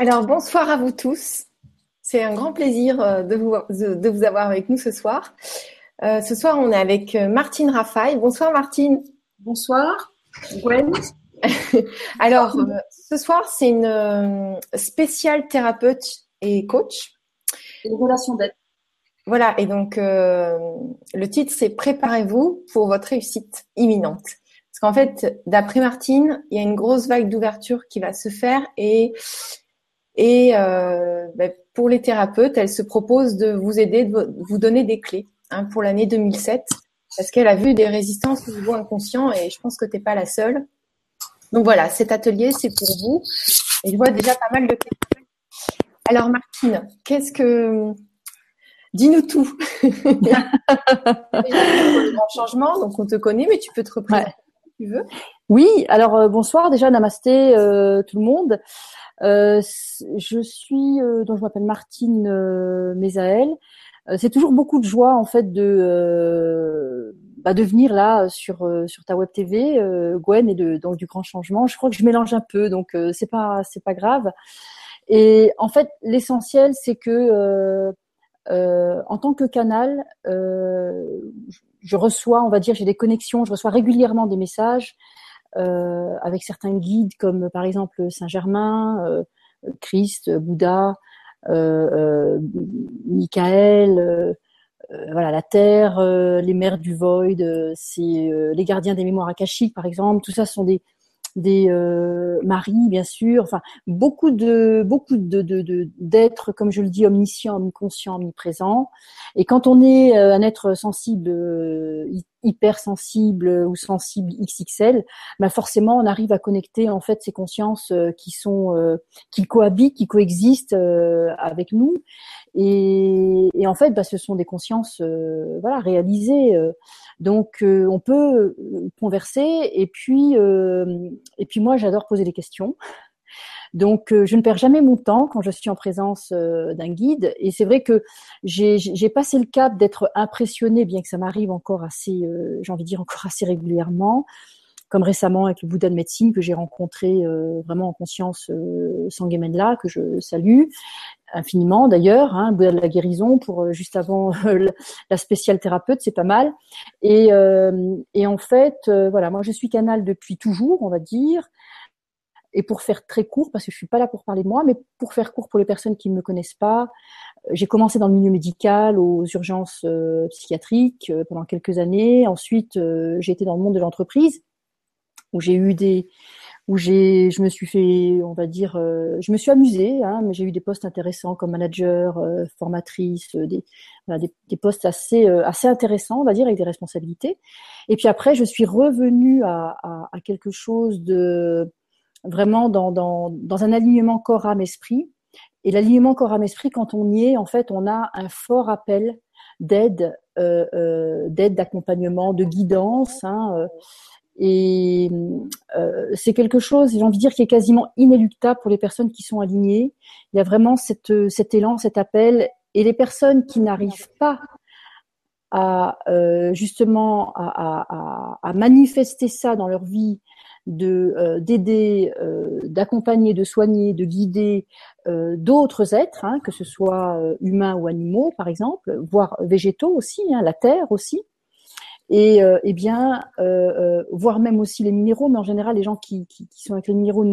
Alors bonsoir à vous tous. C'est un grand plaisir euh, de vous, de vous avoir avec nous ce soir. Euh, ce soir, on est avec euh, Martine Raffaille. Bonsoir Martine. Bonsoir. Gwen. Alors, ce soir, c'est une spéciale thérapeute et coach. Une relation d'aide. Voilà, et donc le titre, c'est Préparez-vous pour votre réussite imminente. Parce qu'en fait, d'après Martine, il y a une grosse vague d'ouverture qui va se faire et et euh, ben, pour les thérapeutes, elle se propose de vous aider, de vous donner des clés hein, pour l'année 2007, parce qu'elle a vu des résistances au niveau inconscient et je pense que tu n'es pas la seule. Donc voilà, cet atelier, c'est pour vous. Et je vois déjà pas mal de questions. Alors Martine, qu'est-ce que... Dis-nous tout. grand changement, donc on te connaît, mais tu peux te représenter si tu veux. Oui, alors euh, bonsoir déjà, namasté euh, tout le monde. Euh, je suis, euh, donc je m'appelle Martine euh, Mézaël. c'est toujours beaucoup de joie en fait de bah, de venir là sur sur ta web TV, Gwen, et de donc du grand changement. Je crois que je mélange un peu, donc c'est pas c'est pas grave. Et en fait, l'essentiel, c'est que euh, en tant que canal, euh, je reçois, on va dire, j'ai des connexions, je reçois régulièrement des messages euh, avec certains guides comme par exemple Saint-Germain, euh, Christ, Bouddha, euh, Michael, voilà la Terre, les mers du Void, c'est les gardiens des mémoires akashiques par exemple. Tout ça sont des des euh, maris, bien sûr, enfin beaucoup de beaucoup de d'êtres, comme je le dis, omniscients, omniconscients, omniprésents. Et quand on est euh, un être sensible, euh, hypersensible ou sensible XXL, bah forcément on arrive à connecter en fait ces consciences qui sont qui cohabitent, qui coexistent avec nous. Et, et en fait, bah, ce sont des consciences voilà réalisées. Donc euh, on peut euh, converser et puis euh, et puis moi j'adore poser des questions. Donc je ne perds jamais mon temps quand je suis en présence d'un guide et c'est vrai que j'ai passé le cap d'être impressionné, bien que ça m'arrive encore assez, j'ai envie de dire encore assez régulièrement, comme récemment avec le Bouddha de médecine que j'ai rencontré vraiment en conscience euh, là que je salue infiniment d'ailleurs, hein, Bouddha de la guérison pour euh, juste avant euh, la spéciale thérapeute, c'est pas mal. Et, euh, et en fait, voilà, moi je suis canal depuis toujours, on va dire. Et pour faire très court, parce que je suis pas là pour parler de moi, mais pour faire court pour les personnes qui ne me connaissent pas, j'ai commencé dans le milieu médical, aux urgences psychiatriques pendant quelques années. Ensuite, j'ai été dans le monde de l'entreprise, où j'ai eu des où j'ai, je me suis fait, on va dire, euh, je me suis amusée, hein, mais j'ai eu des postes intéressants comme manager, euh, formatrice, euh, des, voilà, des, des, postes assez, assez intéressants, on va dire, avec des responsabilités. Et puis après, je suis revenue à, à, à quelque chose de vraiment dans, dans, un alignement corps âme esprit. Et l'alignement corps âme esprit, quand on y est, en fait, on a un fort appel d'aide, euh, d'aide, d'accompagnement, de guidance. Hein, et euh, c'est quelque chose, j'ai envie de dire, qui est quasiment inéluctable pour les personnes qui sont alignées. Il y a vraiment cette, cet élan, cet appel. Et les personnes qui n'arrivent pas à euh, justement à, à, manifester ça dans leur vie, euh, d'aider, euh, d'accompagner, de soigner, de guider euh, d'autres êtres, hein, que ce soit humains ou animaux par exemple, voire végétaux aussi, hein, la terre aussi et eh bien, voire même aussi les minéraux, mais en général, les gens qui, sont avec les minéraux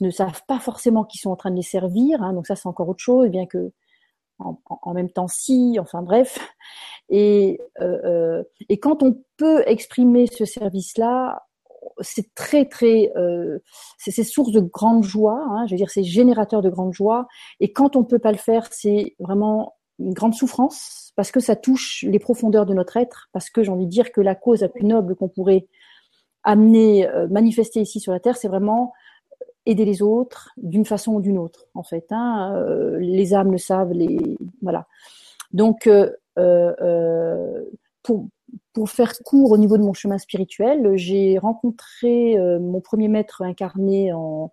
ne, savent pas forcément qu'ils sont en train de les servir, hein, donc ça c'est encore autre chose, bien que en, même temps si, enfin bref. Et quand on peut exprimer ce service-là, c'est très très, euh, c'est source de grande joie. Hein, je veux dire, c'est générateur de grande joie. Et quand on peut pas le faire, c'est vraiment une grande souffrance parce que ça touche les profondeurs de notre être, parce que j'ai envie de dire que la cause la plus noble qu'on pourrait amener, euh, manifester ici sur la terre, c'est vraiment aider les autres d'une façon ou d'une autre, en fait. Hein. Euh, les âmes le savent, les voilà. Donc, pour, pour faire court au niveau de mon chemin spirituel, j'ai rencontré mon premier maître incarné en,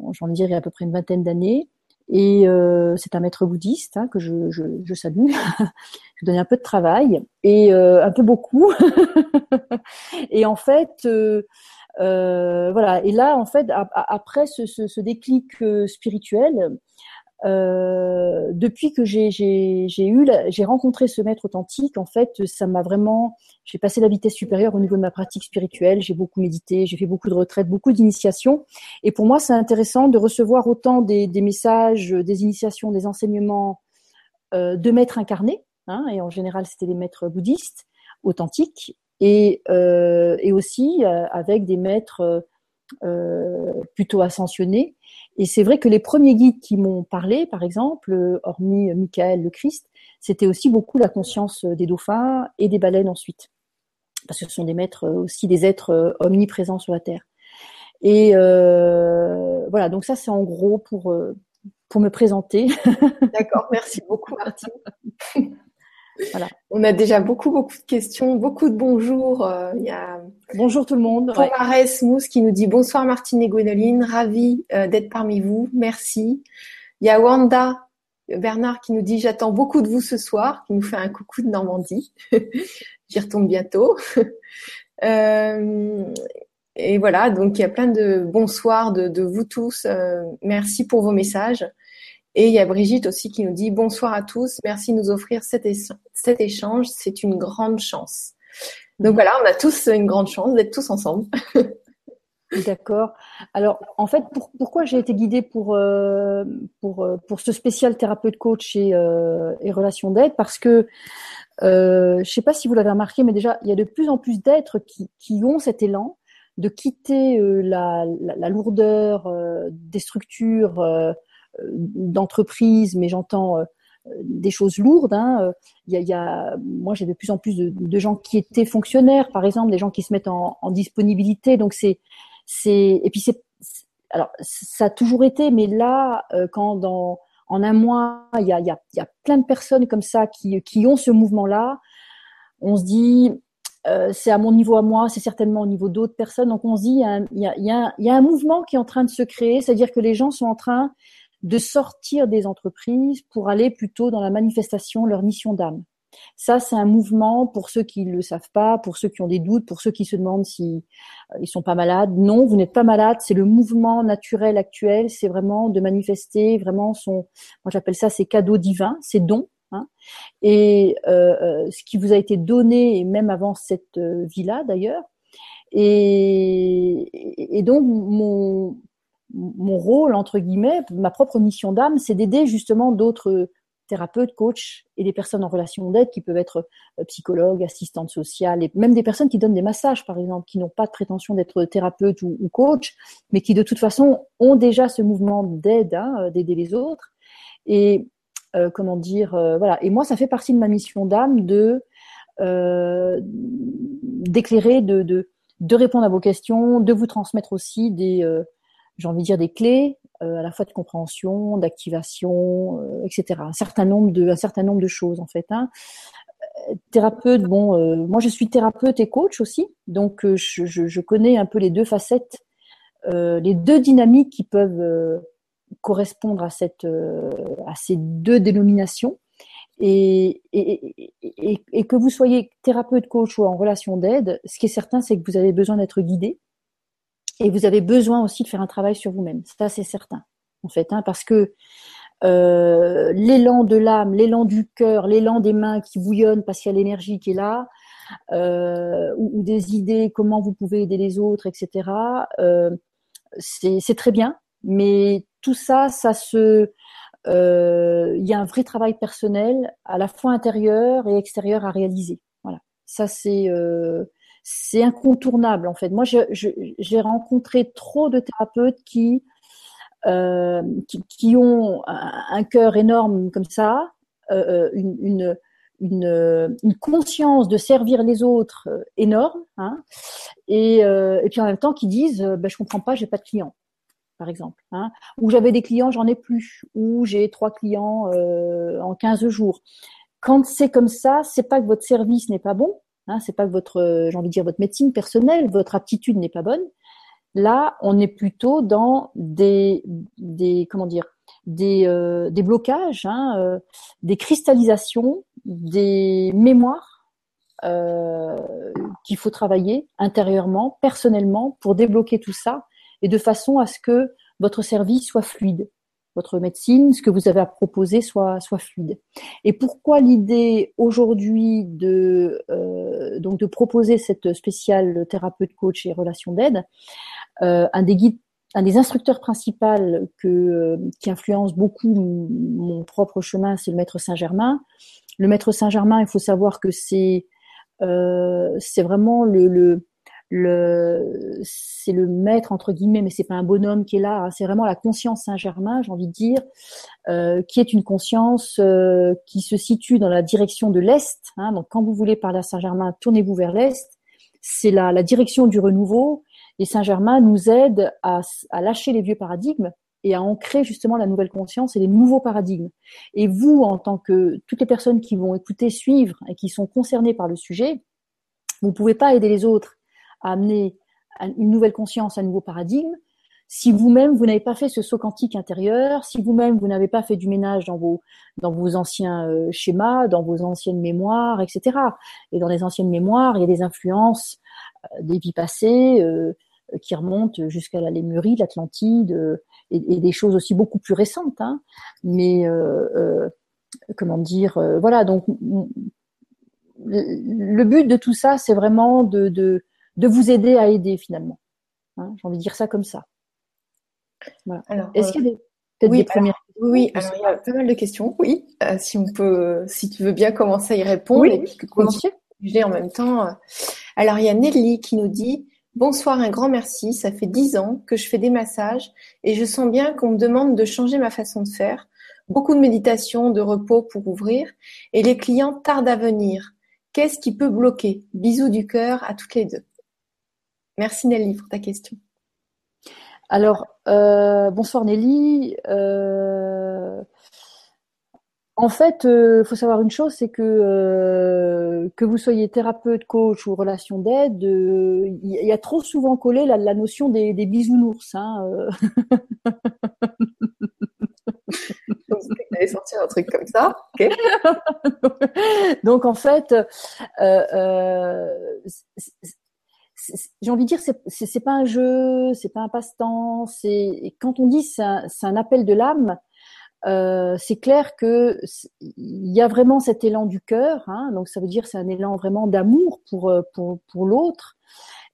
il y a à peu près une vingtaine d'années. Et euh, c'est un maître bouddhiste hein, que je, je, je salue. je donne un peu de travail et euh, un peu beaucoup. et en fait, euh, voilà. Et là, en fait, après ce déclic spirituel, euh, depuis que j'ai rencontré ce maître authentique en fait ça m'a vraiment j'ai passé la vitesse supérieure au niveau de ma pratique spirituelle. J'ai beaucoup médité j'ai fait beaucoup de retraites beaucoup d'initiations. Et pour moi c'est intéressant de recevoir autant des, messages des initiations des enseignements euh, de maîtres incarnés hein, et en général c'était des maîtres bouddhistes authentiques et euh, aussi avec des maîtres plutôt ascensionnés et c'est vrai que les premiers guides qui m'ont parlé, par exemple, euh, hormis Michael le Christ, c'était aussi beaucoup la conscience des dauphins et des baleines ensuite, parce que ce sont des maîtres euh, aussi des êtres euh, omniprésents sur la terre. Et euh, voilà, donc ça c'est en gros pour pour me présenter. D'accord, merci beaucoup Martine. Voilà. On a déjà beaucoup, beaucoup de questions, beaucoup de bonjours. Euh, il y a Bonjour tout le monde. Thomas Mousse qui nous dit bonsoir Martine et Gwénoline, ravi euh, d'être parmi vous, merci. Il y a Wanda Bernard qui nous dit j'attends beaucoup de vous ce soir, qui nous fait un coucou de Normandie. J'y retombe bientôt. euh, et voilà, donc il y a plein de bonsoirs de, de vous tous. Euh, merci pour vos messages. Et il y a Brigitte aussi qui nous dit bonsoir à tous, merci de nous offrir cet, échange, c'est une grande chance. Donc voilà, on a tous une grande chance d'être tous ensemble. D'accord. Alors, en fait, pourquoi j'ai été guidée pour, euh, pour, euh, pour ce spécial thérapeute coach et, euh, et relation d'aide? Parce que, euh, je ne sais pas si vous l'avez remarqué, mais déjà, il y a de plus en plus d'êtres qui, qui ont cet élan de quitter la, la, lourdeur des structures d'entreprise, mais j'entends euh, des choses lourdes. Hein. A, il y a, moi, j'ai de plus en plus de, gens qui étaient fonctionnaires, par exemple, des gens qui se mettent en, disponibilité. Donc c'est, c'est, et puis c'est, alors ça a toujours été, mais là, euh, quand dans en un mois, il y a, il y a, il y a plein de personnes comme ça qui, qui ont ce mouvement-là. On se dit, euh, c'est à mon niveau à moi, c'est certainement au niveau d'autres personnes. Donc on se dit, il y, a, y il y a un mouvement qui est en train de se créer, c'est-à-dire que les gens sont en train de sortir des entreprises pour aller plutôt dans la manifestation leur mission d'âme. Ça, c'est un mouvement pour ceux qui ne le savent pas, pour ceux qui ont des doutes, pour ceux qui se demandent si euh, ils sont pas malades. Non, vous n'êtes pas malade. C'est le mouvement naturel actuel. C'est vraiment de manifester vraiment son, moi j'appelle ça ses cadeaux divins, ses dons. Hein. Et euh, euh, ce qui vous a été donné, et même avant cette euh, vie-là d'ailleurs. Et, et donc mon, mon rôle, entre guillemets, ma propre mission d'âme, c'est d'aider justement d'autres thérapeutes, coachs et des personnes en relation d'aide qui peuvent être euh, psychologues, assistantes sociales, et même des personnes qui donnent des massages, par exemple, qui n'ont pas de prétention d'être thérapeute ou, ou, coach, mais qui de toute façon ont déjà ce mouvement d'aide, hein, euh, d'aider les autres. Et euh, comment dire, voilà. Et moi, ça fait partie de ma mission d'âme de d'éclairer, de, de répondre à vos questions, de vous transmettre aussi des j'ai envie de dire des clés euh, à la fois de compréhension, d'activation, euh, etc. Un certain nombre de, un certain nombre de choses en fait. Hein. Euh, thérapeute, bon, euh, moi je suis thérapeute et coach aussi, donc euh, je, je, connais un peu les deux facettes, les deux dynamiques qui peuvent correspondre à cette, à ces deux dénominations. Et, et, et, et, que vous soyez thérapeute, coach ou en relation d'aide, ce qui est certain, c'est que vous avez besoin d'être guidé et vous avez besoin aussi de faire un travail sur vous-même. Ça, c'est certain, en fait, hein, parce que euh, l'élan de l'âme, l'élan du cœur, l'élan des mains qui bouillonnent parce qu'il y a l'énergie qui est là, euh, ou, des idées, comment vous pouvez aider les autres, etc. Euh, c'est très bien, mais tout ça, ça se, il y a un vrai travail personnel, à la fois intérieur et extérieur à réaliser. Voilà, ça c'est c'est incontournable en fait. Moi, j'ai rencontré trop de thérapeutes qui, euh, qui, ont un, cœur énorme comme ça, euh, euh une, une, conscience de servir les autres énorme, hein, et, puis en même temps qui disent ben, je comprends pas, j'ai pas de clients, par exemple, hein, ou j'avais des clients, j'en ai plus, ou j'ai trois clients en 15 jours. Quand c'est comme ça, c'est pas que votre service n'est pas bon, Hein, c'est pas votre, euh, j'ai envie de dire, votre médecine personnelle, votre aptitude n'est pas bonne. Là, on est plutôt dans des, comment dire, des, euh, blocages, hein, euh, des cristallisations, des mémoires qu'il faut travailler intérieurement, personnellement, pour débloquer tout ça et de façon à ce que votre service soit fluide votre médecine, ce que vous avez à proposer soit, soit fluide. Et pourquoi l'idée aujourd'hui de, euh, donc de proposer cette spéciale thérapeute coach et relation d'aide euh, Un des guides un des instructeurs principaux que, euh, qui influence beaucoup mon propre chemin, c'est le maître Saint-Germain. Le maître Saint-Germain, il faut savoir que c'est vraiment le, le, le c'est le maître entre guillemets, mais c'est pas un bonhomme qui est là. Hein. c'est vraiment la conscience Saint-Germain, j'ai envie de dire, euh, qui est une conscience euh, qui se situe dans la direction de l'est. Hein. donc quand vous voulez parler à Saint-Germain, tournez-vous vers l'est. C'est la, la direction du renouveau. Et Saint-Germain nous aide à, à lâcher les vieux paradigmes et à ancrer justement la nouvelle conscience et les nouveaux paradigmes. Et vous, en tant que toutes les personnes qui vont écouter, suivre et qui sont concernées par le sujet, vous ne pouvez pas aider les autres à amener une nouvelle conscience, un nouveau paradigme, si vous-même vous, n'avez pas fait ce saut quantique intérieur, si vous-même vous, n'avez pas fait du ménage dans vos dans vos anciens euh, schémas, dans vos anciennes mémoires, etc. Et dans les anciennes mémoires, il y a des influences euh, des vies passées euh, qui remontent jusqu'à la Lémurie, l'Atlantide, et, des choses aussi beaucoup plus récentes. Hein. Mais comment dire, voilà. Donc le but de tout ça, c'est vraiment de de vous aider à aider finalement. Hein, j'ai envie de dire ça comme ça. Est-ce qu'il y a des, oui, premières Oui, alors il y a pas mal de questions. Oui, euh, si on peut, si tu veux bien commencer à y répondre oui, et puis en même temps. Euh. Alors il y a Nelly qui nous dit Bonsoir, un grand merci. Ça fait dix ans que je fais des massages et je sens bien qu'on me demande de changer ma façon de faire. Beaucoup de méditation, de repos pour ouvrir et les clients tardent à venir. Qu'est-ce qui peut bloquer? Bisous du cœur à toutes les deux. Merci Nelly pour ta question. Alors, euh, bonsoir Nelly. Euh, en fait, il euh, faut savoir une chose, c'est que que vous soyez thérapeute, coach ou relation d'aide, il y, a trop souvent collé la, la notion des, bisounours. Hein, allait sortir un truc comme ça. Donc en fait, j'ai envie de dire, c'est, pas un jeu, c'est pas un passe-temps. C'est quand on dit c'est un, appel de l'âme, euh, c'est clair que il y a vraiment cet élan du cœur. Hein, donc ça veut dire c'est un élan vraiment d'amour pour euh, pour pour l'autre.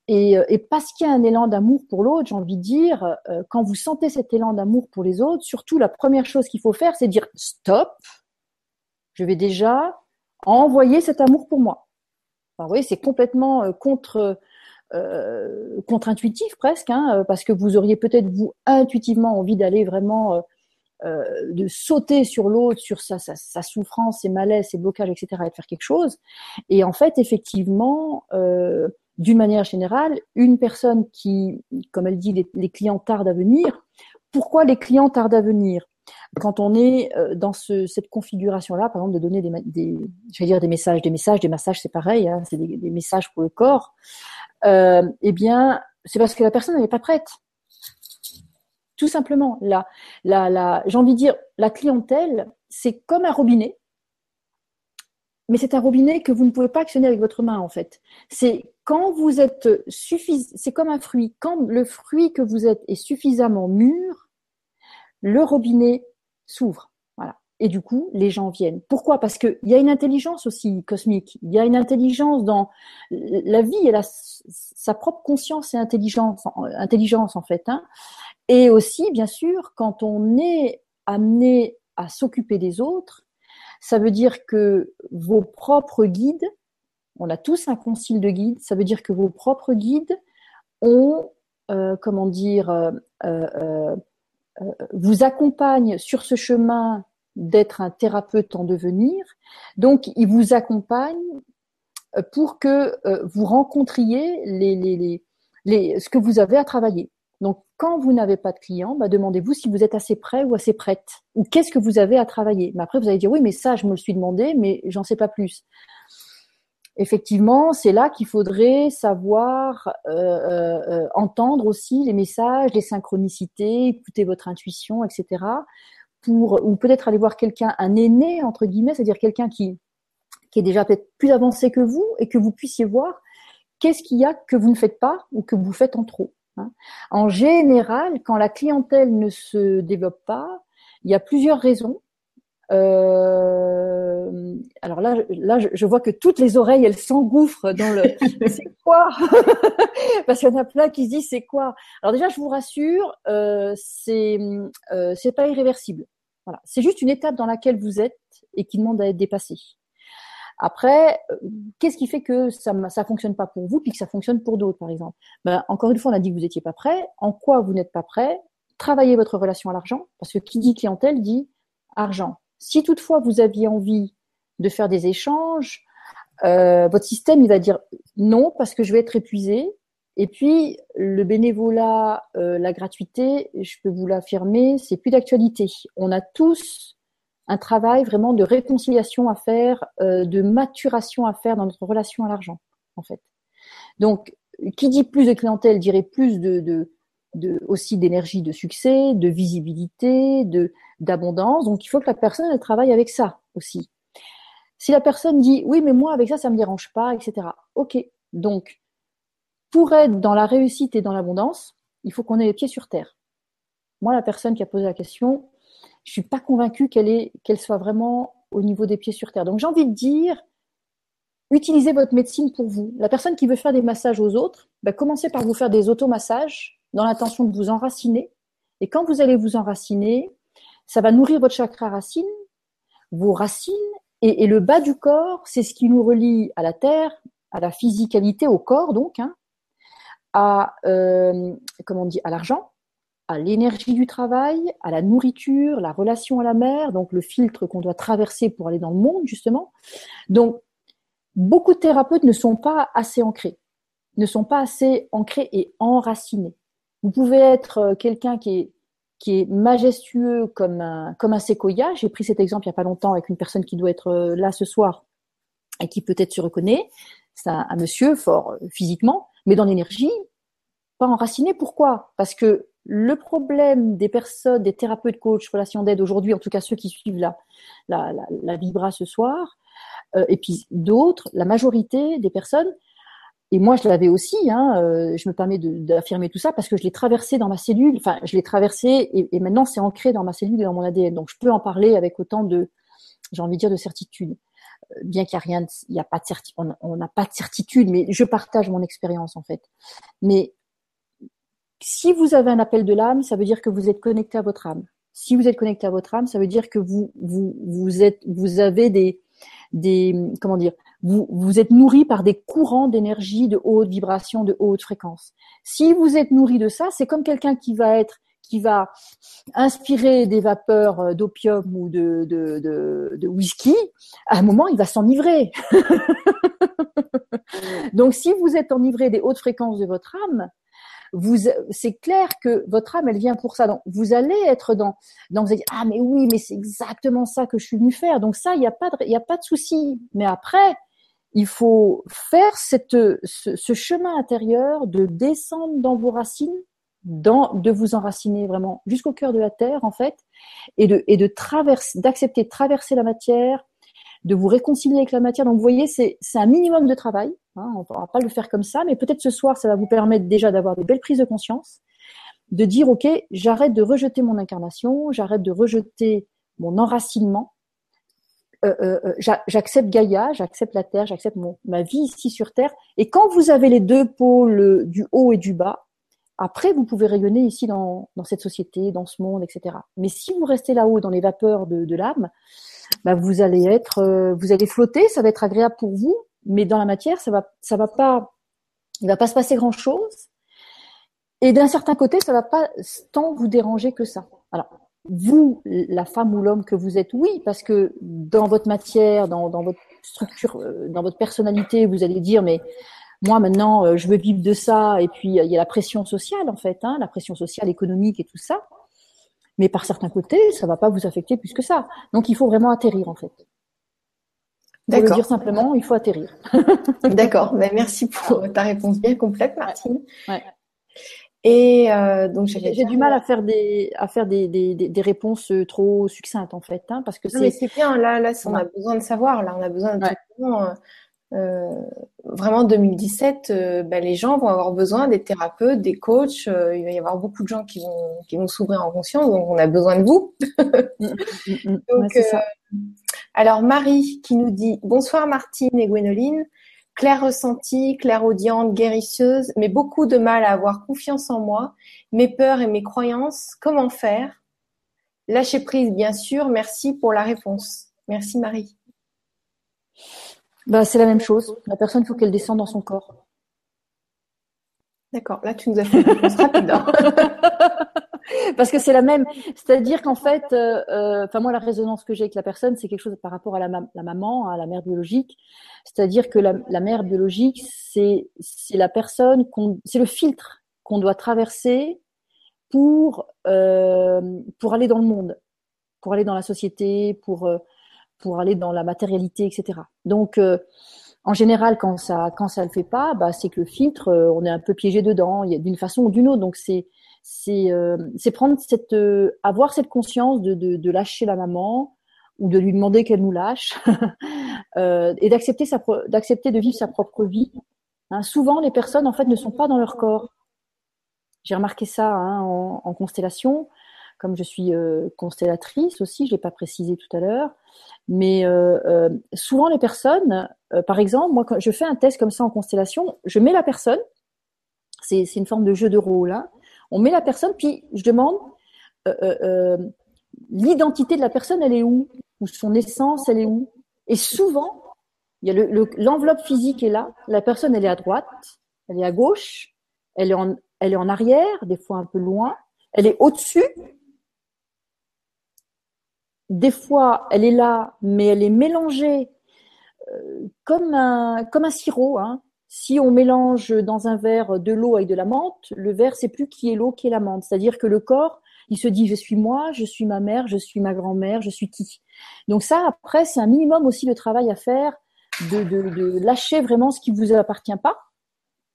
Et, euh, et parce qu'il y a un élan d'amour pour l'autre, j'ai envie de dire, quand vous sentez cet élan d'amour pour les autres, surtout la première chose qu'il faut faire, c'est dire stop. Je vais déjà envoyer cet amour pour moi. Vous voyez, c'est complètement contre euh, contre-intuitif presque, hein, euh, parce que vous auriez peut-être vous intuitivement envie d'aller vraiment euh, de sauter sur l'autre, sur sa, souffrance, ses malaises, ses blocages, etc., et de faire quelque chose. Et en fait, effectivement, d'une manière générale, une personne qui, comme elle dit, les, clients tardent à venir. Pourquoi les clients tardent à venir? Quand on est dans ce, cette configuration-là, par exemple, de donner des, messages, des messages, des massages, c'est pareil, hein, c'est des, messages pour le corps euh, eh bien, c'est parce que la personne n'est pas prête. Tout simplement. J'ai envie de dire, la clientèle, c'est comme un robinet, mais c'est un robinet que vous ne pouvez pas actionner avec votre main en fait. C'est quand vous êtes suffisant, c'est comme un fruit. Quand le fruit que vous êtes est suffisamment mûr, le robinet s'ouvre. Et du coup, les gens viennent. Pourquoi? Parce qu'il y a une intelligence aussi cosmique. Il y a une intelligence dans la vie. Elle a sa propre conscience et intelligence, en fait. Hein. Et aussi, bien sûr, quand on est amené à s'occuper des autres, ça veut dire que vos propres guides, on a tous un concile de guides, ça veut dire que vos propres guides ont, euh, comment dire, euh, euh vous accompagnent sur ce chemin d'être un thérapeute en devenir. Donc, il vous accompagne euh, pour que euh, vous rencontriez ce que vous avez à travailler. Donc, quand vous n'avez pas de clients, bah, demandez-vous si vous êtes assez prêt ou assez prête, ou qu'est-ce que vous avez à travailler? Mais après, vous allez dire oui, mais ça, je me le suis demandé, mais j'en sais pas plus. Effectivement, c'est là qu'il faudrait savoir euh, euh, entendre aussi les messages, les synchronicités, écouter votre intuition, etc pour ou peut-être aller voir quelqu'un, un aîné entre guillemets, c'est-à-dire quelqu'un qui qui est déjà peut-être plus avancé que vous et que vous puissiez voir qu'est-ce qu'il y a que vous ne faites pas ou que vous faites en trop. Hein. En général, quand la clientèle ne se développe pas, il y a plusieurs raisons. Euh, alors là, là, je vois que toutes les oreilles, elles s'engouffrent dans le. c'est quoi Parce qu'il y en a plein qui se disent c'est quoi? Alors déjà, je vous rassure, euh, c'est euh, c'est pas irréversible. Voilà, c'est juste une étape dans laquelle vous êtes et qui demande à être dépassée. Après, euh, qu'est-ce qui fait que ça ça fonctionne pas pour vous puis que ça fonctionne pour d'autres, par exemple? Ben, Encore une fois, on a dit que vous n'étiez pas prêt. En quoi vous n'êtes pas prêt? Travaillez votre relation à l'argent, parce que qui dit clientèle dit argent. Si toutefois vous aviez envie de faire des échanges, euh, votre système il va dire non parce que je vais être épuisé. Et puis le bénévolat, euh, la gratuité, je peux vous l'affirmer, c'est plus d'actualité. On a tous un travail vraiment de réconciliation à faire, euh, de maturation à faire dans notre relation à l'argent, en fait. Donc, qui dit plus de clientèle dirait plus de, de, aussi d'énergie, de succès, de visibilité, d'abondance. Donc, il faut que la personne travaille avec ça aussi. Si la personne dit oui, mais moi avec ça, ça me dérange pas, etc. Ok. Donc, pour être dans la réussite et dans l'abondance, il faut qu'on ait les pieds sur terre. Moi, la personne qui a posé la question, je suis pas convaincue qu'elle est, soit vraiment au niveau des pieds sur terre. Donc j'ai envie de dire, utilisez votre médecine pour vous. La personne qui veut faire des massages aux autres, bah, commencez par vous faire des automassages dans l'intention de vous enraciner. Et quand vous allez vous enraciner, ça va nourrir votre chakra racine, vos racines, et, le bas du corps, c'est ce qui nous relie à la terre, à la physicalité, au corps donc, hein, à euh, comment on dit, à l'argent, à l'énergie du travail, à la nourriture, la relation à la mer, donc le filtre qu'on doit traverser pour aller dans le monde, justement. Donc, beaucoup de thérapeutes ne sont pas assez ancrés, ne sont pas assez ancrés et enracinés. Vous pouvez être euh, quelqu'un qui est, qui est majestueux comme un, comme un séquoia. J'ai pris cet exemple il n'y a pas longtemps avec une personne qui doit être euh, là ce soir et qui peut-être se reconnaît. C'est un, monsieur fort euh, physiquement, mais dans l'énergie, pas enraciné. Pourquoi? Parce que le problème des personnes, des thérapeutes, coachs, relations d'aide aujourd'hui, en tout cas ceux qui suivent la, la, la, Vibra ce soir, et puis d'autres, la majorité des personnes, et moi je l'avais aussi, hein, euh, je me permets d'affirmer tout ça parce que je l'ai traversé dans ma cellule, enfin je l'ai traversé et, maintenant c'est ancré dans ma cellule et dans mon ADN, donc je peux en parler avec autant de, j'ai envie de dire, de certitude. Euh, bien qu'il n'y a rien, il n'y a pas de certitude, on n'a pas de certitude, mais je partage mon expérience en fait. Mais si vous avez un appel de l'âme, ça veut dire que vous êtes connecté à votre âme. Si vous êtes connecté à votre âme, ça veut dire que vous vous vous êtes vous avez des des comment dire vous vous êtes nourri par des courants d'énergie de haute vibration, de haute fréquence. Si vous êtes nourri de ça, c'est comme quelqu'un qui va être qui va inspirer des vapeurs euh, d'opium ou de, de, de, de, whisky, à un moment, il va s'enivrer. Donc, si vous êtes enivré des hautes fréquences de votre âme, vous, c'est clair que votre âme, elle vient pour ça. Donc, vous allez être dans, dans vous allez dire, ah, mais oui, mais c'est exactement ça que je suis venu faire. Donc ça, il n'y a pas de, il a pas de souci. Mais après, il faut faire ce, chemin intérieur de descendre dans vos racines, de vous enraciner vraiment jusqu'au cœur de la terre, en fait, et de, traverser, d'accepter de traverser la matière, de vous réconcilier avec la matière. Donc, vous voyez, c'est, un minimum de travail. Hein, on ne va pas le faire comme ça, mais peut-être ce soir, ça va vous permettre déjà d'avoir des belles prises de conscience, de dire, OK, j'arrête de rejeter mon incarnation, j'arrête de rejeter mon enracinement, euh, euh, euh j'accepte Gaïa, j'accepte la Terre, j'accepte ma vie ici sur Terre. Et quand vous avez les deux pôles du haut et du bas, après, vous pouvez rayonner ici dans, cette société, dans ce monde, etc. Mais si vous restez là-haut dans les vapeurs de, l'âme, bah vous allez être, vous allez flotter, ça va être agréable pour vous, mais dans la matière, ça va, ça va pas, il va pas se passer grand chose. Et d'un certain côté, ça va pas tant vous déranger que ça. Alors, vous, la femme ou l'homme que vous êtes, oui, parce que dans votre matière, dans, dans votre structure, euh, dans votre personnalité, vous allez dire, mais moi maintenant, euh, je veux vivre de ça. Et puis, il y a la pression sociale, en fait, hein, la pression sociale, économique et tout ça. Mais par certains côtés, ça va pas vous affecter plus que ça. Donc, il faut vraiment atterrir, en fait. Pour le dire simplement, il faut atterrir. D'accord. Ben, merci pour ta réponse bien complète, Martine. Et euh, donc j'ai du mal à faire des à faire des, des, des, réponses euh, trop succinctes en fait, hein, parce que c'est. c'est bien. Là, là, on a besoin de savoir. Là, on a besoin de euh, vraiment 2017, euh, ben, les gens vont avoir besoin des thérapeutes, des coachs. Euh, il va y avoir beaucoup de gens qui vont qui vont s'ouvrir en conscience, donc on a besoin de vous. Mm, mm, mm, donc, alors Marie qui nous dit bonsoir Martine et Gwénoline. Claire ressentie, claire audiente, guérisseuse, mais beaucoup de mal à avoir confiance en moi, mes peurs et mes croyances. Comment faire? Lâcher prise, bien sûr. Merci pour la réponse. Merci Marie. Bah, c'est la même chose. La personne, il faut qu'elle descende dans son corps. D'accord. Là, tu nous as fait une réponse rapide. Hein. Parce que c'est la même. C'est-à-dire qu'en fait, euh, euh, moi, la résonance que j'ai avec la personne, c'est quelque chose par rapport à la, maman, à la mère biologique. C'est-à-dire que la, mère biologique, c'est c'est la personne c'est le filtre qu'on doit traverser pour euh, pour aller dans le monde, pour aller dans la société, pour pour aller dans la matérialité, etc. Donc, en général, quand ça quand ça le fait pas, bah, c'est que le filtre, on est un peu piégé dedans, d'une façon ou d'une autre. Donc, c'est c'est euh, prendre cette avoir cette conscience de, de, de lâcher la maman ou de lui demander qu'elle nous lâche et d'accepter sa d'accepter de vivre sa propre vie. Hein, souvent, les personnes en fait ne sont pas dans leur corps. J'ai remarqué ça hein, en, en, constellation, comme je suis constellatrice aussi, je l'ai pas précisé tout à l'heure. Mais euh, euh, souvent les personnes, euh, par exemple, moi quand je fais un test comme ça en constellation, je mets la personne, c'est une forme de jeu de rôle, hein. On met la personne, puis je demande l'identité de la personne, elle est où? Ou son essence, elle est où? Et souvent, l'enveloppe le, physique est là, la personne elle est à droite, elle est à gauche, elle est en, arrière, des fois un peu loin, elle est au-dessus, des fois, elle est là, mais elle est mélangée euh, comme un comme un sirop. Hein. Si on mélange dans un verre de l'eau avec de la menthe, le verre c'est plus qui est l'eau, qui est la menthe. C'est-à-dire que le corps, il se dit je suis moi, je suis ma mère, je suis ma grand-mère, je suis qui. Donc ça, après, c'est un minimum aussi de travail à faire, de, lâcher vraiment ce qui vous appartient pas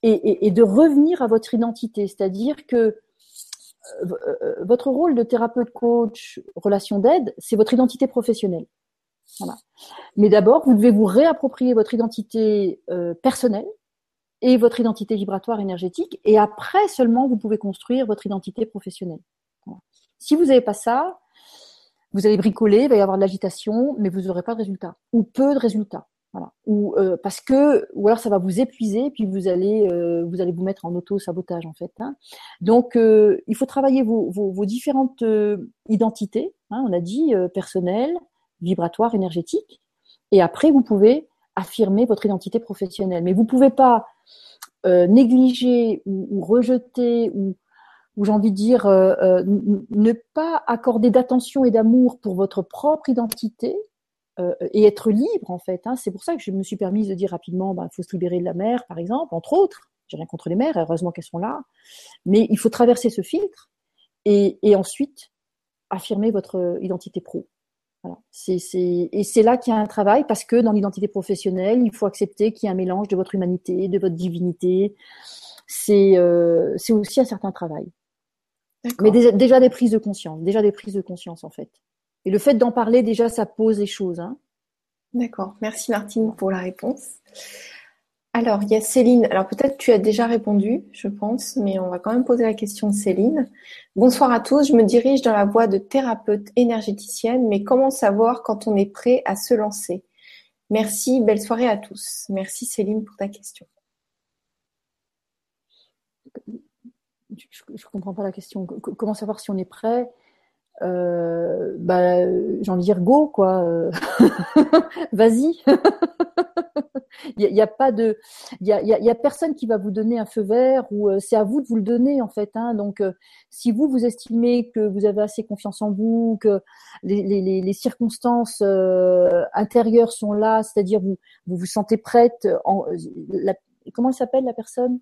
et, et de revenir à votre identité. C'est-à-dire que euh, euh, votre rôle de thérapeute, coach, relation d'aide, c'est votre identité professionnelle. Voilà. Mais d'abord, vous devez vous réapproprier votre identité euh, personnelle et votre identité vibratoire énergétique, et après seulement vous pouvez construire votre identité professionnelle. Si vous n'avez pas ça, vous allez bricoler, il va y avoir de l'agitation, mais vous n'aurez pas de résultat ou peu de résultats. Voilà. Ou euh, parce que, ou alors ça va vous épuiser, puis vous allez, euh, vous allez vous mettre en auto sabotage en fait. Hein. Donc, euh, il faut travailler vos, vos, vos différentes identités. Hein, on a dit personnelle, vibratoire, énergétique. Et après, vous pouvez affirmer votre identité professionnelle. Mais vous pouvez pas négliger ou, ou, rejeter ou, ou j'ai envie de dire ne pas accorder d'attention et d'amour pour votre propre identité euh, et être libre en fait. Hein. C'est pour ça que je me suis permise de dire rapidement, il bah, faut se libérer de la mer, par exemple, entre autres. J'ai rien contre les mers, heureusement qu'elles sont là. Mais il faut traverser ce filtre et, et ensuite affirmer votre identité pro. Voilà. C'est, c'est, et c'est là qu'il y a un travail parce que dans l'identité professionnelle, il faut accepter qu'il y a un mélange de votre humanité, de votre divinité. C'est, euh, aussi un certain travail. Mais déjà, déjà des prises de conscience, déjà des prises de conscience en fait. Et le fait d'en parler, déjà, ça pose les choses. Hein. D'accord. Merci Martine pour la réponse. Alors, il y a Céline. Alors, peut-être tu as déjà répondu, je pense, mais on va quand même poser la question de Céline. Bonsoir à tous. Je me dirige dans la voie de thérapeute énergéticienne, mais comment savoir quand on est prêt à se lancer? Merci. Belle soirée à tous. Merci Céline pour ta question. Je ne comprends pas la question. Comment savoir si on est prêt? Euh, bah, j'ai envie de dire go quoi. Euh, vas-y. Il n'y a, pas de, il y a, y a, personne qui va vous donner un feu vert ou euh, c'est à vous de vous le donner en fait. Hein. Donc, si vous vous estimez que vous avez assez confiance en vous, que les, les, les circonstances intérieures sont là, c'est-à-dire vous vous vous sentez prête. En, la, comment elle s'appelle la personne?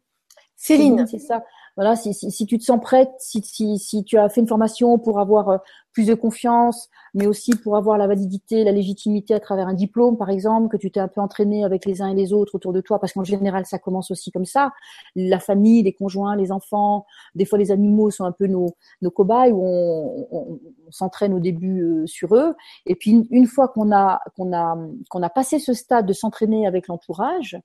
Céline. C'est ça voilà, si, si, si, tu te sens prête, si, si, si tu as fait une formation pour avoir euh, plus de confiance, mais aussi pour avoir la validité, la légitimité à travers un diplôme, par exemple, que tu t'es un peu entraîné avec les uns et les autres autour de toi, parce qu'en général, ça commence aussi comme ça. La famille, les conjoints, les enfants, des fois les animaux sont un peu nos, nos cobayes où on, on, s'entraîne au début euh, sur eux. Et puis une, une fois qu'on a qu'on a qu'on a passé ce stade de s'entraîner avec l'entourage,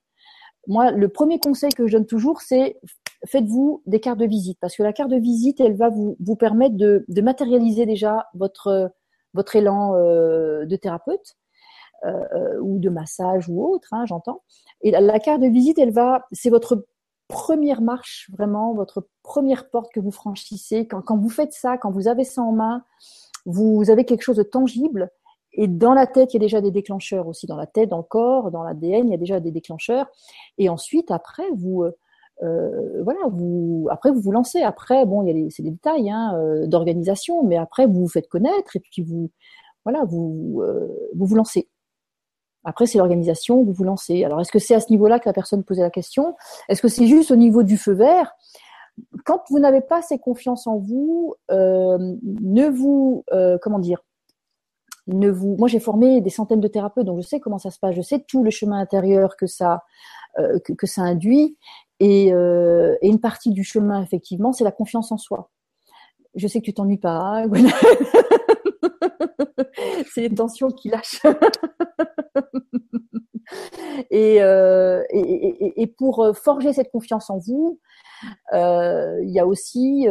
moi, le premier conseil que je donne toujours, c'est faites-vous des cartes de visite parce que la carte de visite, elle va vous, vous permettre de, de matérialiser déjà votre, votre élan euh, de thérapeute euh, ou de massage ou autre, hein, j'entends. Et la, la, carte de visite, elle va, c'est votre première marche, vraiment, votre première porte que vous franchissez. Quand, quand vous faites ça, quand vous avez ça en main, vous avez quelque chose de tangible et dans la tête, il y a déjà des déclencheurs aussi. Dans la tête, dans le corps, dans l'ADN, il y a déjà des déclencheurs. Et ensuite, après, vous, euh, voilà, vous, après vous vous lancez. Après, bon, il y a c'est des détails hein, euh, d'organisation, mais après vous vous faites connaître et puis vous, voilà, vous, euh, vous vous lancez. Après, c'est l'organisation, vous vous lancez. Alors, est-ce que c'est à ce niveau-là que la personne posait la question? Est-ce que c'est juste au niveau du feu vert? Quand vous n'avez pas assez confiance en vous, euh, ne vous, euh, comment dire, ne vous. Moi, j'ai formé des centaines de thérapeutes, donc je sais comment ça se passe. Je sais tout le chemin intérieur que ça euh, que, ça induit, et, euh, et, une partie du chemin, effectivement, c'est la confiance en soi. Je sais que tu t'ennuies pas. Hein, c'est les tensions qui lâchent. et, euh, et, pour forger cette confiance en vous, il y a aussi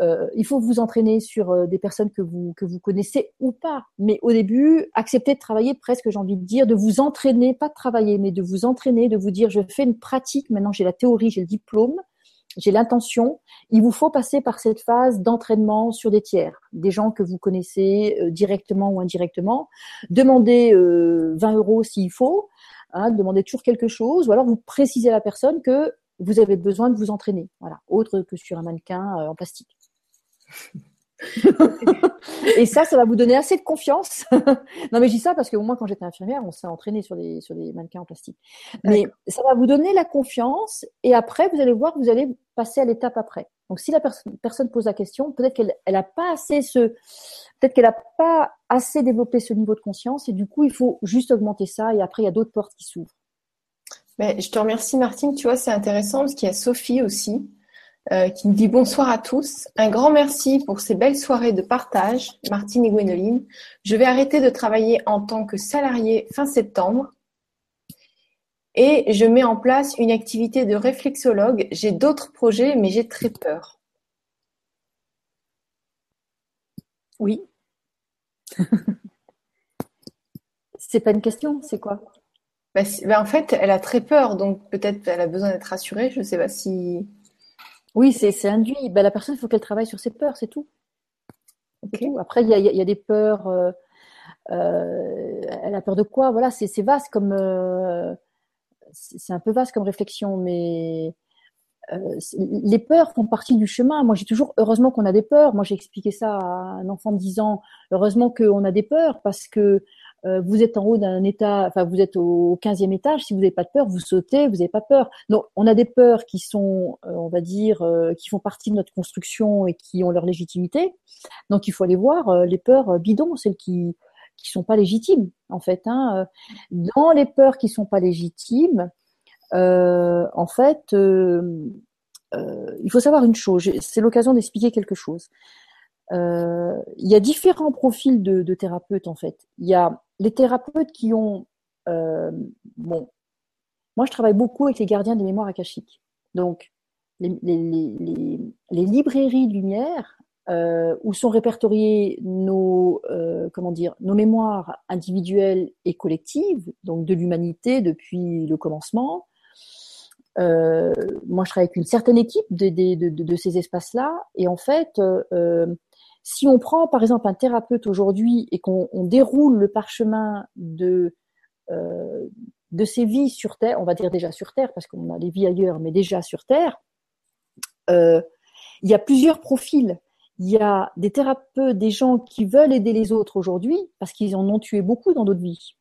euh, euh, il faut vous entraîner sur euh, des personnes que vous que vous connaissez ou pas. Mais au début, acceptez de travailler presque, j'ai envie de dire, de vous entraîner, pas de travailler, mais de vous entraîner, de vous dire, je fais une pratique. Maintenant, j'ai la théorie, j'ai le diplôme, j'ai l'intention. Il vous faut passer par cette phase d'entraînement sur des tiers, des gens que vous connaissez euh, directement ou indirectement. Demandez 20 euros s'il faut. Hein, demandez toujours quelque chose, ou alors vous précisez à la personne que vous avez besoin de vous entraîner, voilà, autre que sur un mannequin en plastique. Et ça, ça va vous donner assez de confiance. non, mais je dis ça parce que moi, quand j'étais infirmière, on s'est entraîné sur des, sur des mannequins en plastique. Mais ça va vous donner la confiance et après, vous allez voir que vous allez passer à l'étape après. Donc, si la personne, personne pose la question, peut-être qu'elle elle a pas assez ce, peut-être qu'elle a pas assez développé ce niveau de conscience et du coup, il faut juste augmenter ça et après, il y a d'autres portes qui s'ouvrent. Mais je te remercie, Martine. Tu vois, c'est intéressant parce qu'il y a Sophie aussi euh, qui me dit bonsoir à tous. Un grand merci pour ces belles soirées de partage, Martine et Gwénoline. Je vais arrêter de travailler en tant que salarié fin septembre et je mets en place une activité de réflexologue. J'ai d'autres projets, mais j'ai très peur. Oui. c'est pas une question, c'est quoi? Bah, bah, En fait, elle a très peur, donc peut-être elle a besoin d'être rassurée. Je ne sais pas si. Oui, c'est induit. Ben, la personne, il faut qu'elle travaille sur ses peurs, c'est tout. Après, il y a, y a, des peurs. Euh, euh, elle a peur de quoi? Voilà, c'est vaste comme. Euh, c'est un peu vaste comme réflexion, mais les peurs font partie du chemin. Moi, j'ai toujours, heureusement qu'on a des peurs. Moi, j'ai expliqué ça à un enfant de 10 ans. Heureusement qu'on a des peurs parce que euh, vous êtes en haut d'un état, enfin vous êtes au 15e étage, si vous n'avez pas de peur, vous sautez, vous n'avez pas peur. Donc on a des peurs qui sont, euh, on va dire, euh, qui font partie de notre construction et qui ont leur légitimité. Donc il faut aller voir les peurs bidons, celles qui qui sont pas légitimes en fait. Hein. Dans les peurs qui sont pas légitimes, en fait, il faut savoir une chose. C'est l'occasion d'expliquer quelque chose. Euh, il y a différents profils de, de, thérapeutes en fait. Il y a les thérapeutes qui ont, euh, bon, moi je travaille beaucoup avec les gardiens des mémoires akashiques. Donc les, les, les, les librairies de lumière euh, où sont répertoriées nos, euh, comment dire, nos mémoires individuelles et collectives, donc de l'humanité depuis le commencement. Euh, moi, je travaille avec une certaine équipe de, de, de, ces espaces-là, et en fait, euh, si on prend par exemple un thérapeute aujourd'hui et qu'on déroule le parchemin de euh, de ses vies sur Terre, on va dire déjà sur Terre parce qu'on a des vies ailleurs, mais déjà sur Terre, euh, il y a plusieurs profils. Il y a des thérapeutes, des gens qui veulent aider les autres aujourd'hui parce qu'ils en ont tué beaucoup dans d'autres vies.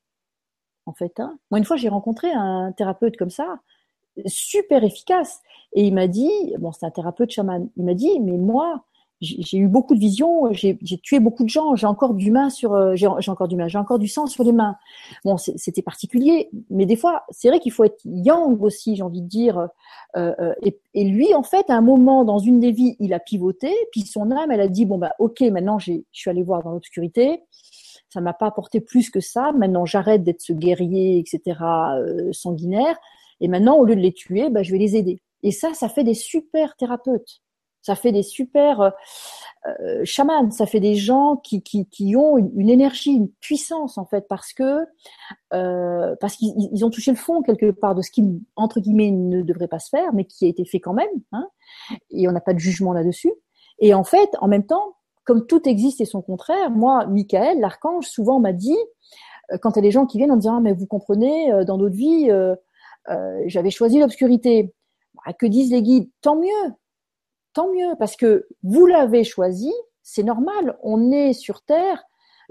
En fait, hein. moi une fois j'ai rencontré un thérapeute comme ça. super efficace. Et il m'a dit, bon, c'est un thérapeute chaman, il m'a dit, mais moi, j'ai eu beaucoup de visions, j'ai tué beaucoup de gens, j'ai encore du main sur, euh, j'ai encore du main, j'ai encore du sang sur les mains. Bon, c'était particulier, mais des fois, c'est vrai qu'il faut être yang aussi, j'ai envie de dire. Euh, euh, et, et, lui, en fait, à un moment dans une des vies, il a pivoté, puis son âme, elle a dit bon bah ok, maintenant je suis allé voir dans l'obscurité, ça m'a pas apporté plus que ça. Maintenant, j'arrête d'être ce guerrier, etc. sanguinaire, et maintenant, au lieu de les tuer, bah, je vais les aider. Et ça, ça fait des super thérapeutes ça fait des super euh, euh, chamans, ça fait des gens qui, qui, qui ont une, énergie, une puissance en fait, parce que euh, parce qu'ils ont touché le fond quelque part de ce qui entre guillemets ne devrait pas se faire, mais qui a été fait quand même. Hein, et on n'a pas de jugement là-dessus. Et en fait, en même temps, comme tout existe et son contraire, moi, Michael, l'archange, souvent m'a dit, euh, quand il y a des gens qui viennent en disant, ah, mais vous comprenez, dans notre vie, euh, j'avais choisi l'obscurité. Bah, que disent les guides? Tant mieux, tant mieux, parce que vous l'avez choisi, c'est normal, on est sur Terre,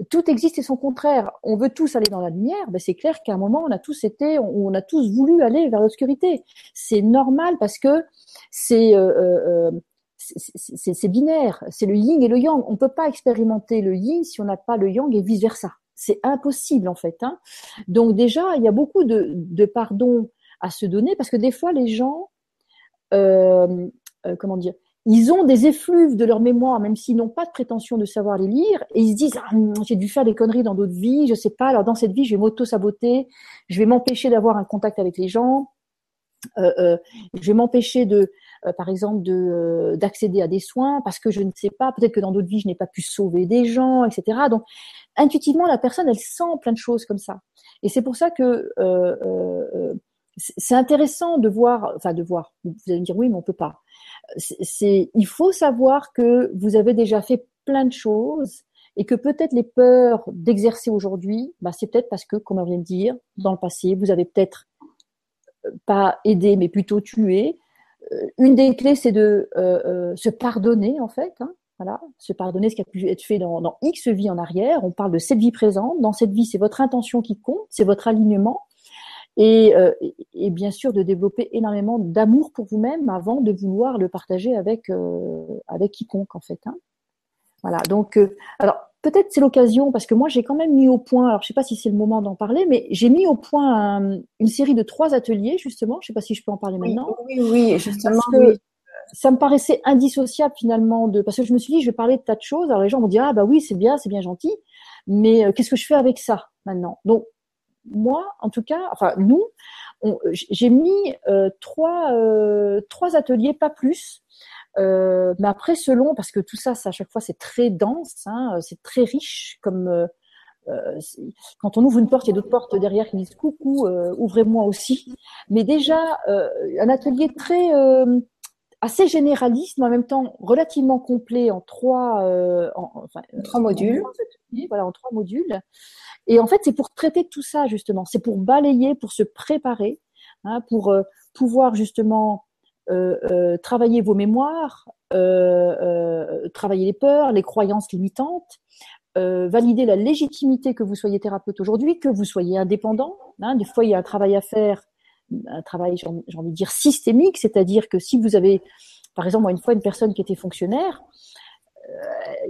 tout existe et son contraire. On veut tous aller dans la lumière, ben c'est clair qu'à un moment, on a tous été, on, a tous voulu aller vers l'obscurité. C'est normal parce que c'est euh, euh, euh c'est binaire, c'est le yin et le yang. On peut pas expérimenter le yin si on n'a pas le yang et vice versa. C'est impossible en fait. Hein. Donc déjà, il y a beaucoup de, de pardon à se donner parce que des fois, les gens, euh, euh comment dire, ils ont des effluves de leur mémoire, même s'ils n'ont pas de prétention de savoir les lire, et ils se disent ah, j'ai dû faire des conneries dans d'autres vies, je sais pas. Alors dans cette vie, je vais m'auto-saboter, je vais m'empêcher d'avoir un contact avec les gens, euh, euh, je vais m'empêcher de, euh, par exemple, de euh, d'accéder à des soins parce que je ne sais pas. Peut-être que dans d'autres vies, je n'ai pas pu sauver des gens, etc. Donc intuitivement, la personne, elle sent plein de choses comme ça, et c'est pour ça que euh, c'est intéressant de voir, enfin de voir. Vous allez me dire oui, mais on peut pas c'est, il faut savoir que vous avez déjà fait plein de choses et que peut-être les peurs d'exercer aujourd'hui, bah, c'est peut-être parce que, comme on vient de dire, dans le passé, vous avez peut-être euh, pas aidé, mais plutôt tué. Euh, une des clés, c'est de euh, se pardonner, en fait. Hein, voilà, se pardonner ce qui a pu être fait dans, dans X vie en arrière. On parle de cette vie présente. Dans cette vie, c'est votre intention qui compte, c'est votre alignement. Euh, et, et, bien sûr de développer énormément d'amour pour vous-même avant de vouloir le partager avec euh, avec quiconque en fait. Hein. Voilà. Donc, euh, alors peut-être c'est l'occasion parce que moi j'ai quand même mis au point. Alors je sais pas si c'est le moment d'en parler, mais j'ai mis au point une série de trois ateliers justement. Je sais pas si je peux en parler maintenant. Oui, oui, justement. Parce que ça me paraissait indissociable finalement de parce que je me suis dit je vais parler de tas de choses. Alors les gens vont dire ah bah oui c'est bien, c'est bien gentil, mais qu'est-ce que je fais avec ça maintenant? Donc moi, en tout cas, enfin nous, j'ai mis euh, trois, euh, trois ateliers, pas plus. Euh, mais après, selon, parce que tout ça, ça à chaque fois, c'est très dense, hein, c'est très riche. Comme quand on ouvre une porte, il y a d'autres portes derrière qui disent coucou, ouvrez-moi aussi. Mais déjà, un atelier très assez généraliste, mais en même temps relativement complet en trois, en, enfin, trois modules. voilà, en trois modules. Et en fait, c'est pour traiter tout ça justement, c'est pour balayer, pour se préparer, hein, pour euh, pouvoir justement euh, euh, travailler vos mémoires, travailler les peurs, les croyances limitantes, valider la légitimité que vous soyez thérapeute aujourd'hui, que vous soyez indépendant. Hein, des fois, il y a un travail à faire, un travail, j'ai envie de dire systémique, c'est-à-dire que si vous avez, par exemple, une fois une personne qui était fonctionnaire,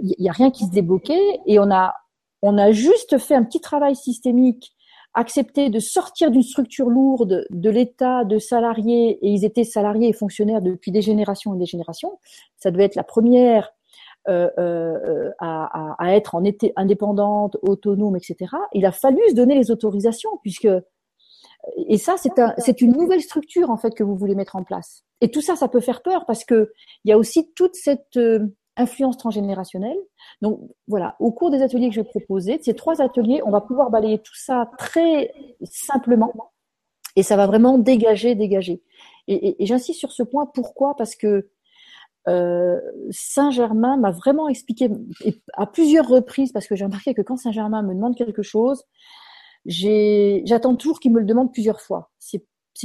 il n'y a rien qui se débloquait et on a on a juste fait un petit travail systémique, accepté de sortir d'une structure lourde de l'état de salariés, et ils étaient salariés et fonctionnaires depuis des générations et des générations. Ça devait être la première euh, euh, à, être en été indépendante, autonome, etc. Il a fallu se donner les autorisations, puisque et ça, c'est un, c'est une nouvelle structure en fait que vous voulez mettre en place. Et tout ça, ça peut faire peur parce que il y a aussi toute cette euh, influence transgénérationnelle. Donc voilà, au cours des ateliers que je vais proposer, ces trois ateliers, on va pouvoir balayer tout ça très simplement et ça va vraiment dégager, dégager. Et, j'insiste sur ce point, pourquoi? Parce que euh, Saint-Germain m'a vraiment expliqué à plusieurs reprises, parce que j'ai remarqué que quand Saint-Germain me demande quelque chose, j'attends toujours qu'il me le demande plusieurs fois. C'est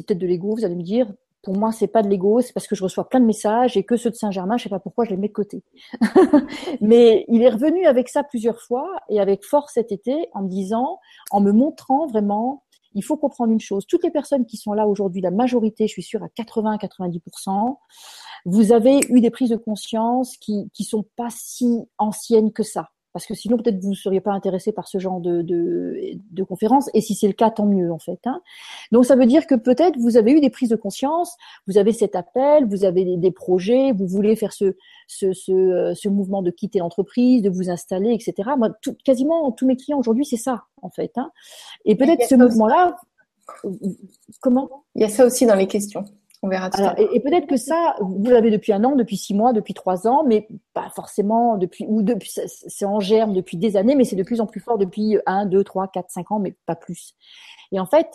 peut-être de l'ego, vous allez me dire, pour moi, c'est pas de l'ego, c'est parce que je reçois plein de messages et que ceux de Saint-Germain, je sais pas pourquoi je les mets de côté. Mais il est revenu avec ça plusieurs fois et avec force cet été en me disant, en me montrant vraiment il faut comprendre une chose. Toutes les personnes qui sont là aujourd'hui, la majorité, je suis sûre à 80-90%, vous avez eu des prises de conscience qui qui sont pas si anciennes que ça parce que sinon peut-être vous ne seriez pas intéressé par ce genre de, de, de conférence, et si c'est le cas, tant mieux en fait. Hein. Donc ça veut dire que peut-être vous avez eu des prises de conscience, vous avez cet appel, vous avez des, projets, vous voulez faire ce, ce, ce, ce mouvement de quitter l'entreprise, de vous installer, etc. Moi, tout, quasiment tous mes clients aujourd'hui, c'est ça en fait. Hein. Et peut-être ce mouvement-là, comment? Il y a ça aussi dans les questions. On verra et, peut-être que ça, vous l'avez depuis un an, depuis six mois, depuis trois ans, mais pas forcément depuis, ou depuis, c'est en germe depuis des années, mais c'est de plus en plus fort depuis un, deux, trois, quatre, cinq ans, mais pas plus. Et en fait,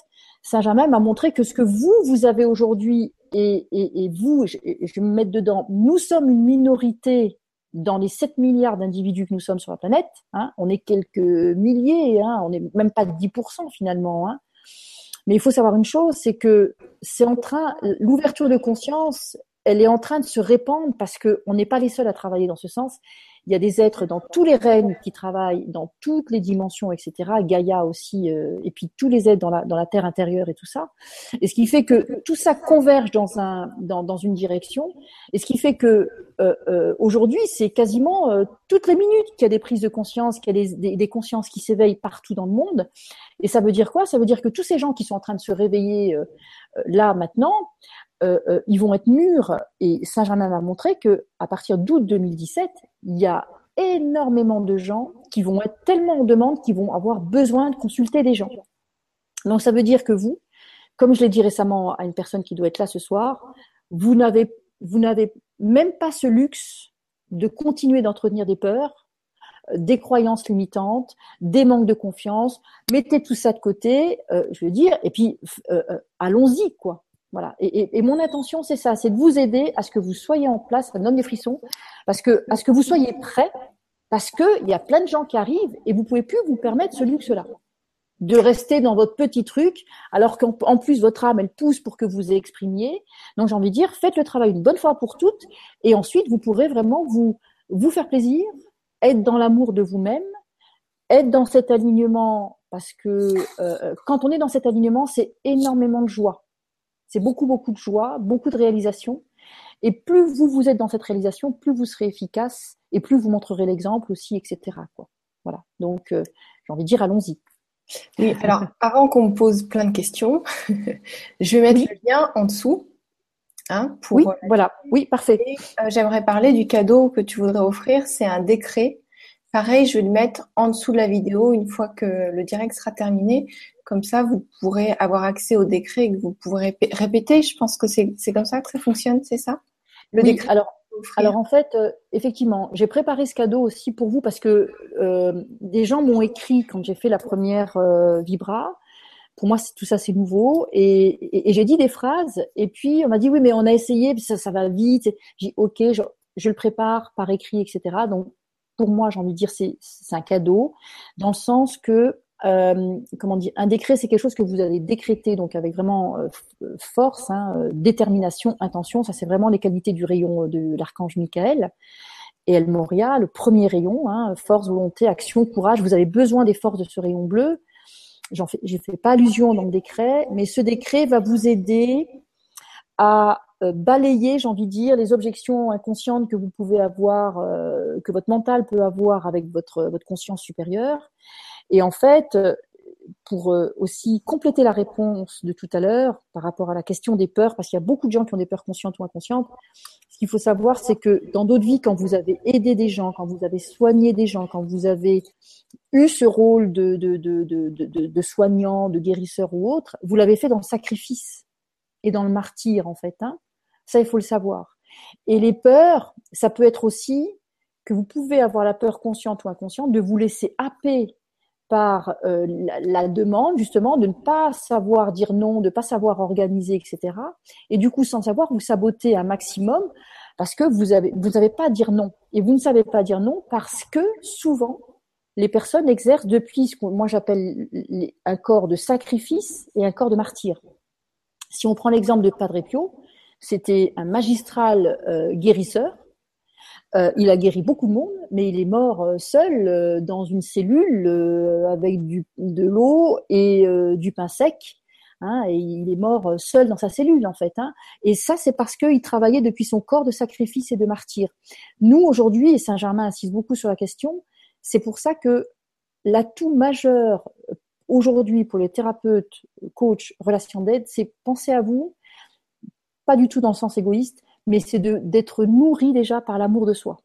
Saint-Germain m'a montré que ce que vous, vous avez aujourd'hui, et, et, vous, je, je vais me mettre dedans, nous sommes une minorité dans les 7 milliards d'individus que nous sommes sur la planète, hein, on est quelques milliers, hein, on n'est même pas de 10% finalement. Hein, mais il faut savoir une chose, c'est que c'est en train, l'ouverture de conscience, elle est en train de se répandre parce que on n'est pas les seuls à travailler dans ce sens. Il y a des êtres dans tous les règnes qui travaillent dans toutes les dimensions, etc. Gaïa aussi, euh, et puis tous les êtres dans la, dans la terre intérieure et tout ça. Et ce qui fait que tout ça converge dans, un, dans, dans une direction. Et ce qui fait que euh, euh, aujourd'hui, c'est quasiment toutes les minutes qu'il y a des prises de conscience, qu'il y a des, des consciences qui s'éveillent partout dans le monde. Et ça veut dire quoi? Ça veut dire que tous ces gens qui sont en train de se réveiller là maintenant, euh, euh, ils vont être mûrs. Et Saint-Germain a montré que à partir d'août 2017, il y a énormément de gens qui vont être tellement en demande qu'ils vont avoir besoin de consulter des gens. Donc ça veut dire que vous, comme je l'ai dit récemment à une personne qui doit être là ce soir, vous n'avez vous n'avez même pas ce luxe de continuer d'entretenir des peurs, des croyances limitantes, des manques de confiance. Mettez tout ça de côté, euh, je veux dire, et puis euh, allons-y quoi. Voilà. Et, mon intention, c'est ça, c'est de vous aider à ce que vous soyez en place, ça donne des frissons, parce que à ce que vous soyez prêts, parce que il y a plein de gens qui arrivent et vous pouvez plus vous permettre ce luxe-là de rester dans votre petit truc, alors qu'en plus votre âme elle pousse pour que vous exprimiez. Donc j'ai envie de dire, faites le travail une bonne fois pour toutes, et ensuite vous pourrez vraiment vous vous faire plaisir, être dans l'amour de vous-même, être dans cet alignement, parce que euh, quand on est dans cet alignement, c'est énormément de joie. C'est beaucoup, beaucoup de joie, beaucoup de réalisation. Et plus vous vous êtes dans cette réalisation, plus vous serez efficace et plus vous montrerez l'exemple aussi, etc. Quoi. Voilà. Donc, euh, j'ai envie de dire, allons-y. Oui, alors avant qu'on me pose plein de questions, je vais mettre le lien en dessous. Hein, pour, oui, voilà. Oui, parfait. Euh, j'aimerais parler du cadeau que tu voudrais offrir. C'est un décret. Pareil, je vais le mettre en dessous de la vidéo une fois que le direct sera terminé. Comme ça, vous pourrez avoir accès au décret que vous pourrez répéter. Je pense que c'est comme ça que ça fonctionne, c'est ça? Le décret. Alors, alors en fait, euh, effectivement, j'ai préparé ce cadeau aussi pour vous parce que euh, des gens m'ont écrit quand j'ai fait la première euh, Vibra. Pour moi, tout ça c'est nouveau et, j'ai dit des phrases et puis on m'a dit oui mais on a essayé, ça, va vite. J'ai dit ok, je, le prépare par écrit, etc. Donc pour moi, j'ai envie de dire c'est un cadeau dans le sens que euh, comment dire, un décret, c'est quelque chose que vous avez décrété, donc avec vraiment euh, force, hein, euh, détermination, intention. Ça, c'est vraiment les qualités du rayon de l'archange Michael. Et El Moria, le premier rayon, hein, force, volonté, action, courage. Vous avez besoin des forces de ce rayon bleu. J'en fais, je fais pas allusion dans le décret, mais ce décret va vous aider à balayer, j'ai envie de dire, les objections inconscientes que vous pouvez avoir, que votre mental peut avoir avec votre votre conscience supérieure, et en fait, euh, pour euh, aussi compléter la réponse de tout à l'heure par rapport à la question des peurs, parce qu'il y a beaucoup de gens qui ont des peurs conscientes ou inconscientes, ce qu'il faut savoir, c'est que dans d'autres vies, quand vous avez aidé des gens, quand vous avez soigné des gens, quand vous avez eu ce rôle de, de, de, de, de soignant, de guérisseur ou autre, vous l'avez fait dans le sacrifice et dans le martyr, en fait. Hein. Ça, il faut le savoir. Et les peurs, ça peut être aussi que vous pouvez avoir la peur consciente ou inconsciente de vous laisser happer par euh, la, demande justement de ne pas savoir dire non, de ne pas savoir organiser, etc. Et du coup, sans savoir, vous sabotez un maximum parce que vous avez vous n'avez pas à dire non. Et vous ne savez pas dire non parce que souvent les personnes exercent depuis ce que moi j'appelle un corps de sacrifice et un corps de martyr. Si on prend l'exemple de Padre Pio, c'était un magistral euh, guérisseur Euh, il a guéri beaucoup de monde, mais il est mort euh, seul euh, dans une cellule avec du, de l'eau et du pain sec. Hein, et il est mort seul dans sa cellule en fait. Hein. Et ça, c'est parce qu'il travaillait depuis son corps de sacrifice et de martyr. Nous aujourd'hui, et Saint Germain insiste beaucoup sur la question, c'est pour ça que l'atout majeur aujourd'hui pour les thérapeutes, coachs, relations d'aide, c'est penser à vous, pas du tout dans le sens égoïste, mais c'est d'être nourri déjà par l'amour de soi.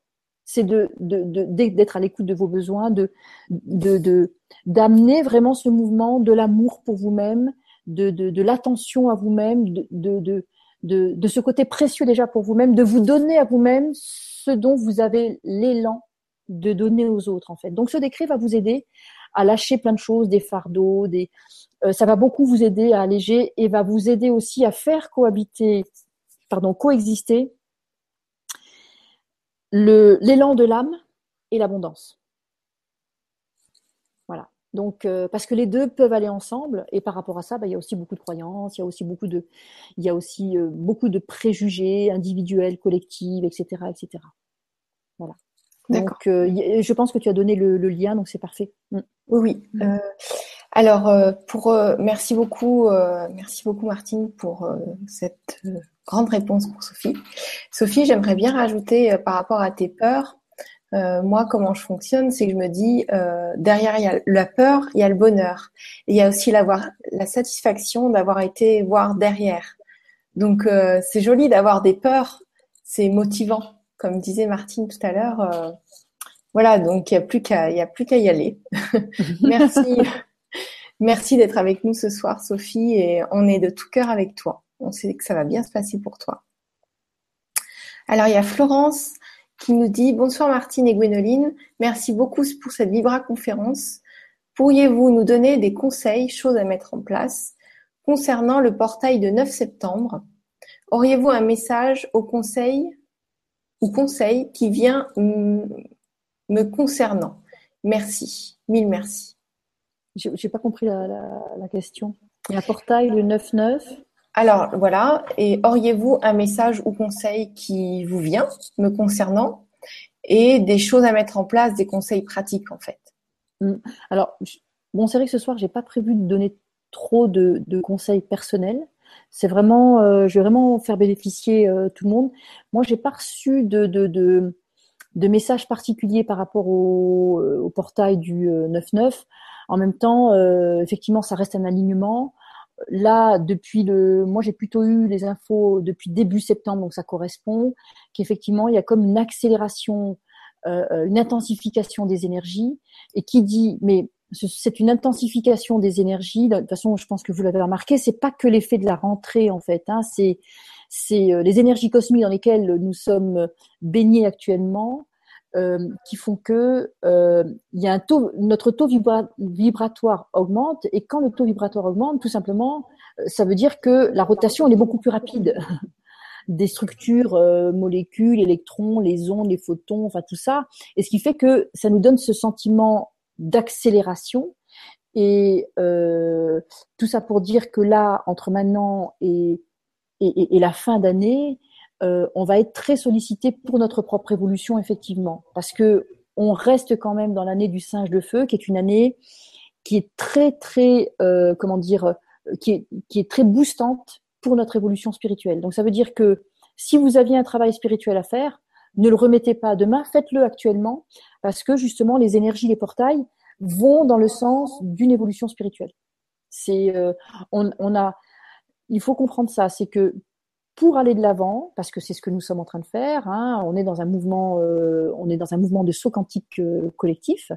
C'est de d'être à l'écoute de vos besoins, de de d'amener vraiment ce mouvement de l'amour pour vous-même, de de, l'attention à vous-même, de, de de de ce côté précieux déjà pour vous-même, de vous donner à vous-même ce dont vous avez l'élan de donner aux autres en fait. Donc ce décret va vous aider à lâcher plein de choses, des fardeaux, des euh, ça va beaucoup vous aider à alléger et va vous aider aussi à faire cohabiter pardon, coexister l'élan de l'âme et l'abondance. Voilà. Donc, euh, parce que les deux peuvent aller ensemble, et par rapport à ça, bah, il y a aussi beaucoup de croyances, il y a aussi beaucoup de, il y a aussi euh, beaucoup de préjugés individuels, collectifs, etc., etc. Voilà. Donc, euh, je pense que tu as donné le, lien, donc c'est parfait. Mm. Oui. oui. Mm. alors, pour merci beaucoup, merci beaucoup Martine pour cette grande réponse pour Sophie. Sophie, j'aimerais bien rajouter euh, par rapport à tes peurs. Euh, moi, comment je fonctionne, c'est que je me dis euh, derrière il y a la peur, il y a le bonheur, il y a aussi la, la satisfaction d'avoir été voir derrière. Donc c'est joli d'avoir des peurs, c'est motivant, comme disait Martine tout à l'heure. voilà, donc il n'y a plus qu'à, il y a plus qu'à y aller. Merci, merci d'être avec nous ce soir, Sophie, et on est de tout cœur avec toi on sait que ça va bien se passer pour toi. Alors il y a Florence qui nous dit Bonsoir Martine et Gwénoline, merci beaucoup pour cette Vibra conférence. Pourriez-vous nous donner des conseils, choses à mettre en place concernant le portail de 9 septembre? Auriez-vous un message au conseil ou conseil qui vient me concernant? Merci, mille merci. J'ai pas compris la, la question. Il y a un portail le 9-9 alors voilà, et auriez-vous un message ou conseil qui vous vient me concernant et des choses à mettre en place, des conseils pratiques en fait? Mmh. Alors, bon, c'est vrai que ce soir, j'ai pas prévu de donner trop de, conseils personnels. C'est vraiment, euh, je vais vraiment faire bénéficier euh, tout le monde. Moi, j'ai pas reçu de, de, de, messages particuliers par rapport au, euh, au portail du 9-9. En même temps, effectivement, ça reste un alignement là, depuis le, moi j'ai plutôt eu les infos depuis début septembre, donc ça correspond qu'effectivement il y a comme une accélération, euh, euh, une intensification des énergies, et qui dit, mais c'est une intensification des énergies. De toute façon, je pense que vous l'avez remarqué, c'est pas que l'effet de la rentrée en fait, hein, c'est c'est euh, les énergies cosmiques dans lesquelles nous sommes baignés actuellement euh, qui font que euh, il y a un taux, notre taux vibratoire augmente. Et quand le taux vibratoire augmente, tout simplement, euh, ça veut dire que la rotation elle est beaucoup plus rapide. Des structures, molécules, électrons, les ondes, les photons, enfin tout ça, et ce qui fait que ça nous donne ce sentiment d'accélération. Et tout ça pour dire que là, entre maintenant et, et, et la fin d'année, euh, on va être très sollicité pour notre propre évolution, effectivement, parce que on reste quand même dans l'année du singe de feu, qui est une année qui est très très euh, comment dire, euh, qui est, qui est très boostante pour notre évolution spirituelle. Donc ça veut dire que si vous aviez un travail spirituel à faire, ne le remettez pas demain, faites-le actuellement, parce que justement les énergies des portails vont dans le sens d'une évolution spirituelle. C'est, on, on a, il faut comprendre ça, c'est que pour aller de l'avant, parce que c'est ce que nous sommes en train de faire. Hein, on est dans un mouvement, euh, on est dans un mouvement de saut quantique euh, collectif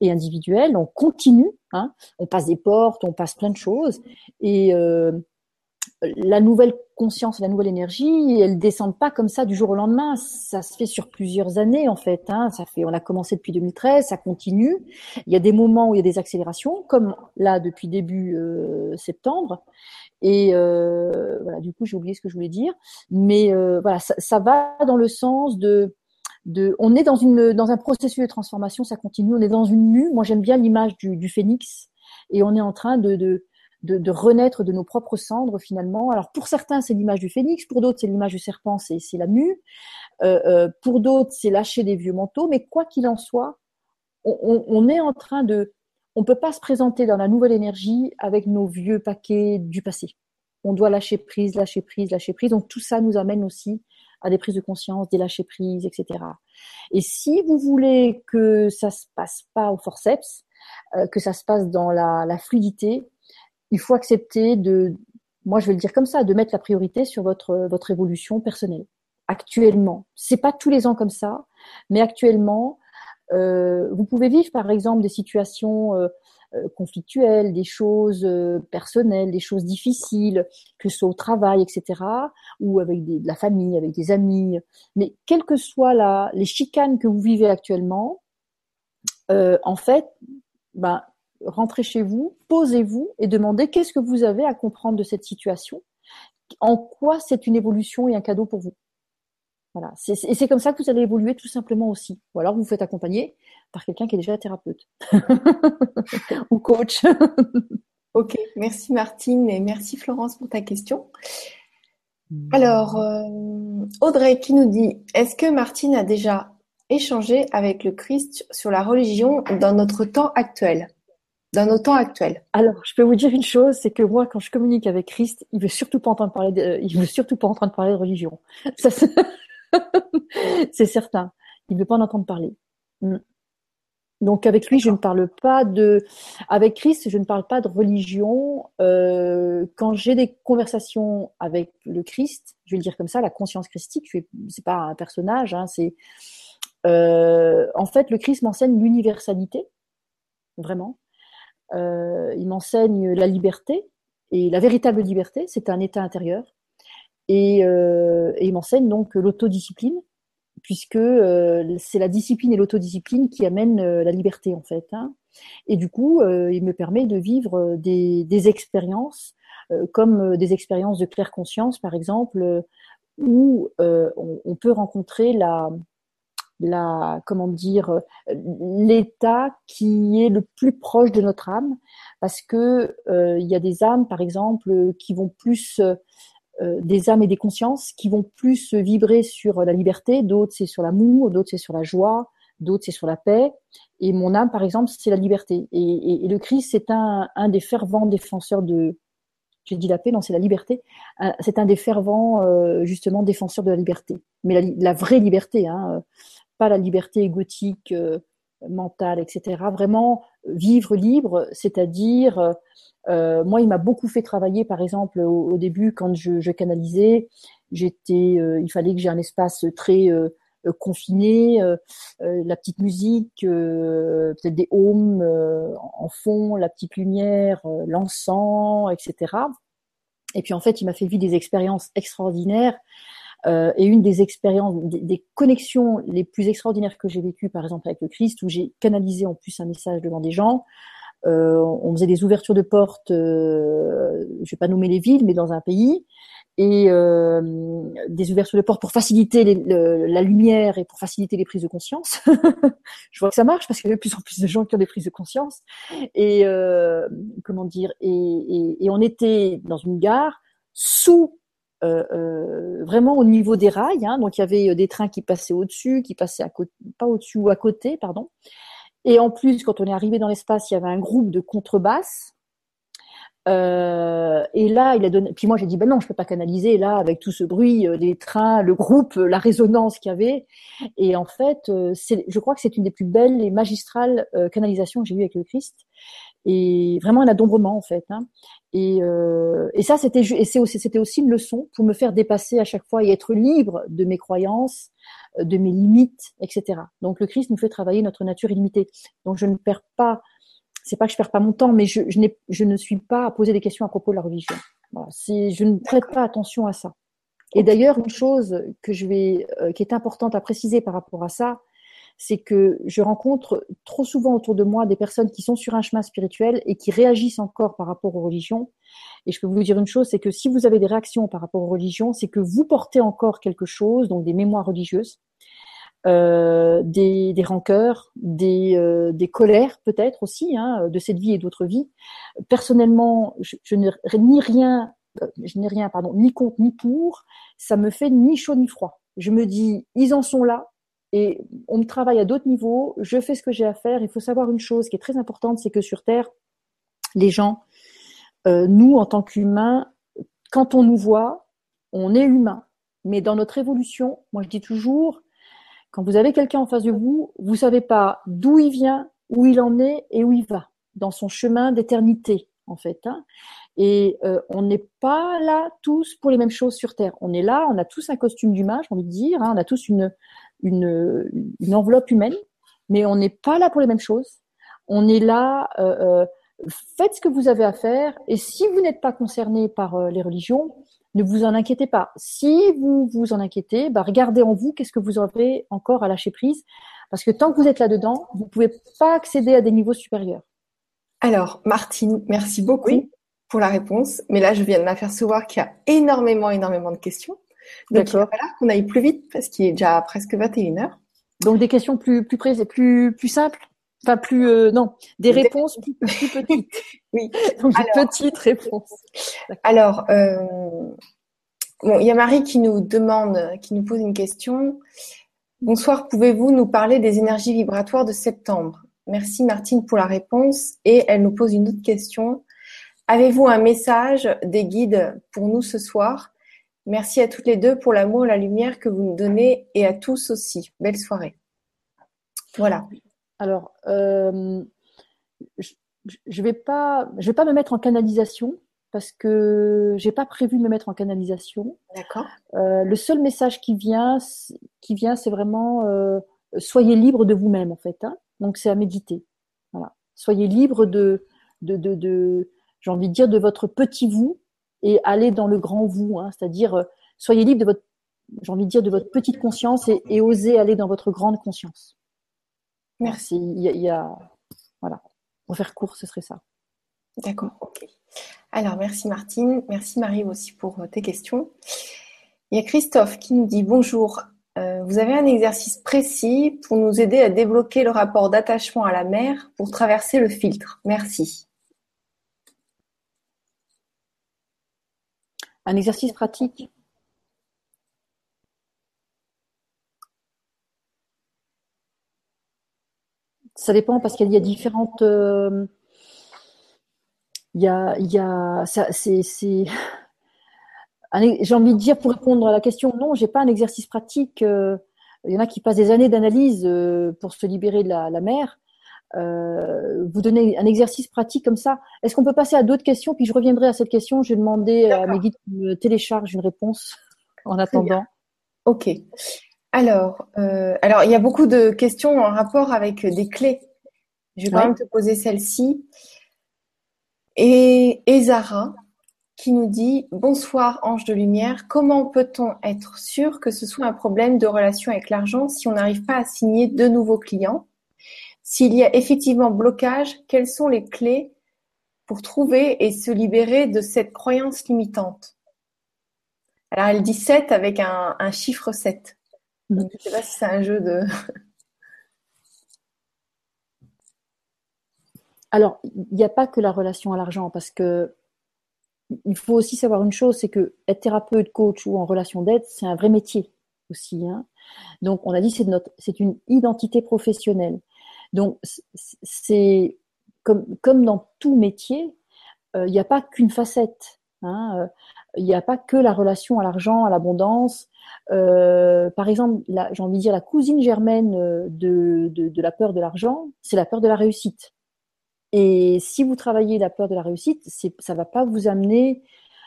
et individuel. On continue, hein, on passe des portes, on passe plein de choses, et euh, la nouvelle conscience, la nouvelle énergie, elle descend pas comme ça du jour au lendemain. Ça se fait sur plusieurs années en fait. Hein. Ça fait, on a commencé depuis 2013, ça continue. Il y a des moments où il y a des accélérations, comme là depuis début septembre. Et euh, voilà, du coup, j'ai oublié ce que je voulais dire. Mais euh, voilà, ça, va dans le sens de, on est dans une dans un processus de transformation, ça continue. On est dans une mue. Moi, j'aime bien l'image du, du phénix, et on est en train de, de de, renaître de nos propres cendres finalement. Alors pour certains c'est l'image du phénix, pour d'autres c'est l'image du serpent, c'est la mue, euh, pour d'autres c'est lâcher des vieux manteaux, mais quoi qu'il en soit, on, on, est en train de, on peut pas se présenter dans la nouvelle énergie avec nos vieux paquets du passé. On doit lâcher prise, lâcher prise, lâcher prise. Donc tout ça nous amène aussi à des prises de conscience, des lâcher prises, etc. Et si vous voulez que ça se passe pas au forceps, euh, que ça se passe dans la, la fluidité, il faut accepter de, moi je vais le dire comme ça, de mettre la priorité sur votre votre évolution personnelle. Actuellement, c'est pas tous les ans comme ça, mais actuellement, vous pouvez vivre par exemple des situations euh, euh conflictuelles, des choses euh, personnelles, des choses difficiles, que ce soit au travail, etc., ou avec de la famille, avec des amis. Mais quelles que soient les chicanes que vous vivez actuellement, euh, en fait, ben, rentrez chez vous, posez-vous et demandez qu'est-ce que vous avez à comprendre de cette situation, en quoi c'est une évolution et un cadeau pour vous. Voilà. Et c'est comme ça que vous allez évoluer tout simplement aussi. Ou alors vous vous faites accompagner par quelqu'un qui est déjà thérapeute ou coach. ok, merci Martine et merci Florence pour ta question. Alors, euh, Audrey qui nous dit, est-ce que Martine a déjà échangé avec le Christ sur la religion dans notre temps actuel? Dans nos temps actuels Alors, je peux vous dire une chose, c'est que moi, quand je communique avec Christ, il veut surtout pas entendre parler, de, euh, il veut surtout pas entendre parler de religion. c'est certain. Il veut pas en entendre parler. Mm. Donc avec lui, je ne parle pas de, avec Christ, je ne parle pas de religion. Euh, quand j'ai des conversations avec le Christ, je vais le dire comme ça, la conscience christique, c'est pas un personnage, hein, c'est, euh, en fait, le Christ m'enseigne l'universalité, vraiment. Euh, il m'enseigne la liberté et la véritable liberté, c'est un état intérieur. Et, euh, et il m'enseigne donc l'autodiscipline, puisque euh, c'est la discipline et l'autodiscipline qui amènent la liberté en fait. Hein. Et du coup, il me permet de vivre des, expériences, comme des expériences de claire conscience, par exemple, où on, peut rencontrer la, comment dire l'état qui est le plus proche de notre âme parce que euh, il y a des âmes par exemple qui vont plus euh, des âmes et des consciences qui vont plus vibrer sur la liberté d'autres c'est sur l'amour d'autres c'est sur la joie d'autres c'est sur la paix et mon âme par exemple c'est la liberté et, et, et le Christ c'est un, un des fervents défenseurs de j'ai dit la paix, non, c'est la liberté. C'est un des fervents, euh, justement, défenseurs de la liberté. Mais la, la vraie liberté, hein, pas la liberté égotique, euh, mentale, etc. Vraiment vivre libre, c'est-à-dire, euh, moi, il m'a beaucoup fait travailler, par exemple, au, début, quand je, canalisais, j'étais, euh, il fallait que j'ai un espace très confiné, la petite musique, peut-être des ohms en fond, la petite lumière, l'encens, etc. Et puis en fait, il m'a fait vivre des expériences extraordinaires euh, et une des expériences, des, connexions les plus extraordinaires que j'ai vécues, par exemple avec le Christ, où j'ai canalisé en plus un message devant des gens. Euh, on faisait des ouvertures de portes, euh, je vais pas nommer les villes, mais dans un pays, et euh, des ouvertures de portes pour faciliter la lumière et pour faciliter les prises de conscience. je vois que ça marche parce qu'il y a de plus en plus de gens qui ont des prises de conscience. Et euh, comment dire et on était dans une gare sous euh, euh, vraiment au niveau des rails. Hein, donc il y avait euh, des trains qui passaient au-dessus, qui passaient à pas au-dessus ou à côté, pardon. Et en plus, quand on est arrivé dans l'espace, il y avait un groupe de contrebasses. Euh, et là, il a donné. Puis moi, j'ai dit ben non, je peux pas canaliser là avec tout ce bruit, les trains, le groupe, la résonance qu'il y avait. Et en fait, je crois que c'est une des plus belles et magistrales canalisations que j'ai eues avec le Christ et vraiment un adombrement en fait. Hein. Et, euh, et ça, c'était aussi, c'était aussi une leçon pour me faire dépasser à chaque fois et être libre de mes croyances, euh, de mes limites, etc. Donc le Christ nous fait travailler notre nature illimitée. Donc je ne perds pas, c'est pas que je perds pas mon temps, mais je, ne suis pas à poser des questions à propos de la religion. Voilà, je ne prête pas attention à ça. Et d'ailleurs, une chose que je vais, euh, qui est importante à préciser par rapport à ça, c'est que je rencontre trop souvent autour de moi des personnes qui sont sur un chemin spirituel et qui réagissent encore par rapport aux religions. Et je peux vous dire une chose, c'est que si vous avez des réactions par rapport aux religions, c'est que vous portez encore quelque chose, donc des mémoires religieuses. euh, des, des rancœurs, des, euh, des colères peut-être aussi hein, de cette vie et d'autres vies. Personnellement, je, je n'ai ni rien, euh, je n'ai rien, pardon, ni contre ni pour. Ça me fait ni chaud ni froid. Je me dis, ils en sont là et on me travaille à d'autres niveaux. Je fais ce que j'ai à faire. Il faut savoir une chose qui est très importante, c'est que sur Terre, les gens, euh, nous en tant qu'humains, quand on nous voit, on est humain. Mais dans notre évolution, moi je dis toujours, quand vous avez quelqu'un en face de vous, vous savez pas d'où il vient, où il en est et où il va dans son chemin d'éternité en fait. Hein. Et euh, on n'est pas là tous pour les mêmes choses sur Terre. On est là, on a tous un costume d'humain, j'ai envie de dire, hein. on a tous une, une, une, enveloppe humaine, mais on n'est pas là pour les mêmes choses. On est là, euh, euh, faites ce que vous avez à faire, et si vous n'êtes pas concerné par euh, les religions, ne vous en inquiétez pas. Si vous vous en inquiétez, bah, regardez en vous qu'est-ce que vous avez encore à lâcher prise. Parce que tant que vous êtes là-dedans, vous ne pouvez pas accéder à des niveaux supérieurs. Alors, Martine, merci beaucoup pour la réponse. Mais là, je viens de m'apercevoir qu'il y a énormément, énormément de questions. Donc, il va falloir qu'on aille plus vite parce qu'il est déjà presque 21 heures. Donc, des questions plus, plus prises et plus, plus simples? Enfin, plus euh, non, des réponses plus, plus petites. oui. Donc Alors, petites réponses. Alors, euh, bon, il y a Marie qui nous demande, qui nous pose une question. Bonsoir, pouvez-vous nous parler des énergies vibratoires de septembre? Merci Martine pour la réponse. Et elle nous pose une autre question. Avez-vous un message des guides pour nous ce soir? Merci à toutes les deux pour l'amour et la lumière que vous nous donnez et à tous aussi. Belle soirée. Voilà. Alors, euh, je ne vais, pas, je vais pas me mettre en canalisation parce que j'ai pas prévu de me mettre en canalisation. D'accord. Euh, le seul message qui vient, qui vient, c'est vraiment euh, soyez libre de vous-même en fait. Hein Donc c'est à méditer. Voilà. Soyez libre de, de, de, de j'ai envie de dire de votre petit vous et allez dans le grand vous. Hein C'est-à-dire euh, soyez libre de votre, j'ai envie de dire de votre petite conscience et, et osez aller dans votre grande conscience. Merci. Il y, a, il y a, voilà. Pour faire court, ce serait ça. D'accord. Ok. Alors, merci Martine. Merci Marie aussi pour tes questions. Il y a Christophe qui nous dit bonjour. Euh, vous avez un exercice précis pour nous aider à débloquer le rapport d'attachement à la mer pour traverser le filtre. Merci. Un exercice pratique ça dépend parce qu'il y a différentes. Euh, il y a, il y a, c'est. J'ai envie de dire pour répondre à la question, non, j'ai pas un exercice pratique. Euh, il y en a qui passent des années d'analyse euh, pour se libérer de la mer. Euh, vous donnez un exercice pratique comme ça. Est-ce qu'on peut passer à d'autres questions? Puis je reviendrai à cette question. Je vais demander à mes guides de me téléchargent une réponse en attendant. Ok. Alors, euh, alors, il y a beaucoup de questions en rapport avec des clés. Je vais quand même te poser celle-ci. Et Ezara qui nous dit Bonsoir ange de lumière, comment peut-on être sûr que ce soit un problème de relation avec l'argent si on n'arrive pas à signer de nouveaux clients? S'il y a effectivement blocage, quelles sont les clés pour trouver et se libérer de cette croyance limitante? Alors elle dit 7 avec un, chiffre 7. Je ne sais pas si c'est un jeu de. Alors, il n'y a pas que la relation à l'argent, parce que il faut aussi savoir une chose, c'est que être thérapeute, coach ou en relation d'aide, c'est un vrai métier aussi. Hein. Donc, on a dit c'est notre, c'est une identité professionnelle. Donc, c'est comme dans tout métier, euh, il n'y a pas qu'une facette. Hein. Euh, il n'y a pas que la relation à l'argent, à l'abondance. Euh, par exemple, j'ai envie de dire la cousine germaine euh, de, la peur de l'argent, c'est la peur de la réussite. Et si vous travaillez la peur de la réussite, ça va pas vous amener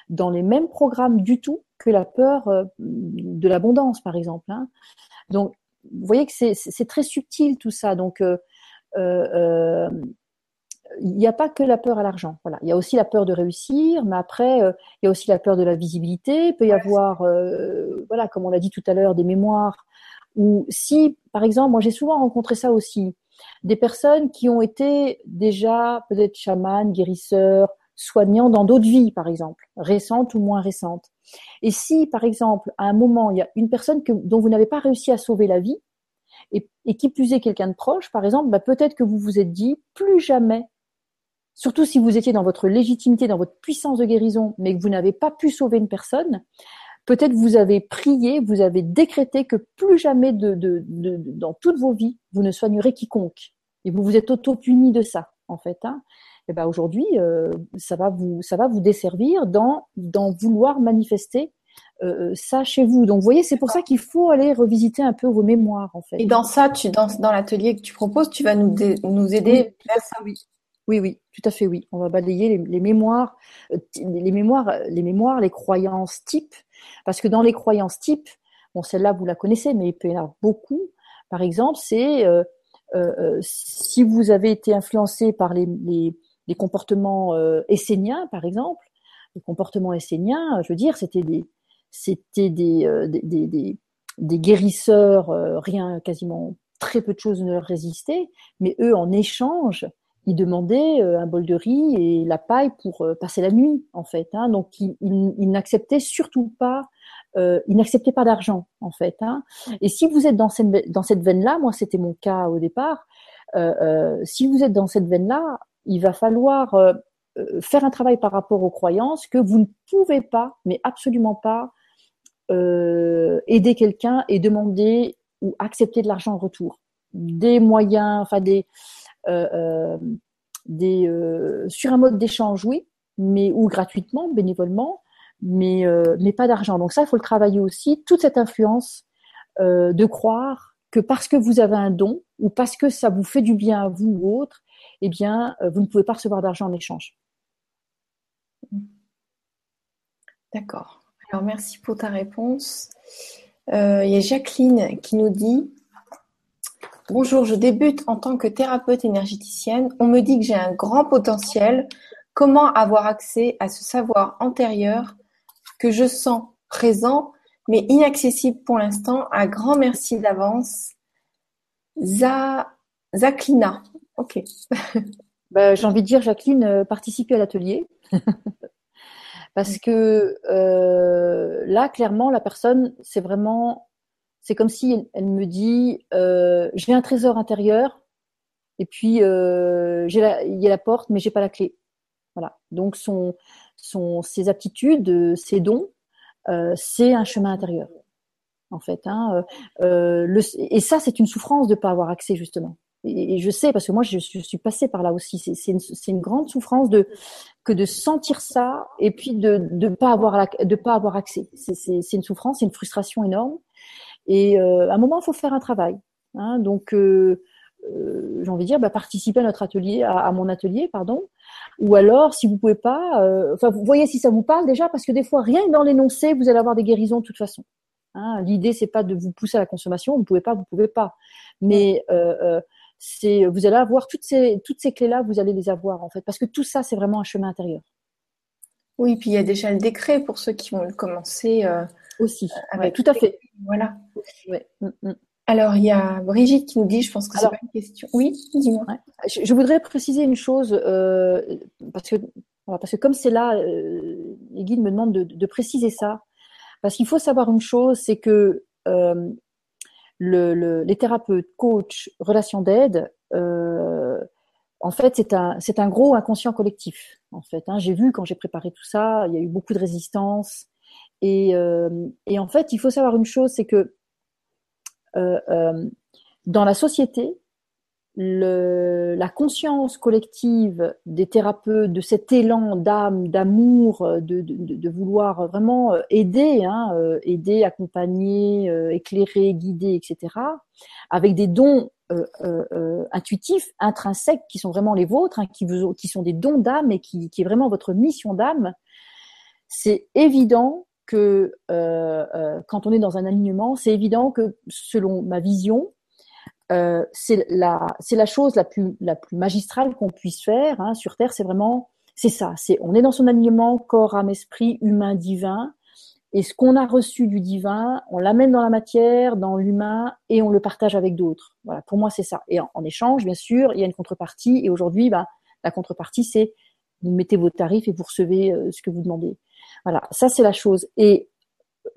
dans les mêmes programmes du tout que la peur euh, de l'abondance, par exemple. Hein. Donc, vous voyez que c'est très subtil tout ça. Donc, euh, euh, il n'y a pas que la peur à l'argent. Voilà, il y a aussi la peur de réussir, mais après, euh, il y a aussi la peur de la visibilité. Il peut y avoir, euh, voilà, comme on l'a dit tout à l'heure, des mémoires. Ou si, par exemple, moi j'ai souvent rencontré ça aussi, des personnes qui ont été déjà peut-être chamanes, guérisseurs, soignants dans d'autres vies, par exemple, récentes ou moins récentes. Et si, par exemple, à un moment, il y a une personne que, dont vous n'avez pas réussi à sauver la vie, et, et qui plus est quelqu'un de proche, par exemple, bah, peut-être que vous vous êtes dit plus jamais, surtout si vous étiez dans votre légitimité, dans votre puissance de guérison, mais que vous n'avez pas pu sauver une personne, peut-être vous avez prié, vous avez décrété que plus jamais de, de, de, dans toutes vos vies, vous ne soignerez quiconque. Et vous vous êtes auto-puni de ça, en fait. Hein. Et ben aujourd'hui, euh, ça va vous, ça va vous desservir dans, dans vouloir manifester euh, ça chez vous. Donc, vous voyez, c'est pour ça qu'il faut aller revisiter un peu vos mémoires, en fait. Et dans ça, tu, dans, dans l'atelier que tu proposes, tu vas nous, nous aider oui, ça. Oui. Oui, oui, tout à fait, oui. On va balayer les, les mémoires, euh, les mémoires, les mémoires, les croyances types, parce que dans les croyances types, bon, celle-là vous la connaissez, mais il peut y en avoir beaucoup. Par exemple, c'est euh, euh, si vous avez été influencé par les, les, les comportements euh, esséniens, par exemple, les comportements esséniens, je veux dire, c'était des, c'était des, euh, des, des, des, guérisseurs, euh, rien, quasiment très peu de choses ne leur résistaient, mais eux, en échange, ils demandaient euh, un bol de riz et la paille pour passer la nuit, en fait. Hein. Donc, ils, ils, n'acceptaient surtout pas, euh, ils n'acceptaient pas d'argent, en fait. Hein. Et si vous êtes dans cette, dans cette veine-là, moi, c'était mon cas au départ, euh, euh, si vous êtes dans cette veine-là, il va falloir faire un travail par rapport aux croyances que vous ne pouvez pas, mais absolument pas, euh, aider quelqu'un et demander ou accepter de l'argent en retour. Des moyens, enfin des, euh, euh, sur un mode d'échange, oui, mais ou gratuitement, bénévolement, mais mais pas d'argent. Donc ça, il faut le travailler aussi. Toute cette influence de croire que parce que vous avez un don ou parce que ça vous fait du bien à vous ou autre, eh bien, vous ne pouvez pas recevoir d'argent en échange. D'accord. Alors, merci pour ta réponse. Euh, il y a Jacqueline qui nous dit Bonjour, je débute en tant que thérapeute énergéticienne. On me dit que j'ai un grand potentiel. Comment avoir accès à ce savoir antérieur que je sens présent mais inaccessible pour l'instant Un grand merci d'avance. Za... Zaclina. Ok. ben, j'ai envie de dire, Jacqueline, euh, participez à l'atelier. Parce que euh, là, clairement, la personne, c'est vraiment, c'est comme si elle, me dit, euh, j'ai un trésor intérieur, et puis euh, j'ai il y a la porte, mais j'ai pas la clé. Voilà. Donc son, son, ses aptitudes, ses dons, euh, c'est un chemin intérieur, en fait. Hein. Le, et ça, c'est une souffrance de pas avoir accès justement et je sais parce que moi je, suis passée par là aussi. C'est une, grande souffrance que de sentir ça et puis de de pas avoir la, de pas avoir accès. C'est une souffrance, c'est une frustration énorme. Et euh, à un moment, il faut faire un travail. Hein, donc euh, euh, j'ai envie de dire, bah, participez à notre atelier, à, mon atelier, pardon. Ou alors, si vous pouvez pas, vous voyez si ça vous parle déjà, parce que des fois, rien que dans l'énoncé, vous allez avoir des guérisons de toute façon. Hein, L'idée, c'est pas de vous pousser à la consommation. Vous pouvez pas, vous pouvez pas. Mais c'est vous allez avoir toutes ces toutes ces clés là, vous allez les avoir en fait, parce que tout ça c'est vraiment un chemin intérieur. Oui, puis il y a déjà le décret pour ceux qui vont le commencer euh, aussi. Avec tout à fait. Voilà. Ouais. Mm, mm. Alors il y a Brigitte qui nous dit, je pense que c'est pas une question. Oui, dis-moi. Je, je, voudrais préciser une chose euh, parce que parce que comme c'est là, euh, les guides me demandent de, de préciser ça, parce qu'il faut savoir une chose, c'est que euh, le, le, les thérapeutes, coachs, relations d'aide, euh, en fait, c'est un, un gros inconscient collectif. En fait, hein. j'ai vu quand j'ai préparé tout ça, il y a eu beaucoup de résistance. Et, euh, et en fait, il faut savoir une chose, c'est que euh, euh dans la société, le, la conscience collective des thérapeutes, de cet élan d'âme, d'amour, de, de, de, vouloir vraiment euh, aider, hein, euh, aider, accompagner, euh, éclairer, guider, etc., avec des dons euh, euh, intuitifs, intrinsèques, qui sont vraiment les vôtres, hein, qui, vous, qui sont des dons d'âme et qui, qui est vraiment votre mission d'âme, c'est évident que euh, quand on est dans un alignement, c'est évident que selon ma vision, euh, c'est la c'est la chose la plus la plus magistrale qu'on puisse faire hein, sur terre c'est vraiment c'est ça c'est on est dans son alignement corps âme esprit humain divin et ce qu'on a reçu du divin on l'amène dans la matière dans l'humain et on le partage avec d'autres. Voilà pour moi c'est ça. Et en, échange bien sûr il y a une contrepartie et aujourd'hui bah, la contrepartie c'est vous mettez vos tarifs et vous recevez euh, ce que vous demandez. Voilà ça c'est la chose. Et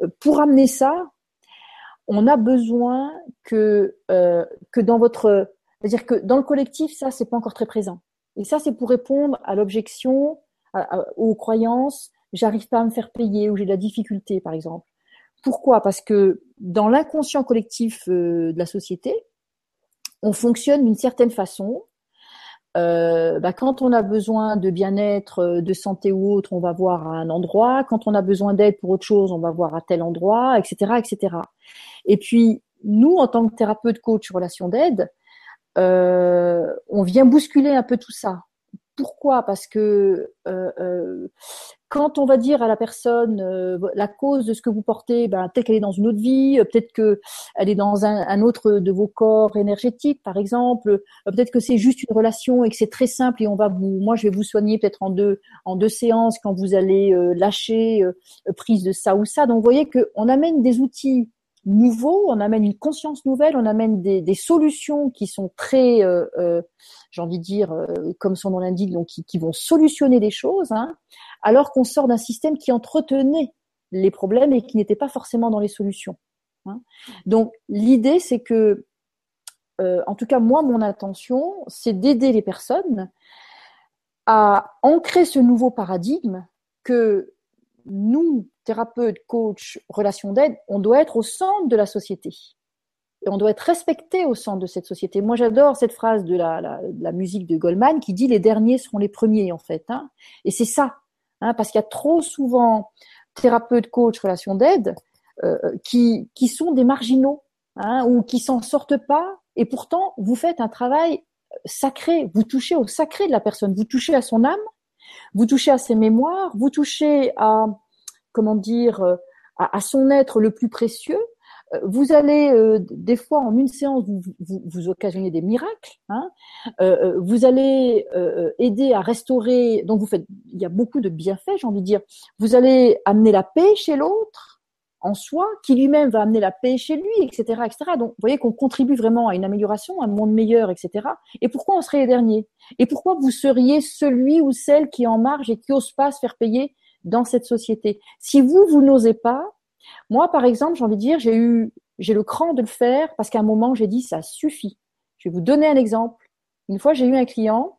euh, pour amener ça on a besoin que euh, que dans votre, c'est-à-dire que dans le collectif, ça c'est pas encore très présent. Et ça c'est pour répondre à l'objection, aux croyances. J'arrive pas à me faire payer ou j'ai de la difficulté, par exemple. Pourquoi? Parce que dans l'inconscient collectif euh, de la société, on fonctionne d'une certaine façon. Euh, bah, quand on a besoin de bien-être, de santé ou autre, on va voir à un endroit. Quand on a besoin d'aide pour autre chose, on va voir à tel endroit, etc., etc. Et puis nous, en tant que thérapeute, coach, relation d'aide, euh, on vient bousculer un peu tout ça. Pourquoi? Parce que euh, euh, quand on va dire à la personne la cause de ce que vous portez, ben, peut-être qu'elle est dans une autre vie, peut-être qu'elle est dans un, autre de vos corps énergétiques, par exemple, peut-être que c'est juste une relation et que c'est très simple et on va vous, moi je vais vous soigner peut-être en deux en deux séances quand vous allez lâcher prise de ça ou ça. Donc vous voyez qu'on amène des outils nouveau, on amène une conscience nouvelle, on amène des, solutions qui sont très, euh, euh, j'ai envie de dire, euh, comme son nom l'indique, qui, vont solutionner des choses, hein, alors qu'on sort d'un système qui entretenait les problèmes et qui n'était pas forcément dans les solutions. Hein. Donc l'idée, c'est que, en tout cas moi, mon intention, c'est d'aider les personnes à ancrer ce nouveau paradigme que nous, thérapeutes, coach, relations d'aide, on doit être au centre de la société. Et on doit être respecté au centre de cette société. Moi, j'adore cette phrase de la, musique de Goldman qui dit les derniers seront les premiers, en fait. Hein. Et c'est ça, hein, parce qu'il y a trop souvent thérapeutes, coach, relations d'aide euh, qui, qui sont des marginaux hein, ou qui s'en sortent pas. Et pourtant, vous faites un travail sacré. Vous touchez au sacré de la personne. Vous touchez à son âme, vous touchez à ses mémoires, vous touchez à, comment dire, euh, à, son être le plus précieux. Euh, vous allez euh, des fois en une séance vous, vous, occasionnez des miracles. Hein. vous allez aider à restaurer. Donc vous faites, il y a beaucoup de bienfaits, j'ai envie de dire. Vous allez amener la paix chez l'autre en soi, qui lui-même va amener la paix chez lui, etc., etc. Donc, vous voyez qu'on contribue vraiment à une amélioration, à un monde meilleur, etc. Et pourquoi on serait les derniers? Et pourquoi vous seriez celui ou celle qui est en marge et qui ose pas se faire payer dans cette société Si vous, vous n'osez pas, moi, par exemple, j'ai envie de dire, j'ai eu, j'ai le cran de le faire parce qu'à un moment, j'ai dit, ça suffit. Je vais vous donner un exemple. Une fois, j'ai eu un client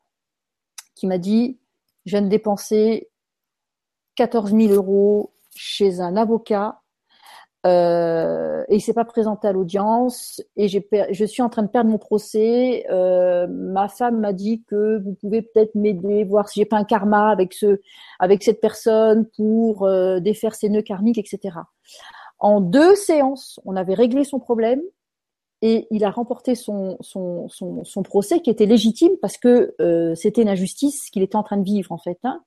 qui m'a dit, je viens de dépenser 14 000 euros chez un avocat euh, et il s'est pas présenté à l'audience et j'ai je suis en train de perdre mon procès. Euh, ma femme m'a dit que vous pouvez peut-être m'aider, voir si j'ai pas un karma avec ce avec cette personne pour euh, défaire ses nœuds karmiques, etc. En deux séances, on avait réglé son problème et il a remporté son son son, son procès qui était légitime parce que euh, c'était une injustice qu'il était en train de vivre en fait. Hein.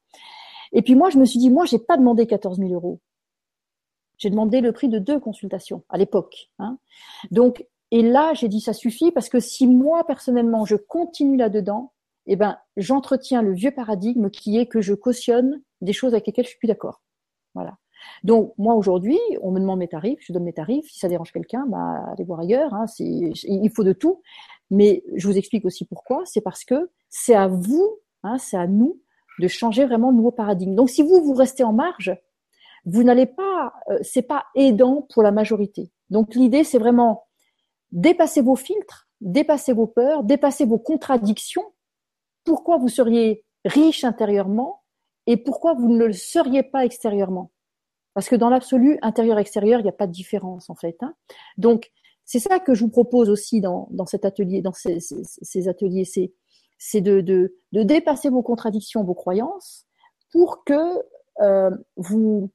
Et puis moi, je me suis dit, moi, j'ai pas demandé 14 000 euros. J'ai demandé le prix de deux consultations à l'époque. Hein. Donc, et là, j'ai dit ça suffit parce que si moi personnellement je continue là-dedans, eh ben, j'entretiens le vieux paradigme qui est que je cautionne des choses avec lesquelles je suis plus d'accord. Voilà. Donc moi aujourd'hui, on me demande mes tarifs, je donne mes tarifs. Si ça dérange quelqu'un, bah allez voir ailleurs. Hein, il faut de tout. Mais je vous explique aussi pourquoi. C'est parce que c'est à vous, hein, c'est à nous de changer vraiment le nouveau paradigme. Donc si vous vous restez en marge, vous n'allez pas, euh, c'est pas aidant pour la majorité. Donc l'idée, c'est vraiment dépasser vos filtres, dépasser vos peurs, dépasser vos contradictions. Pourquoi vous seriez riche intérieurement et pourquoi vous ne le seriez pas extérieurement? Parce que dans l'absolu, intérieur-extérieur, il n'y a pas de différence en fait. Hein. Donc c'est ça que je vous propose aussi dans, dans cet atelier, dans ces, ces, ateliers, c'est c'est de, de, de, dépasser vos contradictions, vos croyances, pour que euh, vous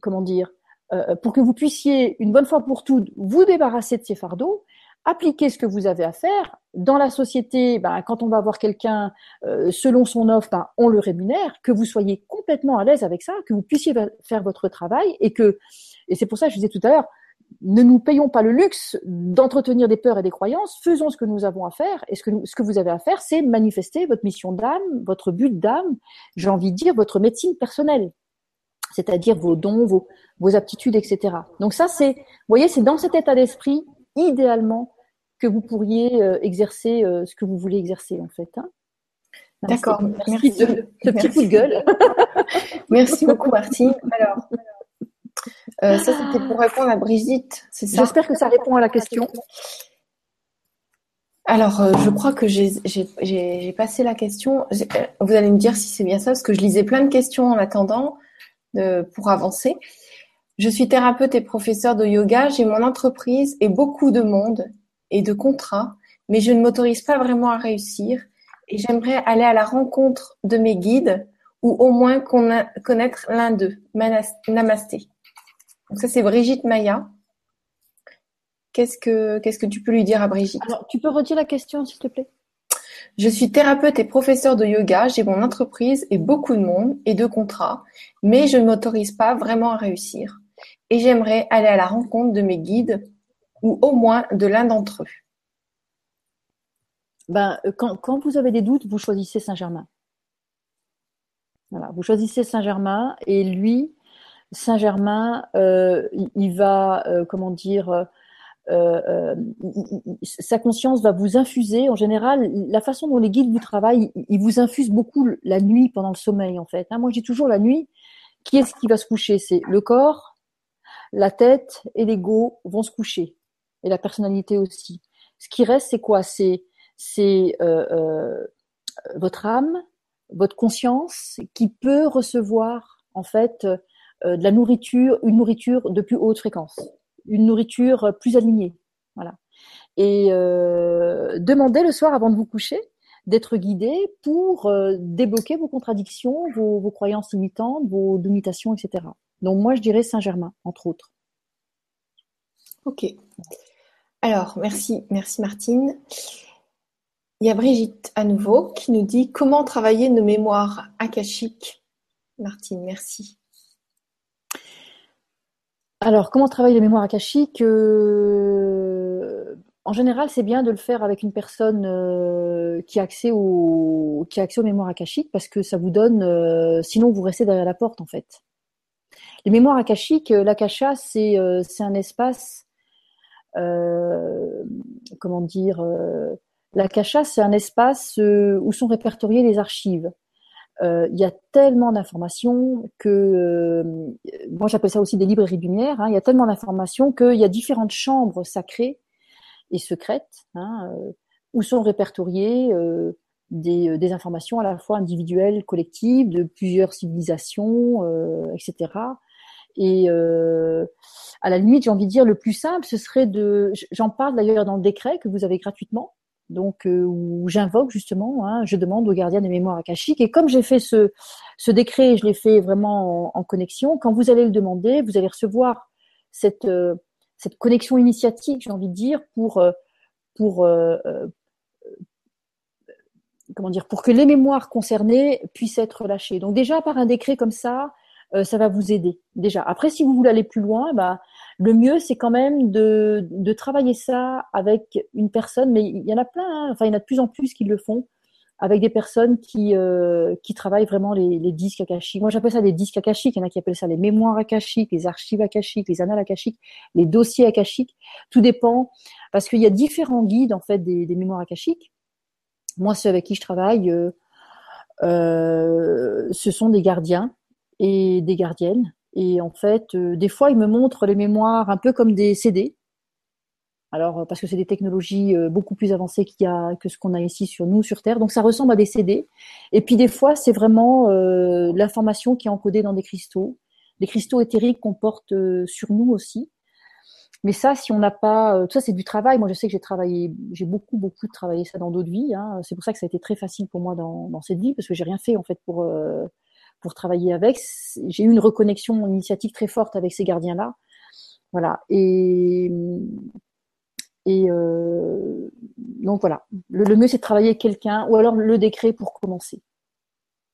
comment dire, euh, pour que vous puissiez une bonne fois pour toutes vous débarrasser de ces fardeaux, appliquer ce que vous avez à faire. Dans la société, ben, quand on va voir quelqu'un euh, selon son offre, ben, on le rémunère, que vous soyez complètement à l'aise avec ça, que vous puissiez faire votre travail et que, et c'est pour ça que je disais tout à l'heure, ne nous payons pas le luxe d'entretenir des peurs et des croyances, faisons ce que nous avons à faire, et ce que, ce que vous avez à faire, c'est manifester votre mission d'âme, votre but d'âme, j'ai envie de dire votre médecine personnelle c'est-à-dire vos dons, vos, vos aptitudes, etc. Donc ça, c'est, vous voyez, c'est dans cet état d'esprit, idéalement, que vous pourriez euh, exercer euh, ce que vous voulez exercer, en fait. Hein. D'accord. Merci, de ce petit coup de gueule. merci beaucoup, Martine. Alors, Euh, ça, c'était pour répondre à Brigitte, c'est ça? J'espère que ça répond à la question. Alors, euh, je crois que j'ai passé la question. Vous allez me dire si c'est bien ça, parce que je lisais plein de questions en attendant pour avancer. Je suis thérapeute et professeur de yoga. J'ai mon entreprise et beaucoup de monde et de contrats, mais je ne m'autorise pas vraiment à réussir. Et j'aimerais aller à la rencontre de mes guides ou au moins connaître l'un d'eux. Namasté. Donc ça, c'est Brigitte Maya. Qu'est-ce que, qu'est-ce que tu peux lui dire à Brigitte? Alors, tu peux redire la question, s'il te plaît? Je suis thérapeute et professeur de yoga. J'ai mon entreprise et beaucoup de monde et de contrats, mais je ne m'autorise pas vraiment à réussir. Et j'aimerais aller à la rencontre de mes guides ou au moins de l'un d'entre eux. Ben, euh, quand, vous avez des doutes, vous choisissez Saint-Germain. Voilà, vous choisissez Saint-Germain et lui, Saint-Germain, euh, il, va, euh, comment dire, euh, sa conscience va vous infuser. En général, la façon dont les guides vous travaillent, ils vous infusent beaucoup la nuit pendant le sommeil, en fait. Hein. moi, dis toujours la nuit. Qui est-ce qui va se coucher? C'est le corps, la tête et l'ego vont se coucher, et la personnalité aussi. Ce qui reste, c'est quoi? C'est c'est votre âme, votre conscience qui peut recevoir en fait euh, de la nourriture, une nourriture de plus haute fréquence, une nourriture plus alignée. Et euh, demandez le soir avant de vous coucher d'être guidé pour euh, débloquer vos contradictions, vos, vos, croyances limitantes, vos limitations, etc. Donc moi, je dirais Saint-Germain, entre autres. Ok. Alors, merci, merci Martine. Il y a Brigitte à nouveau qui nous dit comment travailler nos mémoires akashiques? Martine, merci. Alors, comment travailler les mémoires akashiques euh, En général, c'est bien de le faire avec une personne euh, qui, a accès qui aux mémoires akashiques parce que ça vous donne. Euh, sinon, vous restez derrière la porte, en fait. Les mémoires akashiques, l'akasha, c'est c'est un espace. comment dire L'akasha, c'est un espace où sont répertoriées les archives. Euh, il y a tellement d'informations que, euh, moi j'appelle ça aussi des librairies lumière, hein, il y a tellement d'informations qu'il y a différentes chambres sacrées et secrètes hein, euh, où sont répertoriées des, des, informations à la fois individuelles, collectives, de plusieurs civilisations, etc. Et à la limite, j'ai envie de dire, le plus simple, ce serait de, j'en parle d'ailleurs dans le décret que vous avez gratuitement, donc euh, où j'invoque justement, hein, je demande au gardien des mémoires akashiques. Et comme j'ai fait ce, décret, je l'ai fait vraiment en, connexion. Quand vous allez le demander, vous allez recevoir cette euh, connexion initiatique, j'ai envie de dire, pour euh, comment dire, pour que les mémoires concernées puissent être lâchées. Donc déjà par un décret comme ça, ça va vous aider. Déjà. Après, si vous voulez aller plus loin, bah le mieux, c'est quand même de, travailler ça avec une personne, mais il y en a plein, hein. enfin il y en a de plus en plus qui le font, avec des personnes qui, euh, qui travaillent vraiment les, disques akashiques. Moi, j'appelle ça des disques akashiques. Il y en a qui appellent ça les mémoires akashiques, les archives akashiques, les annales akashiques, les dossiers akashiques. Tout dépend, parce qu'il y a différents guides en fait des, des mémoires akashiques. Moi, ceux avec qui je travaille, euh, euh, ce sont des gardiens et des gardiennes et en fait, euh, des fois, ils me montrent les mémoires un peu comme des CD. Alors, euh, parce que c'est des technologies euh, beaucoup plus avancées qu'il y a, que ce qu'on a ici sur nous, sur Terre. Donc, ça ressemble à des CD. Et puis, des fois, c'est vraiment euh, l'information qui est encodée dans des cristaux. Des cristaux éthériques qu'on porte sur nous aussi. Mais ça, si on n'a pas, tout ça, c'est du travail. Moi, je sais que j'ai travaillé, j'ai beaucoup, beaucoup travaillé ça dans d'autres vies. Hein. C'est pour ça que ça a été très facile pour moi dans, dans cette vie, parce que j'ai rien fait en fait pour pour travailler avec. J'ai eu une reconnexion initiatique très forte avec ces gardiens-là. Voilà. Et, et euh, donc voilà. Le, mieux, c'est de travailler avec quelqu'un ou alors le décret pour commencer.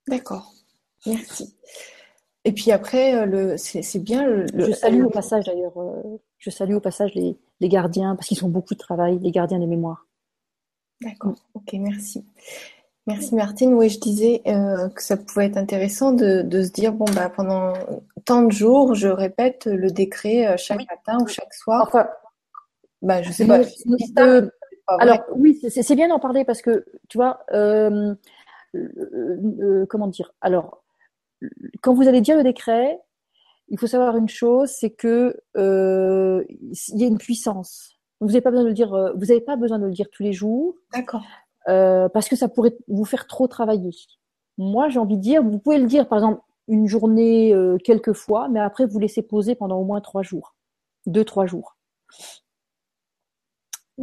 D'accord. Merci. Et puis après, euh, le, c'est, bien. Le, je salue au passage d'ailleurs. Euh, je salue au passage les, les gardiens parce qu'ils ont beaucoup de travail, les gardiens des mémoires. D'accord. Ok, merci. Merci Martine. Oui, je disais euh, que ça pouvait être intéressant de, se dire bon bah pendant tant de jours, je répète le décret euh, chaque matin ou chaque soir. Enfin, bah je sais pas. alors oui, c'est bien d'en parler parce que tu vois, euh, comment dire? Alors quand vous allez dire le décret, il faut savoir une chose, c'est que euh, il y a une puissance. Vous n'avez pas besoin de le dire. euh, Vous n'avez pas besoin de le dire tous les jours D'accord. Euh, parce que ça pourrait vous faire trop travailler. Moi, j'ai envie de dire, vous pouvez le dire, par exemple, une journée, euh, quelques fois, mais après vous laissez poser pendant au moins trois jours, deux, trois jours.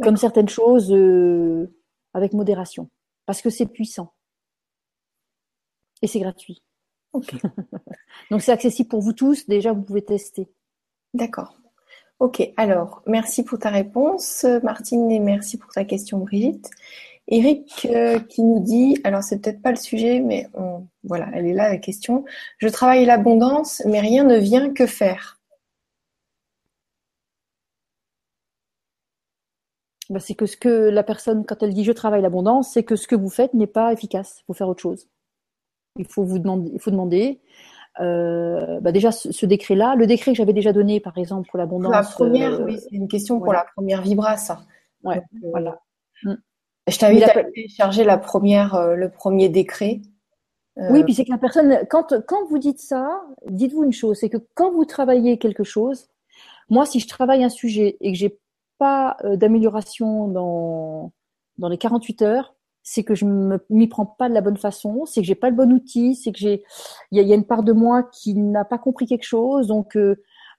Comme certaines choses, euh, avec modération, parce que c'est puissant et c'est gratuit. Ok. Donc c'est accessible pour vous tous. Déjà, vous pouvez tester. D'accord. Ok. Alors, merci pour ta réponse, Martine, et merci pour ta question, Brigitte. Eric euh, qui nous dit, alors c'est peut-être pas le sujet, mais on- voilà, elle est là la question. Je travaille l'abondance, mais rien ne vient. Que faire? Bah, c'est que ce que la personne, quand elle dit je travaille l'abondance, c'est que ce que vous faites n'est pas efficace. Il faut faire autre chose. Il faut vous demander, il faut demander. Euh, bah déjà ce, ce décret-là, le décret que j'avais déjà donné, par exemple pour l'abondance. La première, euh, oui, c'est une question pour la première vibra, ça. Ouais, Donc, voilà. Je t'invite à télécharger la première, euh, le premier décret. Euh, Oui, puis c'est que la personne, quand, quand vous dites ça, dites-vous une chose, c'est que quand vous travaillez quelque chose, moi, si je travaille un sujet et que j'ai pas euh, d'amélioration dans, dans les 48 heures, c'est que je m'y prends pas de la bonne façon, c'est que j'ai pas le bon outil, c'est que j'ai, il y a, il y a une part de moi qui n'a pas compris quelque chose, donc euh,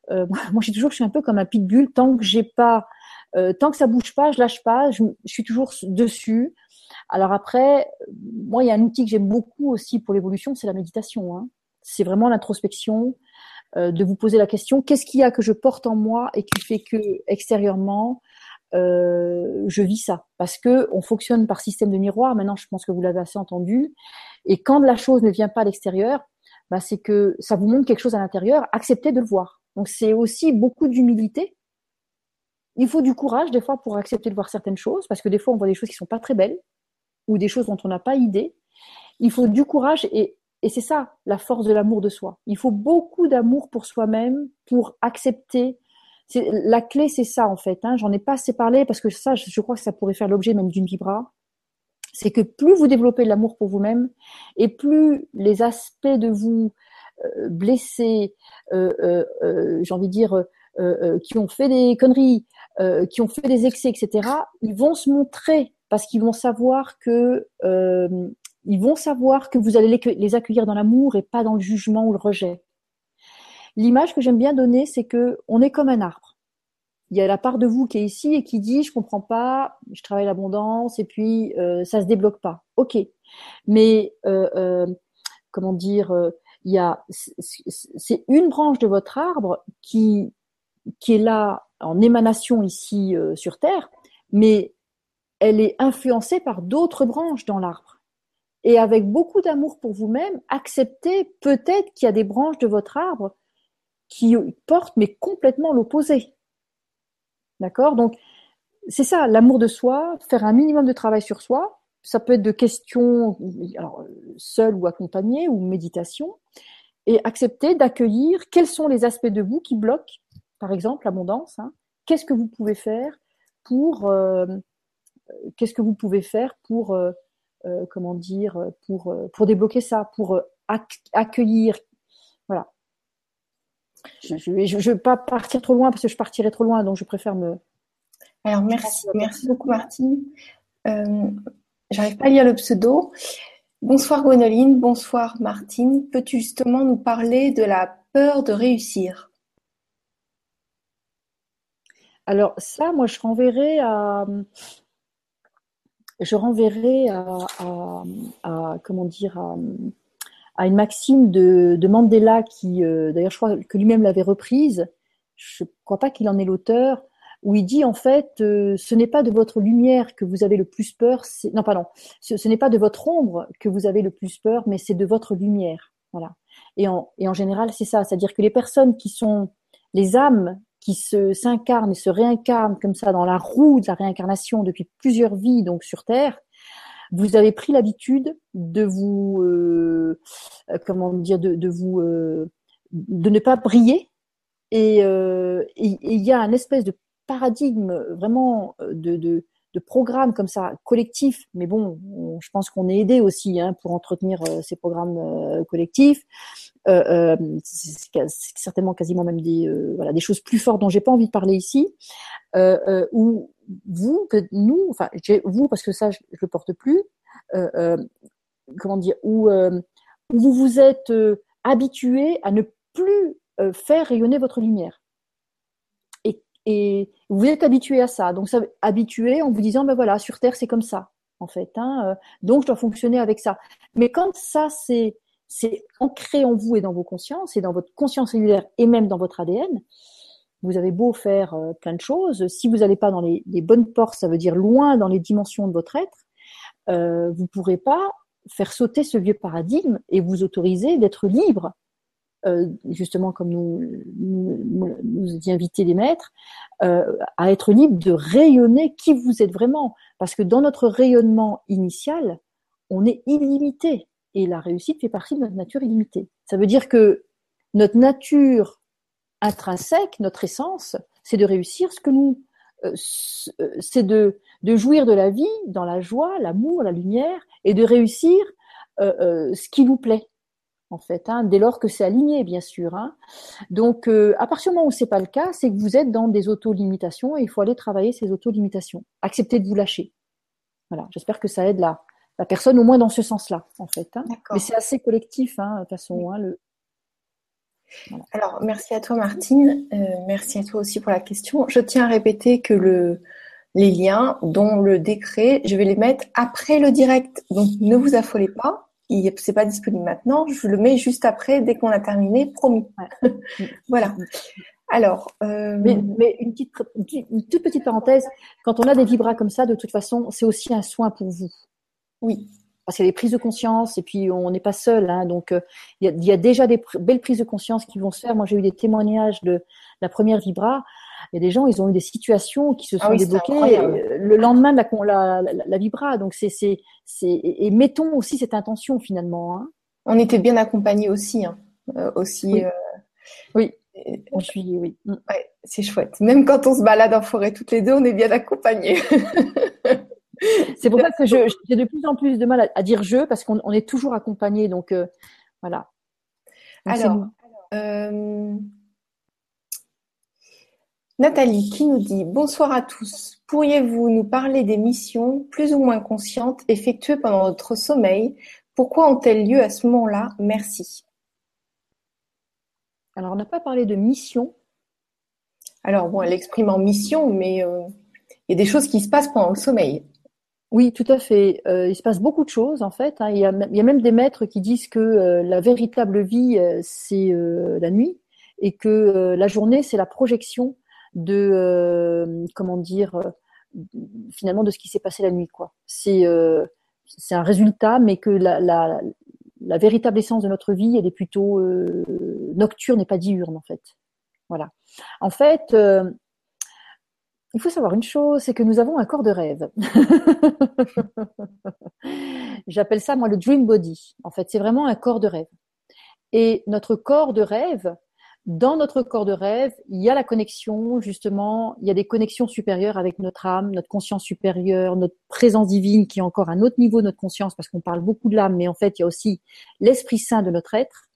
moi, j'ai toujours, je suis un peu comme un pitbull, tant que j'ai pas, euh, tant que ça bouge pas, je lâche pas, je, suis toujours dessus. Alors après, moi, il y a un outil que j'aime beaucoup aussi pour l'évolution, c'est la méditation. Hein. C'est vraiment l'introspection, euh, de vous poser la question qu'est-ce qu'il y a que je porte en moi et qui fait que extérieurement euh, je vis ça? Parce que on fonctionne par système de miroir. Maintenant, je pense que vous l'avez assez entendu. Et quand la chose ne vient pas à l'extérieur, bah, c'est que ça vous montre quelque chose à l'intérieur. Acceptez de le voir. Donc c'est aussi beaucoup d'humilité. Il faut du courage des fois pour accepter de voir certaines choses, parce que des fois on voit des choses qui sont pas très belles ou des choses dont on n'a pas idée. Il faut du courage et, c'est ça la force de l'amour de soi. Il faut beaucoup d'amour pour soi-même pour accepter. La clé, c'est ça en fait. Hein. J'en ai pas assez parlé parce que ça, je crois que ça pourrait faire l'objet même d'une vibra. C'est que plus vous développez de l'amour pour vous-même et plus les aspects de vous euh, blessés, euh, euh, j'ai envie de dire, qui ont fait des conneries, qui ont fait des excès, etc., ils vont se montrer parce qu'ils vont savoir que euh, ils vont savoir que vous allez les, accueillir dans l'amour et pas dans le jugement ou le rejet. L'image que j'aime bien donner, c'est que on est comme un arbre. Il y a la part de vous qui est ici et qui dit je comprends pas, je travaille l'abondance et puis euh, ça se débloque pas. Ok, mais euh, euh, comment dire, il y a c'est une branche de votre arbre qui qui est là en émanation ici sur Terre, mais elle est influencée par d'autres branches dans l'arbre. Et avec beaucoup d'amour pour vous-même, acceptez peut-être qu'il y a des branches de votre arbre qui portent mais complètement l'opposé. D'accord? Donc, c'est ça, l'amour de soi, faire un minimum de travail sur soi. Ça peut être de questions, alors, seul ou accompagné, ou méditation, et accepter d'accueillir quels sont les aspects de vous qui bloquent, par exemple, l'abondance. Hein. Qu'est-ce que vous pouvez faire pour euh, qu'est-ce que vous pouvez faire pour euh, euh, comment dire pour pour débloquer ça pour ac accueillir voilà. Je ne vais pas partir trop loin parce que je partirais trop loin donc je préfère me alors merci merci beaucoup Martine. Euh, j'arrive pas à lire le pseudo. Bonsoir Gwénoline. Bonsoir Martine. Peux-tu justement nous parler de la peur de réussir? Alors ça moi je renverrai à je renverrai à, comment dire à, une maxime de, de Mandela qui euh, d'ailleurs je crois que lui-même l'avait reprise. Je ne crois pas qu'il en est l'auteur où il dit en fait euh, ce n'est pas de votre lumière que vous avez le plus peur non pardon ce, ce n'est pas de votre ombre que vous avez le plus peur mais c'est de votre lumière. Voilà. Et en, et en général c'est ça. C'est-à-dire que les personnes qui sont les âmes qui se s'incarne et se réincarne comme ça dans la roue de la réincarnation depuis plusieurs vies donc sur Terre, vous avez pris l'habitude de vous euh, comment dire de, de vous euh, de ne pas briller et il euh, y a un espèce de paradigme vraiment de, de, de programmes comme ça collectifs, mais bon, je pense qu'on est aidé aussi hein, pour entretenir ces programmes collectifs. C'est certainement quasiment même des voilà des choses plus fortes dont j'ai pas envie de parler ici, où vous, que nous, enfin vous parce que ça je, je le porte plus, comment dire, où, vous vous êtes habitué à ne plus faire rayonner votre lumière et vous êtes habitué à ça. Donc, ça, habitué en vous disant, ben voilà, sur Terre, c'est comme ça, en fait. Hein, euh, donc, je dois fonctionner avec ça. Mais quand ça, c'est c'est ancré en vous et dans vos consciences et dans votre conscience cellulaire et même dans votre ADN, vous avez beau faire euh, plein de choses, si vous n'allez pas dans les, bonnes portes, ça veut dire loin dans les dimensions de votre être, euh, vous pourrez pas faire sauter ce vieux paradigme et vous autoriser d'être libre euh, justement comme nous, nous, nous y inviter les maîtres, à être libre de rayonner qui vous êtes vraiment. Parce que dans notre rayonnement initial, on est illimité. Et la réussite fait partie de notre nature illimitée. Ça veut dire que notre nature intrinsèque, notre essence, c'est de réussir ce que nous, euh, c'est de, jouir de la vie dans la joie, l'amour, la lumière, et de réussir euh, ce qui nous plaît en fait, hein, dès lors que c'est aligné, bien sûr. Hein. Donc, euh, à partir du moment où c'est pas le cas, c'est que vous êtes dans des auto-limitations et il faut aller travailler ces auto-limitations. Accepter de vous lâcher. Voilà. J'espère que ça aide la, la personne au moins dans ce sens-là, en fait. Hein. Mais c'est assez collectif, hein, de toute façon. Hein, le... Alors, merci à toi, Martine. Euh, merci à toi aussi pour la question. Je tiens à répéter que le, les liens, dont le décret, je vais les mettre après le direct. Donc, ne vous affolez pas c'est pas disponible maintenant, je le mets juste après dès qu'on a terminé, promis. voilà. Alors, euh... mais, mais une, petite, une, toute petite parenthèse, quand on a des vibras comme ça, de toute façon, c'est aussi un soin pour vous. Oui. Parce qu'il y a des prises de conscience et puis on n'est pas seul, hein, donc euh, il y, a, il y, a, déjà des belles prises de conscience qui vont se faire. Moi, j'ai eu des témoignages de la première vibra il y a des gens, ils ont eu des situations qui se ah sont débloquées euh, le lendemain de la, la, la, vibra. Donc c'est, c'est, et mettons aussi cette intention finalement. Hein. On était bien accompagnés aussi, hein. euh, aussi. Oui. Euh... oui. On suit, oui. Ouais, c'est chouette. Même quand on se balade en forêt toutes les deux, on est bien accompagnés. c'est pour ça que j'ai de plus en plus de mal à, dire je parce qu'on on est toujours accompagné. Donc euh, voilà. Donc, alors, euh, Nathalie qui nous dit Bonsoir à tous. Pourriez-vous nous parler des missions plus ou moins conscientes effectuées pendant notre sommeil? Pourquoi ont-elles lieu à ce moment-là? Merci. Alors, on n'a pas parlé de mission. Alors, bon, elle exprime en mission, mais euh, il y a des choses qui se passent pendant le sommeil. Oui, tout à fait. Euh, il se passe beaucoup de choses, en fait. Hein. Il, y a, même des maîtres qui disent que euh, la véritable vie, c'est la nuit et que la journée, c'est la projection de euh, comment dire euh, finalement de ce qui s'est passé la nuit quoi. C'est euh, un résultat, mais que la, la, la, véritable essence de notre vie, elle est plutôt nocturne et pas diurne en fait. Voilà. En fait, il faut savoir une chose, c'est que nous avons un corps de rêve. J'appelle ça moi le dream body. En fait, c'est vraiment un corps de rêve. Et notre corps de rêve, dans notre corps de rêve, il y a la connexion, justement, il y a des connexions supérieures avec notre âme, notre conscience supérieure, notre présence divine qui est encore un autre niveau de notre conscience parce qu'on parle beaucoup de l'âme, mais en fait, il y a aussi l'esprit saint de notre être.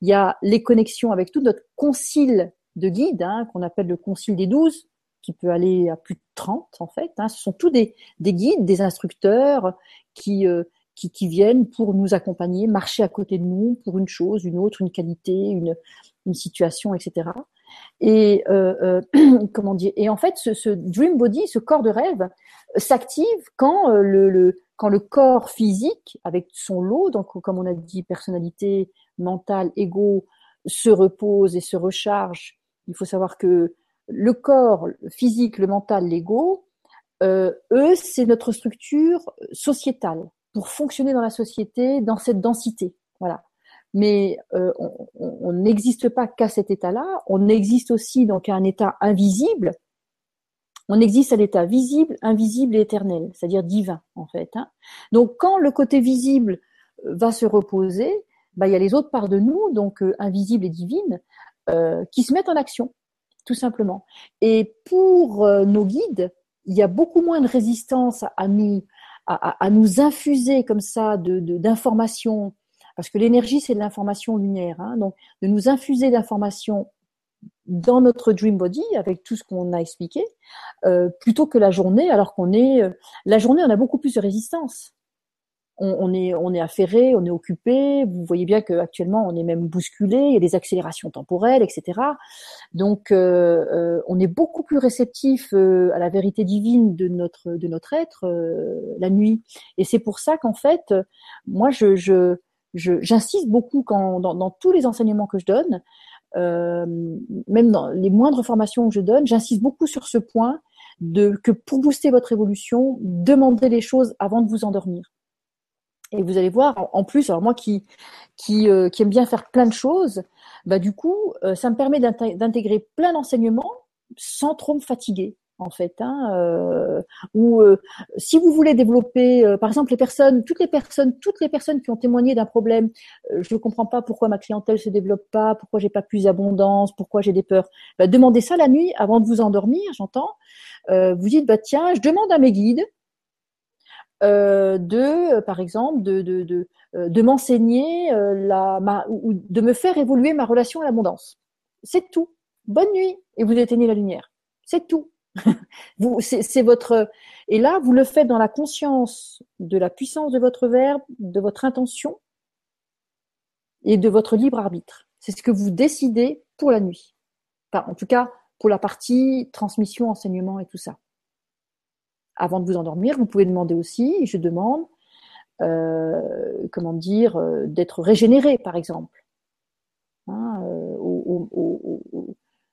Il y a les connexions avec tout notre concile de guides, hein, qu'on appelle le concile des douze, qui peut aller à plus de 30 en fait. Hein. Ce sont tous des, des guides, des instructeurs qui, euh, qui, qui, viennent pour nous accompagner, marcher à côté de nous pour une chose, une autre, une qualité, une, une situation, etc. Et euh, euh, comment dire Et en fait, ce, ce, dream body, ce corps de rêve, s'active quand euh, le, le, quand le corps physique, avec son lot, donc comme on a dit, personnalité, mentale, ego, se repose et se recharge. Il faut savoir que le corps physique, le mental, l'ego, euh, eux, c'est notre structure sociétale pour fonctionner dans la société, dans cette densité. Voilà mais euh, on n'existe pas qu'à cet état-là, on existe aussi donc à un état invisible, on existe à l'état visible, invisible et éternel, c'est-à-dire divin en fait. Hein. Donc quand le côté visible euh, va se reposer, bah, il y a les autres parts de nous, donc euh, invisibles et divines, euh, qui se mettent en action, tout simplement. Et pour nos guides, il y a beaucoup moins de résistance à nous, à, nous infuser comme ça de d'informations, parce que l'énergie c'est de l'information lumière, hein, donc de nous infuser d'informations dans notre dream body avec tout ce qu'on a expliqué, euh, plutôt que la journée, alors qu'on est euh, la journée, on a beaucoup plus de résistance. On, est on affairé, on est occupé. Vous voyez bien qu'actuellement on est même bousculé, il y a des accélérations temporelles, etc. Donc euh, euh, on est beaucoup plus réceptif euh, à la vérité divine de notre être la nuit. Et c'est pour ça qu'en fait, moi je je j'insiste beaucoup quand dans, dans tous les enseignements que je donne euh, même dans les moindres formations que je donne, j'insiste beaucoup sur ce point de que pour booster votre évolution, demandez les choses avant de vous endormir. Et vous allez voir, en plus, alors moi qui qui, euh, qui aime bien faire plein de choses, bah du coup, euh, ça me permet d'intégrer plein d'enseignements sans trop me fatiguer en fait. Hein, euh, ou si vous voulez développer, par exemple, les personnes, toutes les personnes, toutes les personnes qui ont témoigné d'un problème, je ne comprends pas pourquoi ma clientèle se développe pas, pourquoi j'ai pas plus d'abondance, pourquoi j'ai des peurs. Bah, demandez ça la nuit avant de vous endormir, j'entends. vous dites bah tiens, je demande à mes guides. De, par exemple, de, de, de, de m'enseigner la, ma, ou de me faire évoluer ma relation à l'abondance. C'est tout. Bonne nuit et vous éteignez la lumière. C'est tout. vous, c'est votre et là vous le faites dans la conscience de la puissance de votre verbe, de votre intention et de votre libre arbitre. C'est ce que vous décidez pour la nuit. Enfin, en tout cas, pour la partie transmission, enseignement et tout ça. Avant de vous endormir, vous pouvez demander aussi, je demande, euh, comment dire, euh, d'être régénéré, par exemple. Hein, euh,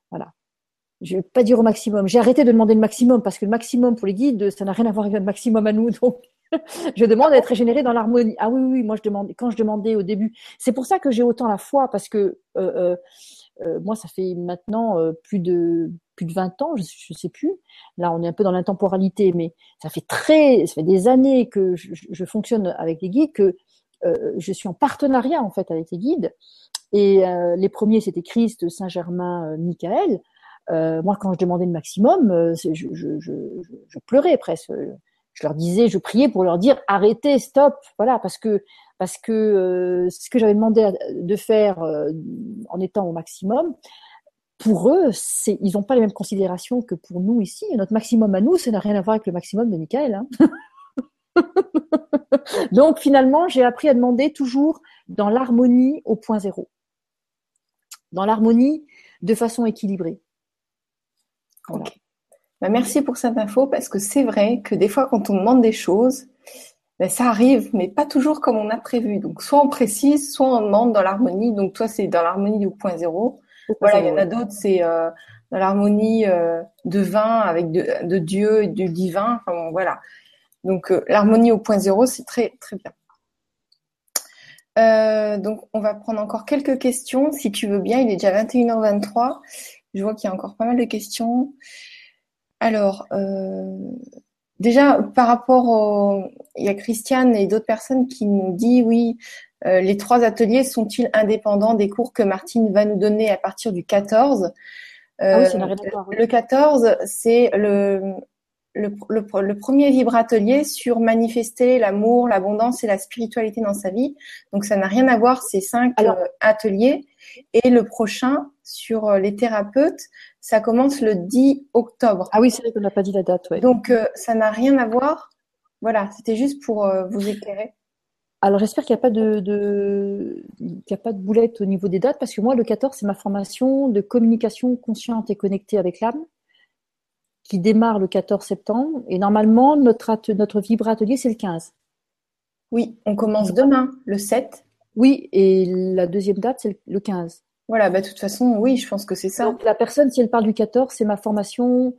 voilà je vais pas dire au maximum. J'ai arrêté de demander le maximum parce que le maximum pour les guides, ça n'a rien à voir avec le maximum à nous. Donc, je demande d'être régénéré dans l'harmonie. Ah oui, oui, moi je demandais quand je demandais au début. C'est pour ça que j'ai autant la foi parce que moi, ça fait maintenant plus de plus de 20 ans, je, je sais plus. Là, on est un peu dans l'intemporalité, mais ça fait très, ça fait des années que je, fonctionne avec les guides, que euh, je suis en partenariat en fait avec les guides. Et les premiers, c'était Christ, Saint Germain, Michael. Euh, moi, quand je demandais le maximum, euh, je, je, pleurais presque. Je leur disais, je priais pour leur dire arrêtez, stop, voilà, parce que parce que euh, ce que j'avais demandé de faire en étant au maximum, pour eux, ils n'ont pas les mêmes considérations que pour nous ici. notre maximum à nous, ça n'a rien à voir avec le maximum de Michael. Hein. Donc finalement, j'ai appris à demander toujours dans l'harmonie au point zéro, dans l'harmonie de façon équilibrée. Bah, merci pour cette info parce que c'est vrai que des fois, quand on demande des choses, bah, ça arrive, mais pas toujours comme on a prévu. Donc, soit on précise, soit on demande dans l'harmonie. Donc, toi, c'est dans l'harmonie du point zéro. Voilà, il y en a d'autres, c'est euh, dans l'harmonie euh, de vin avec de, Dieu et du divin. Enfin, voilà. Donc, euh, l'harmonie au point zéro, c'est très, très bien. donc, on va prendre encore quelques questions, si tu veux bien. Il est déjà 21h23. Je vois qu'il y a encore pas mal de questions. Alors, déjà, par rapport au... Il y a Christiane et d'autres personnes qui nous disent, oui, les trois ateliers sont-ils indépendants des cours que Martine va nous donner à partir du 14 ah oui, Le 14, c'est le, le, le, premier vibratelier sur manifester l'amour, l'abondance et la spiritualité dans sa vie. Donc ça n'a rien à voir ces cinq euh, ateliers. Et le prochain sur euh, les thérapeutes, ça commence le 10 octobre. Ah oui, c'est vrai qu'on n'a pas dit la date. Ouais. Donc euh, ça n'a rien à voir. Voilà, c'était juste pour vous éclairer. Alors j'espère qu'il n'y a pas de, de qu'il y a pas de boulette au niveau des dates parce que moi le 14 c'est ma formation de communication consciente et connectée avec l'âme qui démarre le 14 septembre. Et normalement, notre, notre atelier, c'est le 15. Oui, on commence demain, le 7. Oui, et la deuxième date, c'est le 15. Voilà, bah, de toute façon, oui, je pense que c'est ça. Donc, la personne, si elle parle du 14, c'est ma formation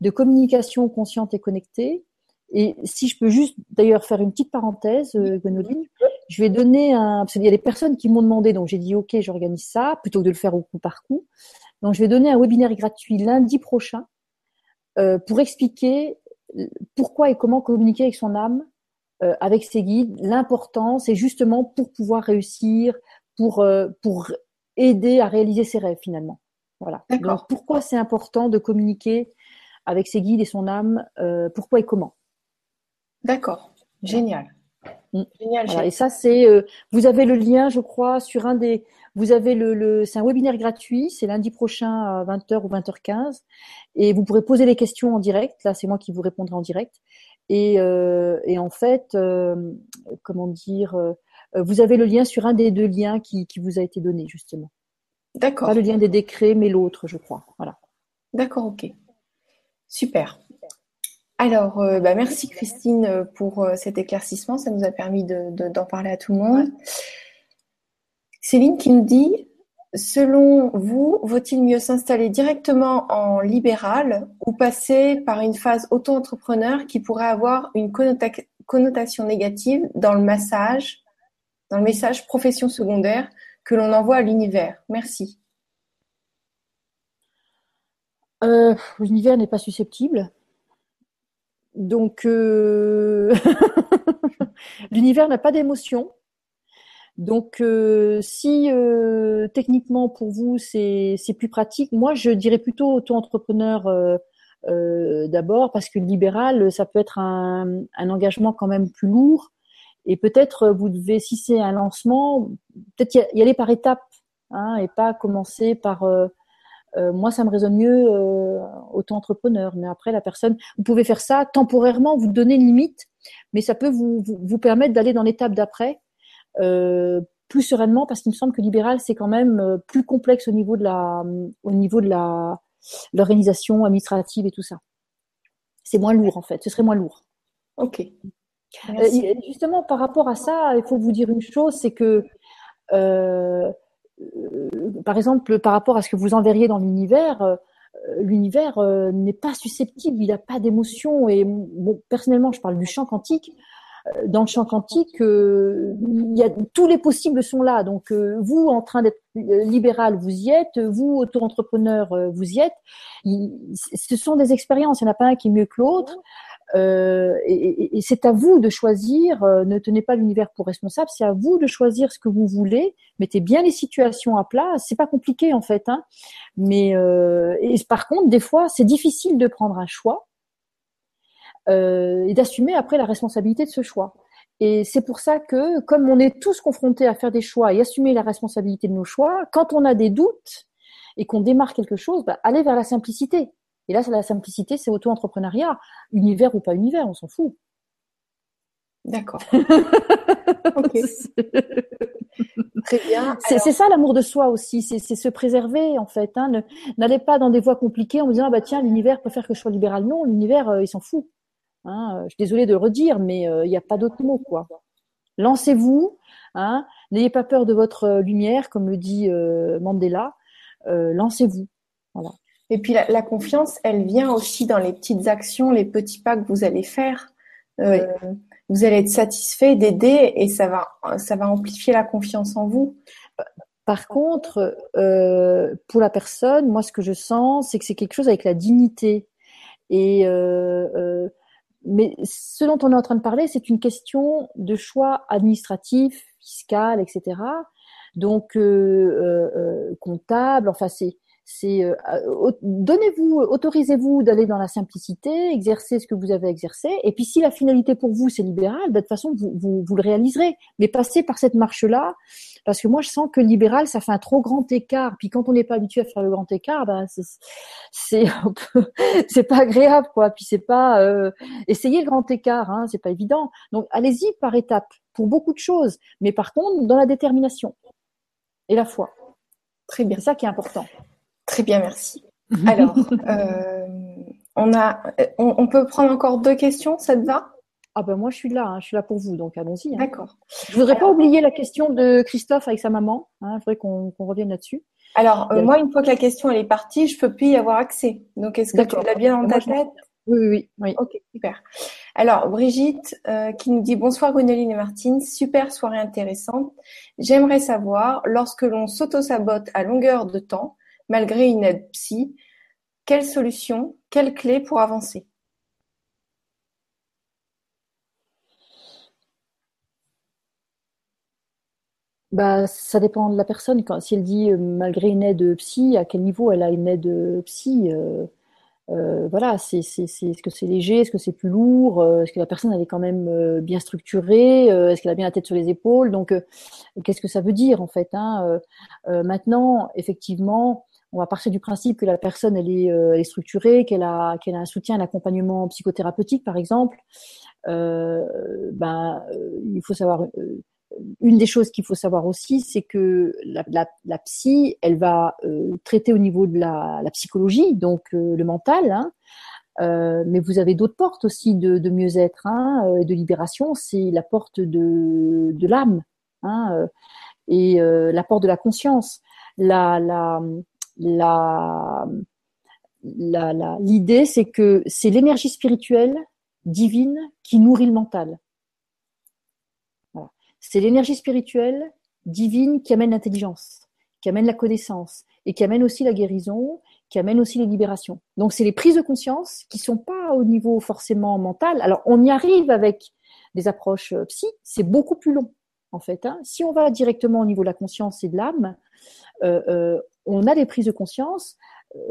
de communication consciente et connectée. Et si je peux juste d'ailleurs faire une petite parenthèse, euh, Gwenoline, je vais donner un, parce qu'il y a des personnes qui m'ont demandé, donc j'ai dit ok, j'organise ça, plutôt que de le faire au coup par coup. Donc je vais donner un webinaire gratuit lundi prochain euh, pour expliquer euh, pourquoi et comment communiquer avec son âme, euh, avec ses guides, l'importance et justement pour pouvoir réussir, pour pour aider à réaliser ses rêves finalement. Voilà. Donc pourquoi c'est important de communiquer avec ses guides et son âme, euh, pourquoi et comment? D'accord, génial. Mm. Génial, Et ça, c'est, euh, vous avez le lien, je crois, sur un des, vous avez le, le c'est un webinaire gratuit, c'est lundi prochain à 20h ou 20h15, et vous pourrez poser des questions en direct. Là, c'est moi qui vous répondrai en direct. Et, euh, et en fait, euh, comment dire, vous avez le lien sur un des deux liens qui, qui vous a été donné justement. D'accord. Pas le lien des décrets, mais l'autre, je crois. Voilà. D'accord, ok. Super. Alors, euh, bah, merci Christine euh, pour euh, cet éclaircissement. Ça nous a permis d'en de, parler à tout le monde. Céline qui nous dit, selon vous, vaut-il mieux s'installer directement en libéral ou passer par une phase auto-entrepreneur qui pourrait avoir une connotation négative dans le massage, dans le message profession secondaire que l'on envoie à l'univers? Merci. l'univers n'est pas susceptible. Donc, euh, l'univers n'a pas d'émotion. Donc, euh, si euh, techniquement pour vous c'est plus pratique, moi je dirais plutôt auto-entrepreneur d'abord parce que libéral ça peut être un, un engagement quand même plus lourd et peut-être vous devez si c'est un lancement peut-être y aller par étapes hein, et pas commencer par euh, moi, ça me résonne mieux euh, auto-entrepreneur. Mais après, la personne, vous pouvez faire ça temporairement, vous donner une limite, mais ça peut vous, vous, permettre d'aller dans l'étape d'après euh, plus sereinement, parce qu'il me semble que libéral, c'est quand même euh, plus complexe au niveau de la, au niveau de la l'organisation administrative et tout ça. C'est moins lourd en fait. Ce serait moins lourd. Ok. justement, par rapport à ça, il faut vous dire une chose, c'est que euh, euh, par exemple, par rapport à ce que vous enverriez dans l'univers, euh, l'univers euh, n'est pas susceptible, il n'a pas d'émotion. Et personnellement, je parle du champ quantique. Dans le champ quantique, y a, tous les possibles sont là. Donc, vous, en train d'être libéral, vous y êtes. Vous, auto-entrepreneur, vous y êtes. ce sont des expériences. Il n'y en a pas un qui est mieux que l'autre. Euh, et, et, c'est à vous de choisir. Euh, ne tenez pas l'univers pour responsable. C'est à vous de choisir ce que vous voulez. Mettez bien les situations à plat. C'est pas compliqué en fait. Hein. Mais euh, et par contre, des fois, c'est difficile de prendre un choix euh, et d'assumer après la responsabilité de ce choix. Et c'est pour ça que, comme on est tous confrontés à faire des choix et assumer la responsabilité de nos choix, quand on a des doutes et qu'on démarre quelque chose, bah, allez vers la simplicité. Et là, c'est la simplicité, c'est auto-entrepreneuriat. Univers ou pas univers, on s'en fout. D'accord. Très bien. C'est ça l'amour de soi aussi, c'est se préserver en fait. Hein. N'allez pas dans des voies compliquées en vous disant ah bah tiens l'univers préfère que je sois libéral. Non, l'univers euh, il s'en fout. Hein. Je suis désolée de le redire, mais euh, il n'y a pas d'autre mot quoi. Lancez-vous, hein. n'ayez pas peur de votre euh, lumière, comme le dit Mandela. Lancez-vous. Voilà. Et puis la, confiance, elle vient aussi dans les petites actions, les petits pas que vous allez faire. Euh, vous allez être satisfait d'aider et ça va, ça va amplifier la confiance en vous. Par contre, euh, pour la personne, moi, ce que je sens, c'est que c'est quelque chose avec la dignité. Et euh, mais ce dont on est en train de parler, c'est une question de choix administratif, fiscal, etc. Donc comptable. Enfin, c'est c'est euh, donnez-vous, autorisez-vous d'aller dans la simplicité, exercer ce que vous avez exercé. Et puis si la finalité pour vous c'est libéral, bah, de toute façon vous, vous, vous, le réaliserez. Mais passez par cette marche-là, parce que moi je sens que libéral ça fait un trop grand écart. Puis quand on n'est pas habitué à faire le grand écart, bah, c'est c'est pas agréable quoi. Puis c'est pas euh, essayez le grand écart, hein, c'est pas évident. Donc allez-y par étapes pour beaucoup de choses, mais par contre dans la détermination et la foi. Très bien. C'est ça qui est important. Très bien, merci. Alors, euh, on, a, on, peut prendre encore deux questions, ça te va? Ah ben moi je suis là, hein, je suis là pour vous, donc allons-y. Hein. D'accord. Je voudrais pas oublier la question de Christophe avec sa maman. Hein, il faudrait qu'on revienne là-dessus. Alors euh, moi, une fois que la question elle est partie, je peux plus y avoir accès. Donc est-ce que tu l'as bien dans ta tête? oui, oui, oui, Ok, super. Alors, Brigitte euh, qui nous dit bonsoir Gwénoline et Martine, super soirée intéressante. J'aimerais savoir, lorsque l'on s'auto-sabote à longueur de temps, malgré une aide psy, quelle solution, quelle clé pour avancer? Bah, ça dépend de la personne. Si elle dit euh, malgré une aide psy, à quel niveau elle a une aide psy euh, euh, voilà, est-ce que c'est léger, est-ce que c'est plus lourd, euh, est-ce que la personne elle est quand même euh, bien structurée, est-ce qu'elle a bien la tête sur les épaules, donc qu'est-ce que ça veut dire en fait hein? Maintenant, effectivement, on va partir du principe que la personne est, elle est structurée, qu'elle a, qu'elle a un soutien, un accompagnement psychothérapeutique par exemple. ben, il faut savoir une des choses qu'il faut savoir aussi, c'est que la, psy, elle va euh, traiter au niveau de la, psychologie, donc euh, le mental, hein, euh, mais vous avez d'autres portes aussi de, mieux-être hein, euh, et de libération. C'est la porte de, de l'âme hein, et la porte de la conscience. La, la, l'idée, c'est que c'est l'énergie spirituelle divine qui nourrit le mental. C'est l'énergie spirituelle divine qui amène l'intelligence, qui amène la connaissance et qui amène aussi la guérison, qui amène aussi les libérations. Donc c'est les prises de conscience qui sont pas au niveau forcément mental. Alors on y arrive avec des approches euh, psy, c'est beaucoup plus long en fait. Hein. Si on va directement au niveau de la conscience et de l'âme, euh, euh, on a des prises de conscience.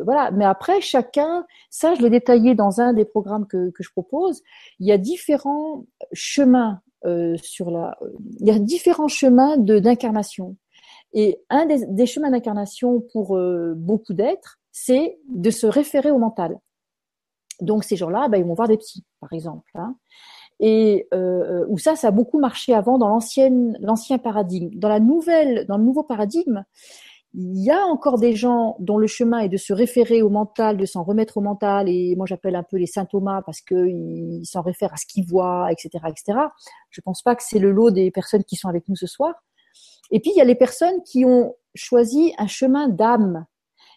voilà, mais après chacun, ça je l'ai détaillé dans un des programmes que, que je propose. Il y a différents chemins euh, sur la. Il y a différents chemins de d'incarnation. Et un des, des chemins d'incarnation pour euh, beaucoup d'êtres, c'est de se référer au mental. Donc ces gens-là, bah, ils vont voir des psys, par exemple. Hein. Et euh, où ça, ça a beaucoup marché avant dans l'ancienne, l'ancien paradigme. Dans la nouvelle, dans le nouveau paradigme, il y a encore des gens dont le chemin est de se référer au mental, de s'en remettre au mental, et moi j'appelle un peu les saint Thomas parce qu'ils s'en réfèrent à ce qu'ils voient, etc., etc. Je pense pas que c'est le lot des personnes qui sont avec nous ce soir. Et puis il y a les personnes qui ont choisi un chemin d'âme.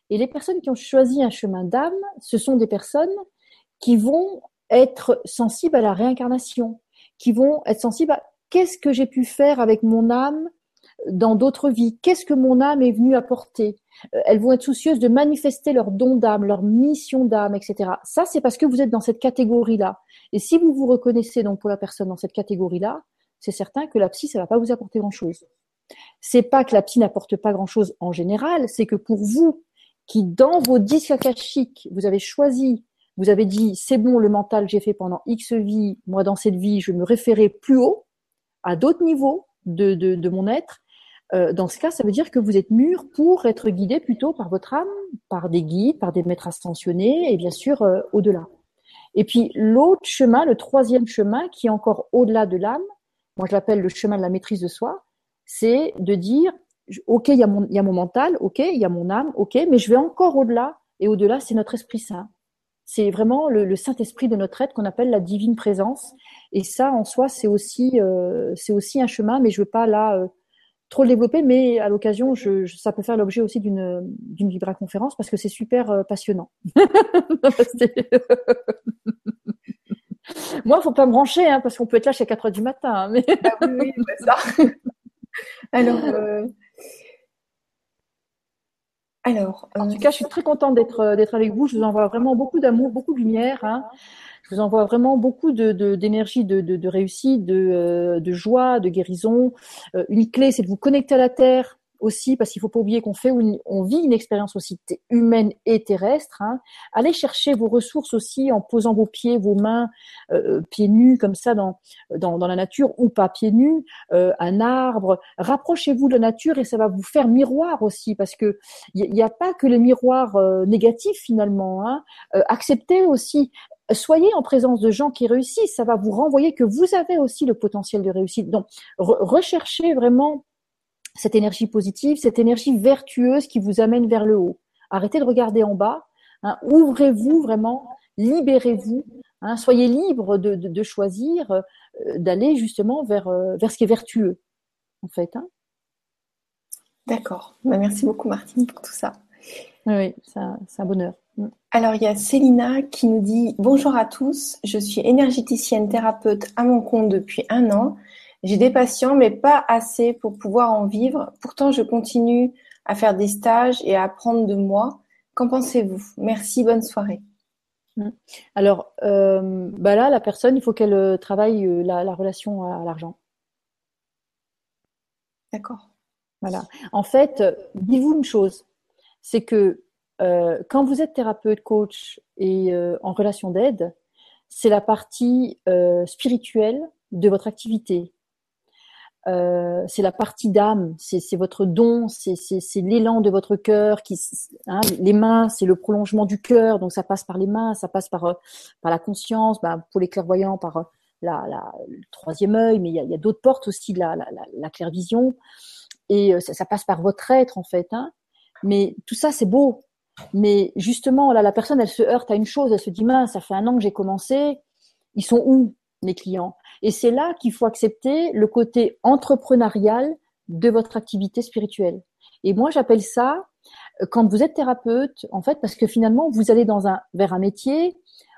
Et les personnes qui ont choisi un chemin d'âme, ce sont des personnes qui vont être sensibles à la réincarnation, qui vont être sensibles à qu'est-ce que j'ai pu faire avec mon âme dans d'autres vies. Qu'est-ce que mon âme est venue apporter? Euh, Elles vont être soucieuses de manifester leur don d'âme, leur mission d'âme, etc. Ça, c'est parce que vous êtes dans cette catégorie-là. Et si vous vous reconnaissez donc pour la personne dans cette catégorie-là, c'est certain que la psy, ça va pas vous apporter grand-chose. C'est pas que la psy n'apporte pas grand-chose en général, c'est que pour vous, qui dans vos disques akashiques, vous avez choisi, vous avez dit, c'est bon, le mental, j'ai fait pendant X vie, moi dans cette vie, je me référer plus haut, à d'autres niveaux de, de mon être, euh, dans ce cas, ça veut dire que vous êtes mûr pour être guidé plutôt par votre âme, par des guides, par des maîtres ascensionnés et bien sûr euh, au-delà. Et puis l'autre chemin, le troisième chemin qui est encore au-delà de l'âme, moi je l'appelle le chemin de la maîtrise de soi, c'est de dire ok il y, a mon, y a mon mental, ok il y a mon âme, ok, mais je vais encore au-delà et au-delà c'est notre esprit saint. C'est vraiment le, Saint-Esprit de notre être qu'on appelle la divine présence. Et ça, en soi, c'est aussi, euh, c'est aussi un chemin, mais je veux pas là trop le développer, mais à l'occasion, je, ça peut faire l'objet aussi d'une d'une vibra-conférence parce que c'est super euh, passionnant. Moi, faut pas me brancher, hein, parce qu'on peut être là jusqu'à 4 heures du matin. Hein, mais... ah oui, oui, ça. Alors, euh... alors, en tout cas, je suis très contente d'être d'être avec vous. Je vous envoie vraiment beaucoup d'amour, beaucoup de lumière. Hein. Je vous envoie vraiment beaucoup de, d'énergie, de, de, de, réussite, de, euh, de joie, de guérison. Euh, une clé, c'est de vous connecter à la terre aussi, parce qu'il faut pas oublier qu'on fait, on vit une expérience aussi humaine et terrestre. Hein. Allez chercher vos ressources aussi en posant vos pieds, vos mains, euh, pieds nus comme ça dans, dans, dans la nature ou pas pieds nus, un arbre. Rapprochez-vous de la nature et ça va vous faire miroir aussi, parce que il n'y a, pas que les miroirs négatifs finalement. Hein. acceptez aussi soyez en présence de gens qui réussissent, ça va vous renvoyer que vous avez aussi le potentiel de réussite. Donc, recherchez vraiment cette énergie positive, cette énergie vertueuse qui vous amène vers le haut. Arrêtez de regarder en bas, hein, ouvrez-vous vraiment, libérez-vous, hein, soyez libre de, de, choisir euh, d'aller justement vers, euh, vers ce qui est vertueux, en fait. Hein. D'accord. Bah, merci beaucoup Martine pour tout ça. Oui, c'est un bonheur. Mm. Alors, il y a Célina qui nous dit Bonjour à tous, je suis énergéticienne thérapeute à mon compte depuis un an. J'ai des patients, mais pas assez pour pouvoir en vivre. Pourtant, je continue à faire des stages et à apprendre de moi. Qu'en pensez-vous? Merci, bonne soirée. Mm. Alors, euh, bah là, la personne, il faut qu'elle euh, travaille euh, la, relation à, l'argent. D'accord. Voilà. En fait, dites-vous une chose, c'est que euh, quand vous êtes thérapeute, coach et euh, en relation d'aide, c'est la partie spirituelle de votre activité. Euh, c'est la partie d'âme, c'est votre don, c'est l'élan de votre cœur. Qui, hein, les mains, c'est le prolongement du cœur, donc ça passe par les mains, ça passe par, euh, la conscience, bah, pour les clairvoyants, par la, la, le troisième œil, mais il y a, d'autres portes aussi la, la, la clairvision. Et ça, ça, passe par votre être en fait. Hein. Mais tout ça, c'est beau. Mais justement, là, la personne, elle se heurte à une chose, elle se dit, mince, ça fait un an que j'ai commencé, ils sont où? Clients Et c'est là qu'il faut accepter le côté entrepreneurial de votre activité spirituelle. Et moi, j'appelle ça, euh, quand vous êtes thérapeute, en fait, parce que finalement, vous allez dans un, vers un métier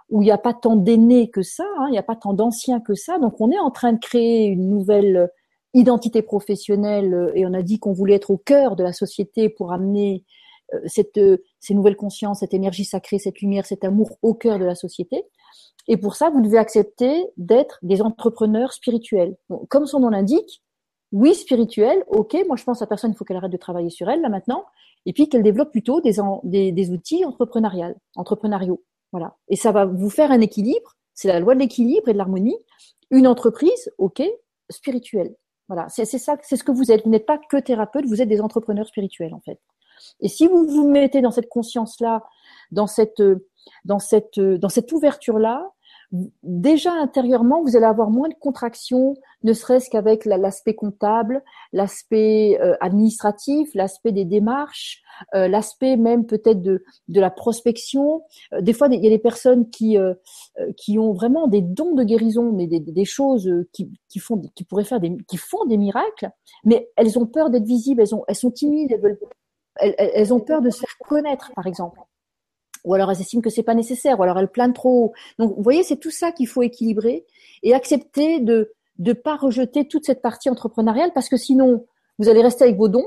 où il n'y a pas tant d'aînés que ça, hein, il n'y a pas tant d'anciens que ça, donc on est en train de créer une nouvelle identité professionnelle euh, et on a dit qu'on voulait être au cœur de la société pour amener euh, cette, euh, ces nouvelles consciences, cette énergie sacrée, cette lumière, cet amour au cœur de la société. Et pour ça, vous devez accepter d'être des entrepreneurs spirituels. comme son nom l'indique, oui, spirituel, ok, moi je pense à personne, il faut qu'elle arrête de travailler sur elle là maintenant, et puis qu'elle développe plutôt des, des, des outils entrepreneuriaux. Voilà. Et ça va vous faire un équilibre, c'est la loi de l'équilibre et de l'harmonie. Une entreprise, ok, spirituelle. Voilà, c'est ça, c'est ce que vous êtes. Vous n'êtes pas que thérapeute, vous êtes des entrepreneurs spirituels en fait. Et si vous vous mettez dans cette conscience-là, dans cette, dans cette, dans cette ouverture-là, déjà intérieurement, vous allez avoir moins de contractions, ne serait-ce qu'avec l'aspect comptable, l'aspect euh, administratif, l'aspect des démarches, euh, l'aspect même peut-être de, de la prospection. Euh, des fois, il y a des personnes qui qui ont vraiment des dons de guérison, mais des, des choses qui, qui font, qui pourraient faire des, qui font des miracles, mais elles ont peur d'être visibles, elles ont, elles sont timides, elles veulent elles, ont peur de se faire connaître, par exemple. Ou alors elles estiment que c'est pas nécessaire, ou alors elles planent trop. Donc, vous voyez, c'est tout ça qu'il faut équilibrer et accepter de ne pas rejeter toute cette partie entrepreneuriale parce que sinon, vous allez rester avec vos dons.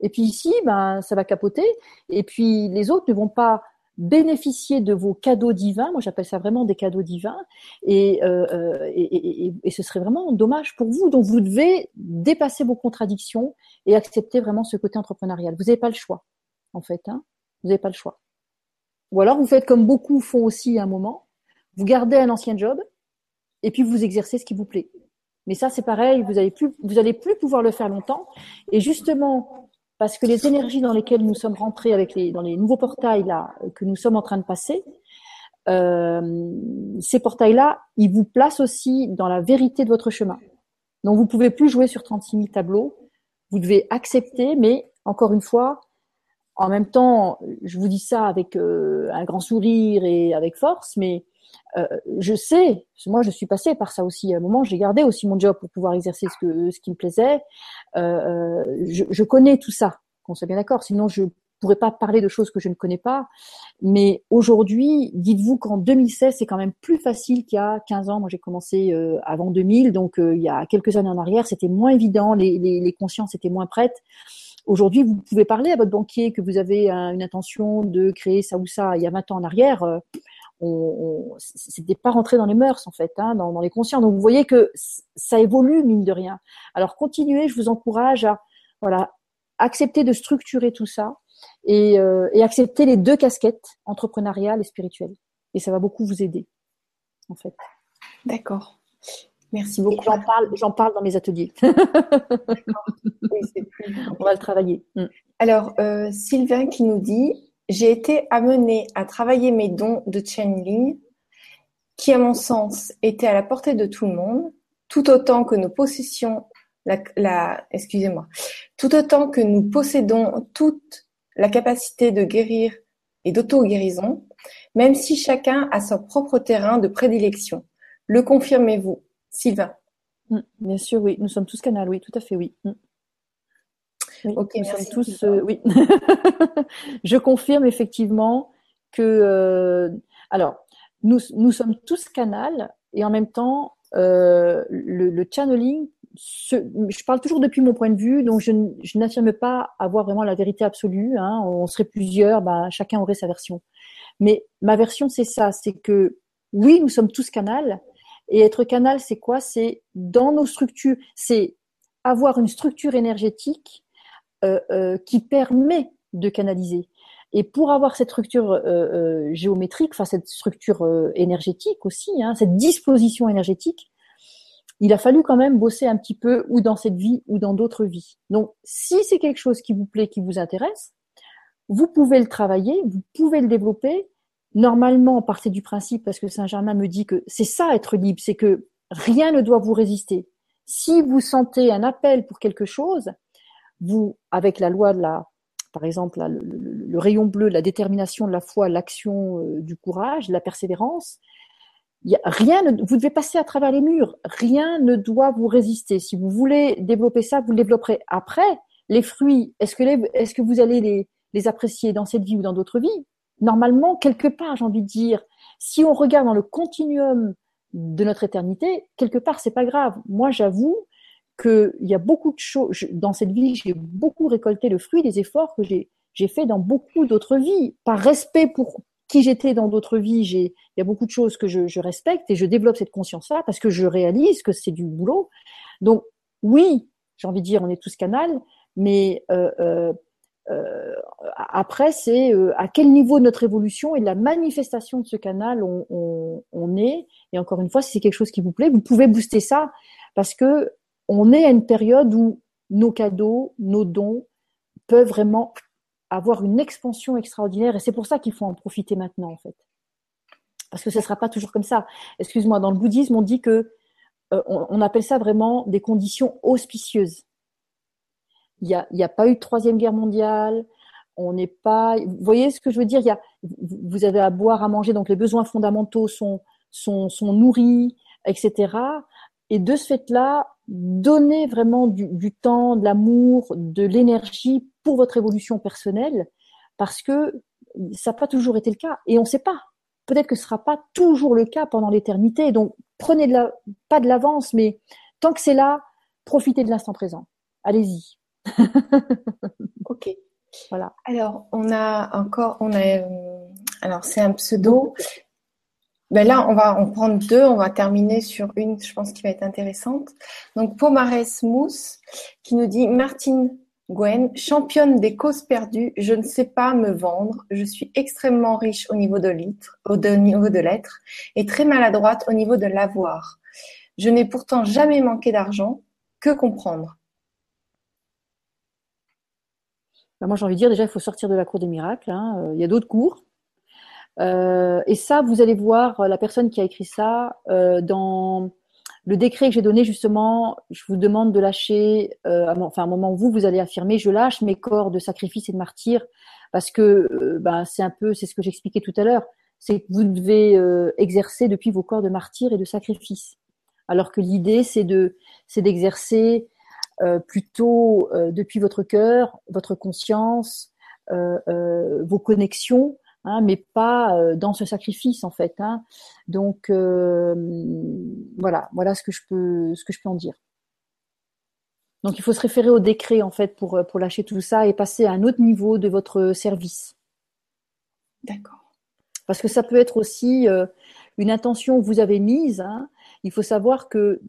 Et puis ici, ben, ça va capoter. Et puis les autres ne vont pas bénéficier de vos cadeaux divins. Moi, j'appelle ça vraiment des cadeaux divins. Et, euh, euh, et, et, et, ce serait vraiment dommage pour vous. Donc, vous devez dépasser vos contradictions et accepter vraiment ce côté entrepreneurial. Vous n'avez pas le choix, en fait. Hein vous n'avez pas le choix. Ou alors, vous faites comme beaucoup font aussi à un moment. Vous gardez un ancien job et puis vous exercez ce qui vous plaît. Mais ça, c'est pareil. Vous allez plus, pouvoir le faire longtemps. Et justement, parce que les énergies dans lesquelles nous sommes rentrés avec les dans les nouveaux portails là que nous sommes en train de passer, euh, ces portails là, ils vous placent aussi dans la vérité de votre chemin. Donc vous pouvez plus jouer sur 36 000 tableaux. Vous devez accepter, mais encore une fois, en même temps, je vous dis ça avec euh, un grand sourire et avec force, mais euh, je sais, moi je suis passée par ça aussi. À un moment, j'ai gardé aussi mon job pour pouvoir exercer ce, que, ce qui me plaisait. Euh, euh, je, je, connais tout ça, qu'on soit bien d'accord. Sinon, je pourrais pas parler de choses que je ne connais pas. Mais aujourd'hui, dites-vous qu'en 2016, c'est quand même plus facile qu'il y a 15 ans. Moi, j'ai commencé euh, avant 2000, donc euh, il y a quelques années en arrière, c'était moins évident, les, les, les consciences étaient moins prêtes. Aujourd'hui, vous pouvez parler à votre banquier que vous avez une intention de créer ça ou ça. Il y a 20 ans en arrière, on, c'était pas rentré dans les mœurs en fait, hein, dans, les conscients. Donc vous voyez que ça évolue mine de rien. Alors continuez, je vous encourage à voilà accepter de structurer tout ça et, euh, et accepter les deux casquettes entrepreneuriale et spirituelle. Et ça va beaucoup vous aider en fait. D'accord. Merci beaucoup. J'en parle, j'en parle dans mes ateliers. oui, On va le travailler. Mm. Alors, euh, Sylvain qui nous dit j'ai été amenée à travailler mes dons de channeling qui, à mon sens, étaient à la portée de tout le monde, tout autant que nous possessions la, la excusez-moi, tout autant que nous possédons toute la capacité de guérir et d'auto-guérison, même si chacun a son propre terrain de prédilection. Le confirmez-vous, Sylvain mm, Bien sûr, oui. Nous sommes tous canal, oui, tout à fait, oui. Mm. Oui, ok, nous sommes tous. Euh, oui, je confirme effectivement que. Euh, alors, nous, nous sommes tous canal et en même temps, euh, le, le, channeling. je parle toujours depuis mon point de vue, donc je, je n'affirme pas avoir vraiment la vérité absolue. Hein, on serait plusieurs, bah, chacun aurait sa version. Mais ma version, c'est ça, c'est que oui, nous sommes tous canal. Et être canal, c'est quoi? C'est dans nos structures, c'est avoir une structure énergétique euh, euh, qui permet de canaliser. Et pour avoir cette structure euh, géométrique, enfin cette structure énergétique aussi, hein, cette disposition énergétique, il a fallu quand même bosser un petit peu ou dans cette vie ou dans d'autres vies. Donc, si c'est quelque chose qui vous plaît, qui vous intéresse, vous pouvez le travailler, vous pouvez le développer. Normalement, partez du principe, parce que Saint-Germain me dit que c'est ça être libre, c'est que rien ne doit vous résister. Si vous sentez un appel pour quelque chose, vous, avec la loi de la, par exemple, le, rayon bleu, la détermination de la foi, l'action euh, du courage, la persévérance, y a rien, vous devez passer à travers les murs. Rien ne doit vous résister. Si vous voulez développer ça, vous le développerez. Après, les fruits, est-ce que, vous allez les apprécier dans cette vie ou dans d'autres vies? Normalement, quelque part, j'ai envie de dire, si on regarde dans le continuum de notre éternité, quelque part, c'est pas grave. Moi, j'avoue qu'il y a beaucoup de choses dans cette vie. J'ai beaucoup récolté le fruit des efforts que j'ai j'ai fait dans beaucoup d'autres vies. Par respect pour qui j'étais dans d'autres vies, j'ai il y a beaucoup de choses que je, je respecte et je développe cette conscience-là parce que je réalise que c'est du boulot. Donc oui, j'ai envie de dire, on est tous canal, mais euh, euh, après, c'est euh, à quel niveau de notre évolution et de la manifestation de ce canal on, est. Et encore une fois, si c'est quelque chose qui vous plaît, vous pouvez booster ça parce que on est à une période où nos cadeaux, nos dons peuvent vraiment avoir une expansion extraordinaire. Et c'est pour ça qu'il faut en profiter maintenant, en fait. Parce que ce ne sera pas toujours comme ça. Excuse-moi, dans le bouddhisme, on dit que euh, appelle ça vraiment des conditions auspicieuses. Il n'y a, a pas eu de troisième guerre mondiale. On n'est pas. Vous voyez ce que je veux dire? Il y a, vous avez à boire, à manger, donc les besoins fondamentaux sont sont, sont nourris, etc. Et de ce fait-là, donner vraiment du, du temps, de l'amour, de l'énergie pour votre évolution personnelle, parce que ça n'a pas toujours été le cas. Et on ne sait pas. Peut-être que ce ne sera pas toujours le cas pendant l'éternité. Donc, prenez de la, pas de l'avance, mais tant que c'est là, profitez de l'instant présent. Allez-y. ok. Voilà. Alors, on a encore, on a, euh, alors c'est un pseudo. Ben là, on va en prendre deux. On va terminer sur une, je pense, qui va être intéressante. Donc, Pomarès Mousse, qui nous dit Martine Gwen, championne des causes perdues, je ne sais pas me vendre. Je suis extrêmement riche au niveau de l'être, au niveau de l'être, et très maladroite au niveau de l'avoir. Je n'ai pourtant jamais manqué d'argent. Que comprendre? Ben, moi, j'ai envie de dire, déjà, il faut sortir de la cour des miracles. Hein. Euh, il y a d'autres cours. Euh, et ça, vous allez voir la personne qui a écrit ça euh, dans le décret que j'ai donné justement. Je vous demande de lâcher, euh, enfin, un moment où vous vous allez affirmer, je lâche mes corps de sacrifice et de martyr, parce que euh, ben, c'est un peu, c'est ce que j'expliquais tout à l'heure, c'est que vous devez euh, exercer depuis vos corps de martyr et de sacrifice, alors que l'idée c'est de, c'est d'exercer euh, plutôt euh, depuis votre cœur, votre conscience, euh, vos connexions, hein, mais pas dans ce sacrifice en fait. Hein. Donc voilà, voilà ce que je peux, ce que je peux en dire. Donc il faut se référer au décret en fait pour pour lâcher tout ça et passer à un autre niveau de votre service. D'accord. Parce que ça peut être aussi une intention que vous avez mise. Hein. Il faut savoir que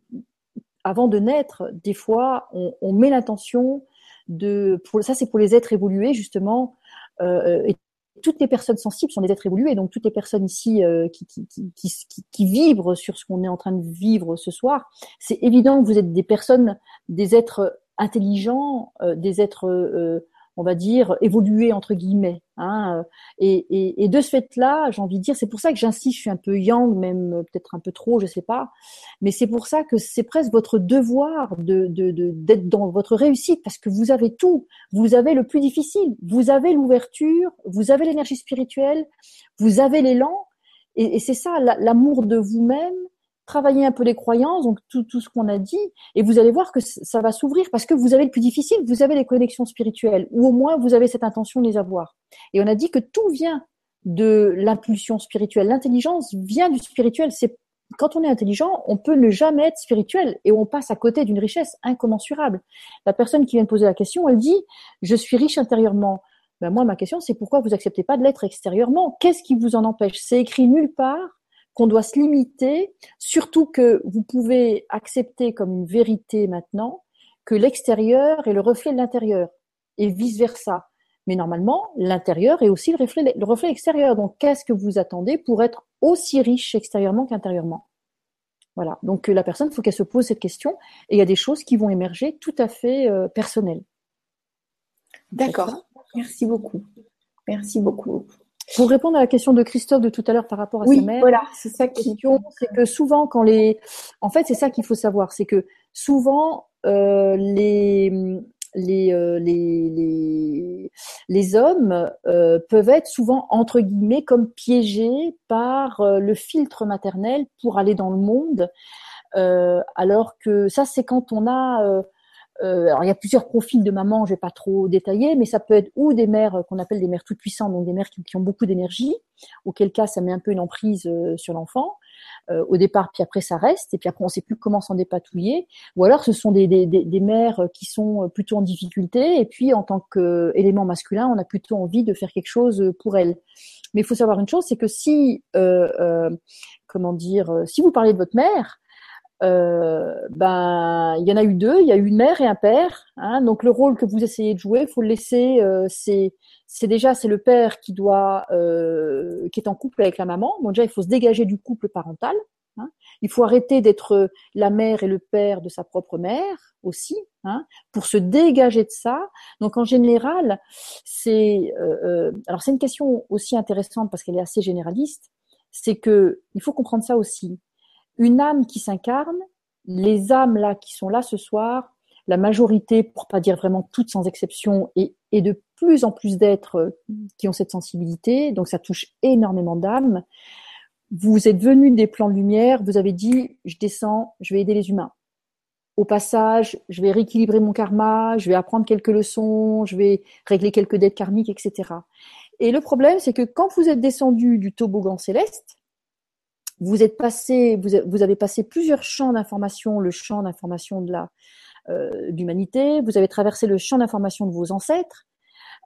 avant de naître, des fois, on, on met l'intention de, pour, ça c'est pour les êtres évolués justement, euh, et toutes les personnes sensibles sont des êtres évolués, donc toutes les personnes ici euh, qui, qui, qui, qui, vibrent sur ce qu'on est en train de vivre ce soir, c'est évident que vous êtes des personnes, des êtres intelligents, euh, des êtres euh, on va dire, évoluer entre guillemets. Hein. Et, et, de ce fait-là, j'ai envie de dire, c'est pour ça que j'insiste, je suis un peu yang, même peut-être un peu trop, je sais pas, mais c'est pour ça que c'est presque votre devoir de d'être dans votre réussite, parce que vous avez tout, vous avez le plus difficile, vous avez l'ouverture, vous avez l'énergie spirituelle, vous avez l'élan, et c'est ça, l'amour de vous-même, travailler un peu les croyances, donc tout, ce qu'on a dit, et vous allez voir que ça va s'ouvrir parce que vous avez le plus difficile, vous avez les connexions spirituelles, ou au moins vous avez cette intention de les avoir. Et on a dit que tout vient de l'impulsion spirituelle. L'intelligence vient du spirituel. C'est quand on est intelligent, on peut ne jamais être spirituel et on passe à côté d'une richesse incommensurable. La personne qui vient de poser la question, elle dit je suis riche intérieurement. Ben moi, ma question, c'est pourquoi vous acceptez pas de l'être extérieurement? Qu'est-ce qui vous en empêche? C'est écrit nulle part qu'on doit se limiter, surtout que vous pouvez accepter comme une vérité maintenant que l'extérieur est le reflet de l'intérieur et vice versa. Mais normalement, l'intérieur est aussi le reflet, le reflet extérieur. Donc, qu'est-ce que vous attendez pour être aussi riche extérieurement qu'intérieurement? Voilà. Donc, la personne, il faut qu'elle se pose cette question. Et il y a des choses qui vont émerger tout à fait euh, personnelles. D'accord. Merci beaucoup. Merci beaucoup. Pour répondre à la question de Christophe de tout à l'heure par rapport à oui, sa mère, voilà, c'est ça qui. C'est que souvent, quand les, en fait, c'est ça qu'il faut savoir, c'est que souvent euh, les les, euh, les, les, les, hommes euh, peuvent être souvent, entre guillemets, comme piégés par euh, le filtre maternel pour aller dans le monde. Euh, alors que ça, c'est quand on a euh, alors il y a plusieurs profils de maman, je vais pas trop détailler, mais ça peut être ou des mères euh, qu'on appelle des mères toutes puissantes, donc des mères qui, ont beaucoup d'énergie, auquel cas ça met un peu une emprise euh, sur l'enfant au départ, puis après ça reste, et puis après on sait plus comment s'en dépatouiller. Ou alors ce sont des, des, des, mères qui sont plutôt en difficulté, et puis en tant qu'élément masculin, on a plutôt envie de faire quelque chose pour elles. Mais il faut savoir une chose, c'est que si, comment dire, si vous parlez de votre mère, euh, ben il y en a eu deux, il y a eu une mère et un père. Hein, donc le rôle que vous essayez de jouer, faut le laisser. Euh, c'est c'est déjà c'est le père qui doit euh, qui est en couple avec la maman. Donc déjà il faut se dégager du couple parental. Hein. Il faut arrêter d'être la mère et le père de sa propre mère aussi, hein, pour se dégager de ça. Donc en général, c'est euh, euh, alors c'est une question aussi intéressante parce qu'elle est assez généraliste. C'est que il faut comprendre ça aussi une âme qui s'incarne, les âmes là qui sont là ce soir, la majorité, pour pas dire vraiment toutes sans exception, et, de plus en plus d'êtres euh, qui ont cette sensibilité, donc ça touche énormément d'âmes. Vous êtes venus des plans de lumière, vous avez dit, je descends, je vais aider les humains. Au passage, je vais rééquilibrer mon karma, je vais apprendre quelques leçons, je vais régler quelques dettes karmiques, etc. Et le problème, c'est que quand vous êtes descendu du toboggan céleste, vous êtes passé, vous, avez passé plusieurs champs d'information, le champ d'information de la euh, d'humanité, vous avez traversé le champ d'information de vos ancêtres,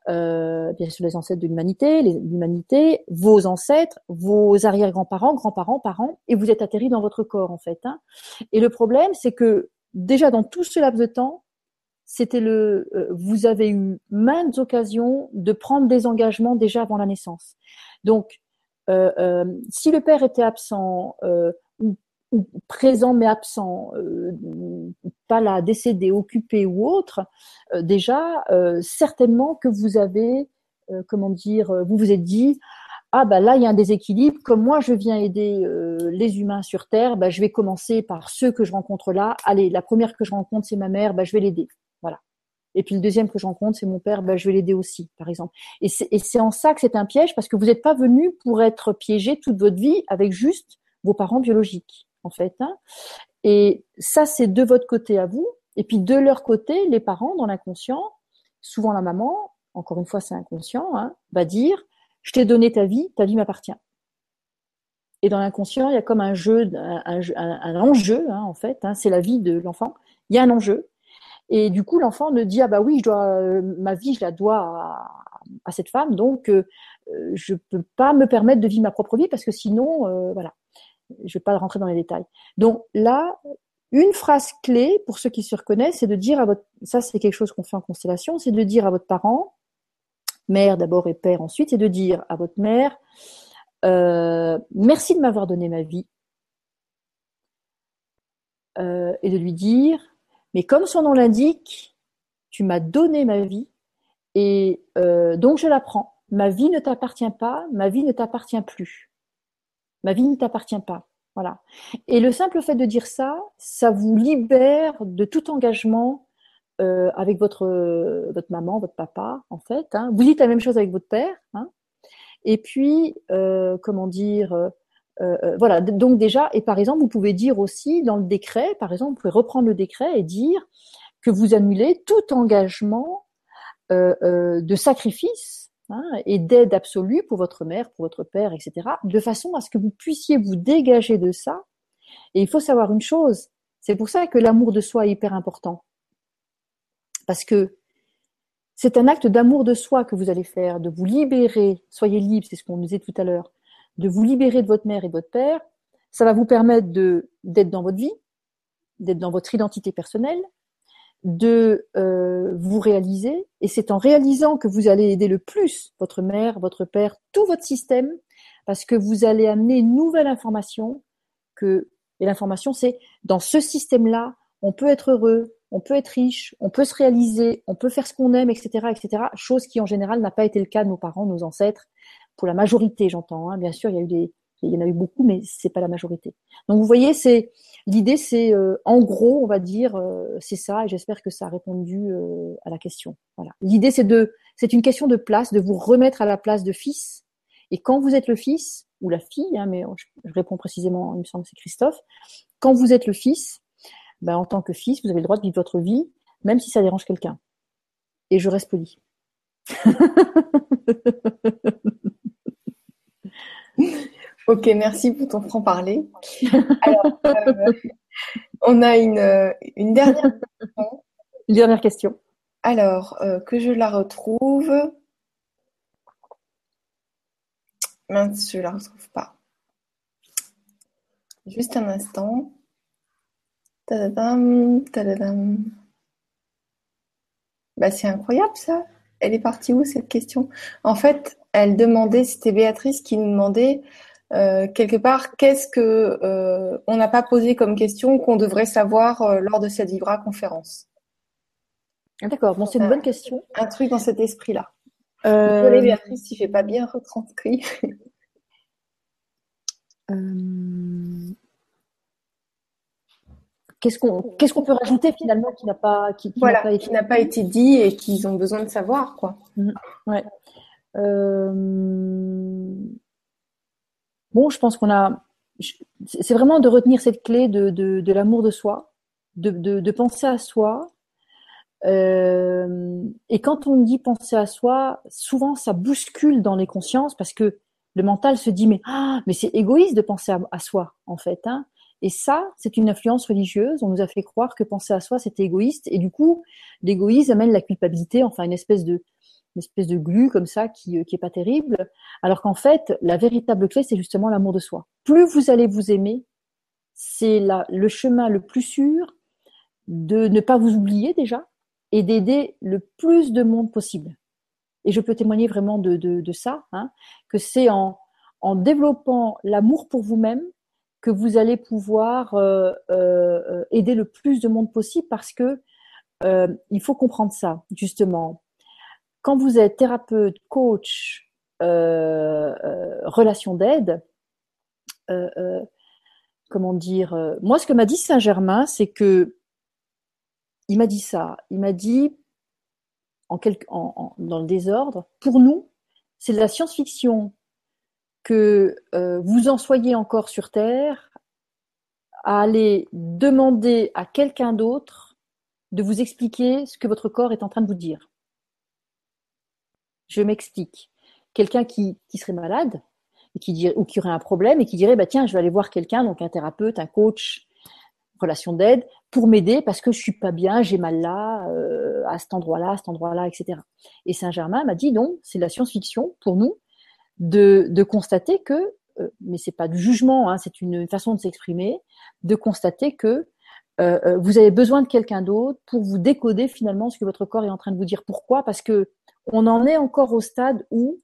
euh, bien sûr les ancêtres de l'humanité, l'humanité, vos ancêtres, vos arrière-grands-parents, grands-parents, parents, et vous êtes atterri dans votre corps en fait. Hein. Et le problème, c'est que déjà dans tout ce laps de temps, c'était le, euh, vous avez eu maintes occasions de prendre des engagements déjà avant la naissance. Donc si le père était absent euh, ou, présent mais absent, pas là, décédé, occupé ou autre, déjà certainement que vous avez, comment dire, vous vous êtes dit ah bah là il y a un déséquilibre. Comme moi je viens aider les humains sur Terre, bah, je vais commencer par ceux que je rencontre là. Allez, la première que je rencontre c'est ma mère, bah, je vais l'aider. Et puis le deuxième que je rencontre, c'est mon père, ben, je vais l'aider aussi, par exemple. Et c'est en ça que c'est un piège, parce que vous n'êtes pas venu pour être piégé toute votre vie avec juste vos parents biologiques, en fait. Hein. Et ça, c'est de votre côté à vous. Et puis de leur côté, les parents, dans l'inconscient, souvent la maman, encore une fois, c'est inconscient, hein, va dire, je t'ai donné ta vie, ta vie m'appartient. Et dans l'inconscient, il y a comme un jeu, un, enjeu, hein, en fait, c'est la vie de l'enfant. Il y a un enjeu, et du coup, l'enfant ne dit ah bah oui, je dois euh, ma vie, je la dois à, cette femme, donc euh, je peux pas me permettre de vivre ma propre vie parce que sinon, euh, voilà, je vais pas rentrer dans les détails. Donc là, une phrase clé pour ceux qui se reconnaissent, c'est de dire à votre, ça c'est quelque chose qu'on fait en constellation, c'est de dire à votre parent, mère d'abord et père ensuite, c'est de dire à votre mère, euh, merci de m'avoir donné ma vie, euh, et de lui dire, mais comme son nom l'indique, tu m'as donné ma vie et euh, donc je la prends. Ma vie ne t'appartient pas, ma vie ne t'appartient plus. Ma vie ne t'appartient pas. Voilà. Et le simple fait de dire ça, ça vous libère de tout engagement euh, avec votre maman, votre papa, en fait. Hein. Vous dites la même chose avec votre père. Hein. Et puis, euh, comment dire, euh, euh, voilà, donc déjà, et par exemple, vous pouvez dire aussi dans le décret, par exemple, vous pouvez reprendre le décret et dire que vous annulez tout engagement euh, de sacrifice hein, et d'aide absolue pour votre mère, pour votre père, etc., de façon à ce que vous puissiez vous dégager de ça. Et il faut savoir une chose, c'est pour ça que l'amour de soi est hyper important. Parce que c'est un acte d'amour de soi que vous allez faire, de vous libérer, soyez libre, c'est ce qu'on disait tout à l'heure, de vous libérer de votre mère et de votre père. Ça va vous permettre de d'être dans votre vie, d'être dans votre identité personnelle, de vous réaliser, et c'est en réalisant que vous allez aider le plus votre mère, votre père, tout votre système, parce que vous allez amener une nouvelle information que et l'information c'est dans ce système-là, on peut être heureux, on peut être riche, on peut se réaliser, on peut faire ce qu'on aime, etc., etc. Chose qui en général n'a pas été le cas de nos parents, nos ancêtres, pour la majorité, j'entends. Hein. Bien sûr, il y a eu des, il y en a eu beaucoup, mais c'est pas la majorité. Donc vous voyez, c'est l'idée, c'est euh, en gros, on va dire, euh, c'est ça, et j'espère que ça a répondu euh, à la question. Voilà. L'idée, c'est de, c'est une question de place, de vous remettre à la place de fils. Et quand vous êtes le fils ou la fille, hein, mais je, réponds précisément, il me semble, c'est Christophe. Quand vous êtes le fils, ben, en tant que fils, vous avez le droit de vivre votre vie, même si ça dérange quelqu'un. Et je reste poli. ok, merci pour ton franc-parler. Alors, euh, on a une, une dernière question. Une dernière question. Alors, euh, que je la retrouve. Mince, je la retrouve pas. Juste un instant. Tadadam, tadadam. Bah, c'est incroyable ça. Elle est partie où cette question? En fait, elle demandait, c'était Béatrice qui nous demandait euh, quelque part qu'est-ce que euh, on n'a pas posé comme question qu'on devrait savoir euh, lors de cette Vibra conférence? Ah, d'accord, bon, c'est une bonne question. Un truc dans cet esprit-là. Désolée Béatrice si je n'ai pas bien retranscrit. Qu'est-ce qu'on qu'est-ce qu'on peut rajouter finalement qui n'a pas qui, n'a pas, été... pas été dit et qu'ils ont besoin de savoir quoi. Mmh. Ouais. Euh... Bon, je pense qu'on a. C'est vraiment de retenir cette clé de, de, de l'amour de soi, de, de, de, penser à soi. Euh... Et quand on dit penser à soi, souvent ça bouscule dans les consciences parce que le mental se dit mais ah mais c'est égoïste de penser à, à soi en fait. Hein et ça, c'est une influence religieuse. On nous a fait croire que penser à soi, c'était égoïste. Et du coup, l'égoïsme amène la culpabilité, enfin une espèce de, une espèce de glu comme ça qui, euh, qui pas terrible. Alors qu'en fait, la véritable clé, c'est justement l'amour de soi. Plus vous allez vous aimer, c'est le chemin le plus sûr de ne pas vous oublier déjà et d'aider le plus de monde possible. Et je peux témoigner vraiment de, de, de ça, hein, que c'est en, en développant l'amour pour vous-même que vous allez pouvoir euh, euh, aider le plus de monde possible parce que euh, il faut comprendre ça justement. Quand vous êtes thérapeute, coach, relation d'aide, comment dire Moi, ce que m'a dit Saint Germain, c'est que il m'a dit ça. Il m'a dit dans le désordre, pour nous, c'est de la science-fiction que euh, vous en soyez encore sur Terre, à aller demander à quelqu'un d'autre de vous expliquer ce que votre corps est en train de vous dire. Je m'explique. Quelqu'un qui, serait malade et qui dirait, ou qui aurait un problème et qui dirait bah tiens je vais aller voir quelqu'un donc un thérapeute, un coach, relation d'aide pour m'aider parce que je suis pas bien, j'ai mal là, euh, à cet endroit-là, à cet endroit-là, etc. Et Saint Germain m'a dit non, c'est de la science-fiction pour nous de, de constater que, euh, mais c'est pas du jugement, hein, c'est une façon de s'exprimer, de constater que euh, euh, vous avez besoin de quelqu'un d'autre pour vous décoder finalement ce que votre corps est en train de vous dire. Pourquoi? Parce que on en est encore au stade où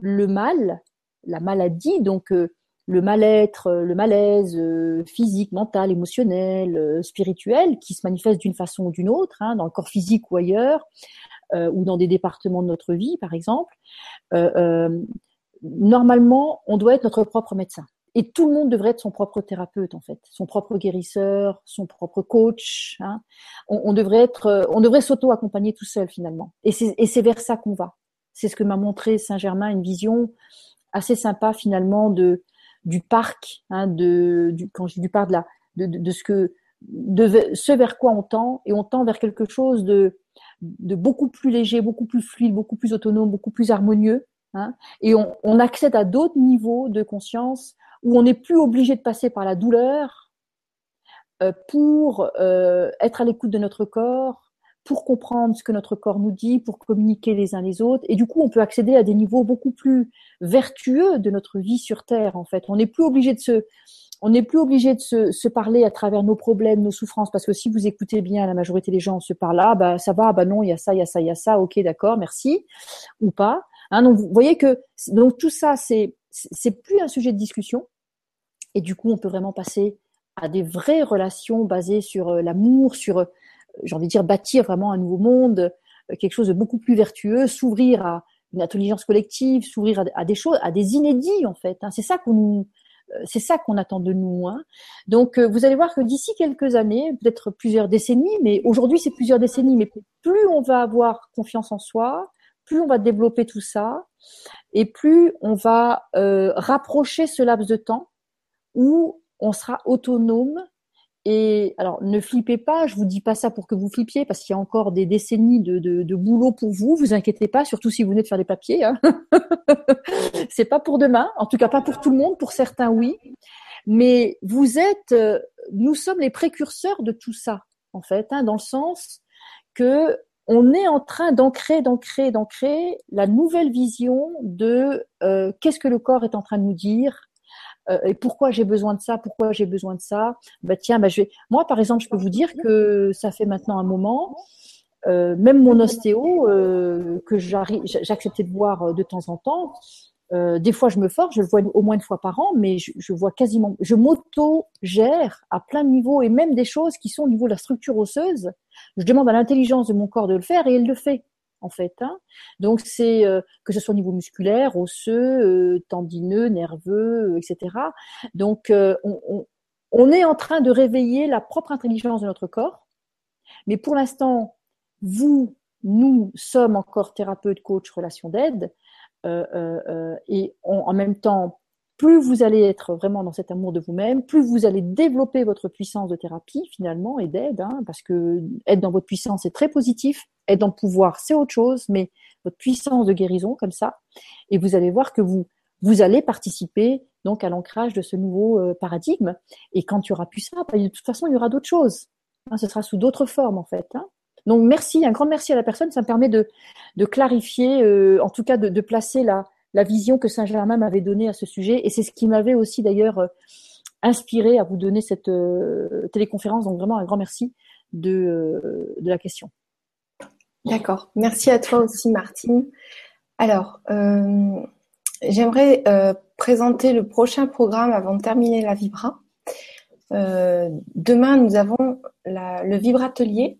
le mal, la maladie, donc le mal-être, le malaise physique, mental, émotionnel, spirituel, qui se manifeste d'une façon ou d'une autre, hein, dans le corps physique ou ailleurs, ou dans des départements de notre vie, par exemple, normalement, on doit être notre propre médecin. Et tout le monde devrait être son propre thérapeute en fait, son propre guérisseur, son propre coach. Hein. On, devrait être, euh, on devrait s'auto-accompagner tout seul finalement. Et c'est vers ça qu'on va. C'est ce que m'a montré Saint Germain, une vision assez sympa finalement de du parc, hein, de du, quand je dis du parc de la, de, de, ce que de ce vers quoi on tend et on tend vers quelque chose de de beaucoup plus léger, beaucoup plus fluide, beaucoup plus autonome, beaucoup plus harmonieux Hein, et on, on, accède à d'autres niveaux de conscience où on n'est plus obligé de passer par la douleur euh, pour euh, être à l'écoute de notre corps, pour comprendre ce que notre corps nous dit, pour communiquer les uns les autres. Et du coup, on peut accéder à des niveaux beaucoup plus vertueux de notre vie sur Terre. En fait, on n'est plus obligé de se on n'est plus obligé de se, se, parler à travers nos problèmes, nos souffrances, parce que si vous écoutez bien, la majorité des gens se parlent là, bah ça va, bah non, il y a ça, il y a ça, il y a ça, ok, d'accord, merci, ou pas. Hein, donc vous voyez que donc tout ça, c'est c'est plus un sujet de discussion, et du coup, on peut vraiment passer à des vraies relations basées sur euh, l'amour, sur, euh, j'ai envie de dire, bâtir vraiment un nouveau monde, euh, quelque chose de beaucoup plus vertueux, s'ouvrir à une intelligence collective, s'ouvrir à, des choses, à des inédits en fait. Hein. C'est ça qu'on c'est ça qu'on attend de nous. Hein. Donc, vous allez voir que d'ici quelques années, peut-être plusieurs décennies, mais aujourd'hui c'est plusieurs décennies, mais plus on va avoir confiance en soi, plus on va développer tout ça, et plus on va euh, rapprocher ce laps de temps où on sera autonome. Et alors, ne flippez pas, je vous dis pas ça pour que vous flippiez, parce qu'il y a encore des décennies de, boulot pour vous. Vous inquiétez pas, surtout si vous venez de faire des papiers. Hein. c'est pas pour demain, en tout cas pas pour tout le monde. Pour certains, oui. Mais vous êtes, euh, nous sommes les précurseurs de tout ça, en fait, hein, dans le sens que on est en train d'ancrer, d'ancrer, d'ancrer la nouvelle vision de euh, qu'est-ce que le corps est en train de nous dire, euh, et pourquoi j'ai besoin de ça, pourquoi j'ai besoin de ça. Bah tiens, bah je vais. Moi, par exemple, je peux vous dire que ça fait maintenant un moment. Euh, même mon ostéo que j'acceptais de voir de temps en temps. Des fois, je me force, je le vois au moins une fois par an, mais je, je vois quasiment, je m'auto-gère à plein de niveaux et même des choses qui sont au niveau de la structure osseuse. Je demande à l'intelligence de mon corps de le faire et elle le fait en fait. Hein. Donc c'est euh, que ce soit au niveau musculaire, osseux, euh, tendineux, nerveux, euh, etc. Donc on, on, est en train de réveiller la propre intelligence de notre corps, mais pour l'instant, vous, nous sommes encore thérapeutes, coach, relation d'aide, et en même temps plus vous allez être vraiment dans cet amour de vous-même, plus vous allez développer votre puissance de thérapie finalement et d'aide, hein, parce que être dans votre puissance est très positif, être dans le pouvoir c'est autre chose, mais votre puissance de guérison comme ça, et vous allez voir que vous vous allez participer donc à l'ancrage de ce nouveau euh, paradigme. Et quand il y aura plus ça, bah, de toute façon il y aura d'autres choses. Hein, ce sera sous d'autres formes en fait. Hein. Donc merci, un grand merci à la personne. Ça me permet de, clarifier, euh, en tout cas de, placer la, la vision que Saint-Germain m'avait donnée à ce sujet. Et c'est ce qui m'avait aussi d'ailleurs euh, inspiré à vous donner cette euh, téléconférence. Donc vraiment un grand merci de, la question. D'accord. Merci à toi aussi, Martine. Alors, j'aimerais présenter le prochain programme avant de terminer la Vibra. demain, nous avons le Vibratelier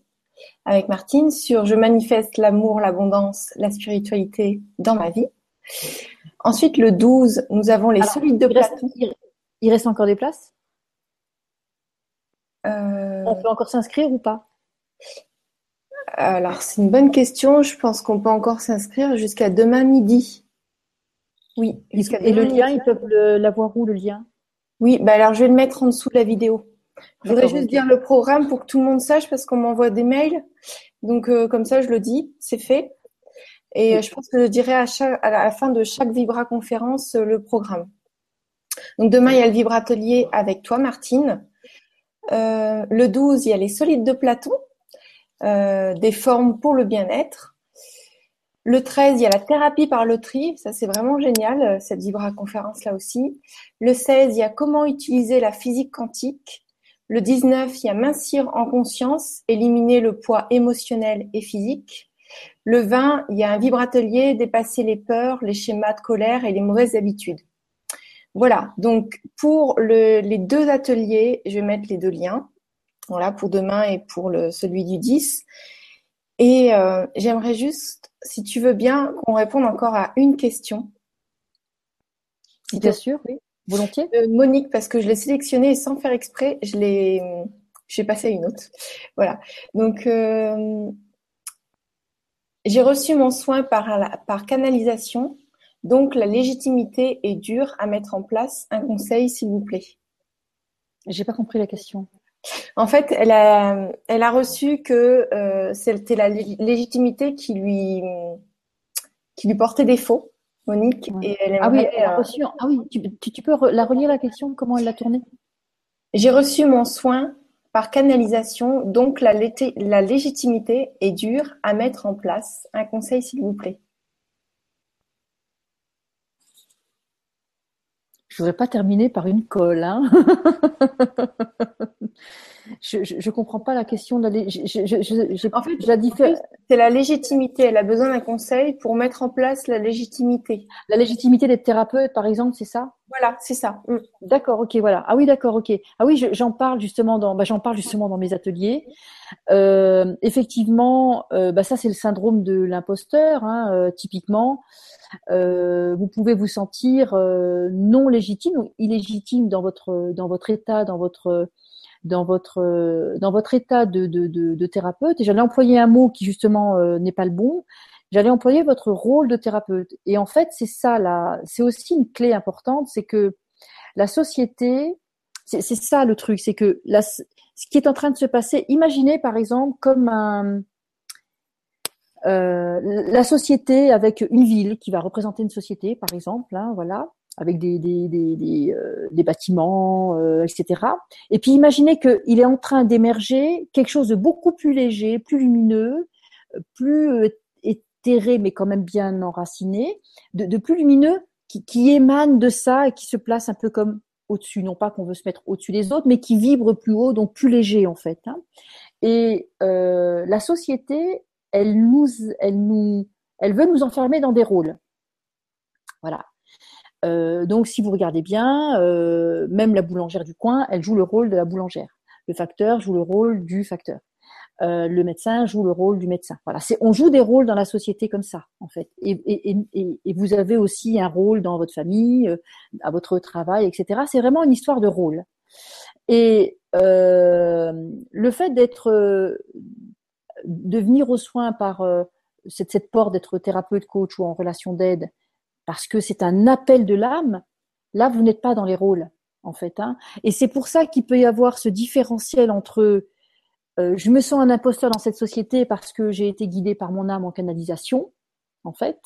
avec Martine sur Je manifeste l'amour, l'abondance, la spiritualité dans ma vie. Ensuite, le 12, nous avons les solides de plateau. il reste encore des places? Euh, On peut encore s'inscrire ou pas? Alors, c'est une bonne question. Je pense qu'on peut encore s'inscrire jusqu'à demain midi. Oui. Et le lien, ils peuvent l'avoir où, le lien? Oui, bah alors je vais le mettre en dessous de la vidéo. Je voudrais juste dire le programme pour que tout le monde sache parce qu'on m'envoie des mails. Donc, euh, comme ça, je le dis, c'est fait. Et je pense que je dirai à, à la fin de chaque Vibra conférence euh, le programme. Donc demain, il y a le Vibra Atelier avec toi, Martine. Euh, le 12, il y a les solides de Platon, euh, des formes pour le bien-être. Le 13, il y a la thérapie par loterie. Ça, c'est vraiment génial, cette Vibra conférence là aussi. Le 16, il y a comment utiliser la physique quantique. Le 19, il y a mincir en conscience, éliminer le poids émotionnel et physique. Le 20, il y a un vibratelier, dépasser les peurs, les schémas de colère et les mauvaises habitudes. Voilà, donc pour les deux ateliers, je vais mettre les deux liens, voilà, pour demain et pour le, celui du 10. Et euh, j'aimerais juste, si tu veux bien, qu'on réponde encore à une question. Si bien sûr, oui, volontiers. Euh, Monique, parce que je l'ai sélectionnée sans faire exprès, je l'ai, j'ai passé à une autre. Voilà. Donc, euh, j'ai reçu mon soin par, par canalisation, donc la légitimité est dure à mettre en place. Un conseil, s'il vous plaît. J'ai pas compris la question. En fait, elle a, elle a reçu que euh, c'était la légitimité qui lui, qui lui portait défaut, Monique. Et elle ah oui, elle a reçu. Ah oui, tu, tu, peux la relire la question Comment elle l'a tournée? J'ai reçu mon soin par canalisation, donc la, la légitimité est dure à mettre en place. Un conseil, s'il vous plaît. Je voudrais pas terminer par une colle. Hein je, je, comprends pas la question de la. Je, en fait, la c'est la légitimité. Elle a besoin d'un conseil pour mettre en place la légitimité. La légitimité d'être thérapeute, par exemple, c'est ça? Voilà, c'est ça. Mm. D'accord, ok, voilà. Ah oui, d'accord, ok. Ah oui, j'en parle justement dans, bah, j'en parle justement dans mes ateliers. Euh, effectivement, euh, bah, ça c'est le syndrome de l'imposteur, hein, euh, typiquement. Vous pouvez vous sentir non légitime ou illégitime dans votre dans votre état, dans votre dans votre dans votre état de, de, de, thérapeute. Et j'allais employer un mot qui justement euh, n'est pas le bon. J'allais employer votre rôle de thérapeute. Et en fait, c'est ça là. C'est aussi une clé importante, c'est que la société, c'est ça le truc, c'est que ce qui est en train de se passer. Imaginez par exemple comme un euh, la société avec une ville qui va représenter une société, par exemple, hein, voilà, avec des, des, des, des, euh, des bâtiments, euh, etc. Et puis imaginez qu'il est en train d'émerger quelque chose de beaucoup plus léger, plus lumineux, plus éthéré, mais quand même bien enraciné, de, de plus lumineux, qui, qui, émane de ça et qui se place un peu comme au-dessus, non pas qu'on veut se mettre au-dessus des autres, mais qui vibre plus haut, donc plus léger en fait. Hein. Et euh, la société elle nous, elle nous, elle veut nous enfermer dans des rôles. Voilà. Euh, donc, si vous regardez bien, euh, même la boulangère du coin, elle joue le rôle de la boulangère. Le facteur joue le rôle du facteur. Euh, le médecin joue le rôle du médecin. Voilà, c'est on joue des rôles dans la société comme ça, en fait. Et, et, et, et vous avez aussi un rôle dans votre famille, euh, à votre travail, etc. C'est vraiment une histoire de rôle. Et euh, le fait d'être de venir aux soins par cette, cette porte d'être thérapeute, coach ou en relation d'aide, parce que c'est un appel de l'âme, là, vous n'êtes pas dans les rôles, en fait. Hein. Et c'est pour ça qu'il peut y avoir ce différentiel entre euh, je me sens un imposteur dans cette société parce que j'ai été guidé par mon âme en canalisation, en fait,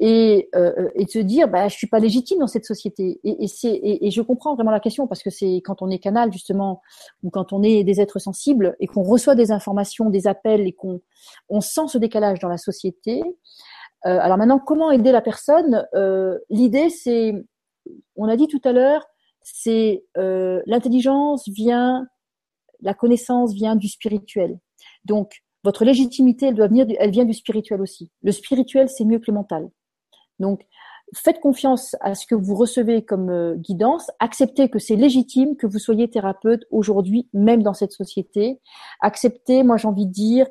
et, euh, et de se dire bah je suis pas légitime dans cette société. Et, et c'est et, et, je comprends vraiment la question parce que c'est quand on est canal justement ou quand on est des êtres sensibles et qu'on reçoit des informations, des appels et qu'on on sent ce décalage dans la société. Euh, alors maintenant, comment aider la personne euh, L'idée, c'est, on a dit tout à l'heure, c'est euh, l'intelligence vient, la connaissance vient du spirituel. Donc votre légitimité, elle doit venir, elle vient du spirituel aussi. Le spirituel, c'est mieux que le mental. Donc, faites confiance à ce que vous recevez comme euh, guidance. Acceptez que c'est légitime que vous soyez thérapeute aujourd'hui, même dans cette société. Acceptez, moi j'ai envie de dire,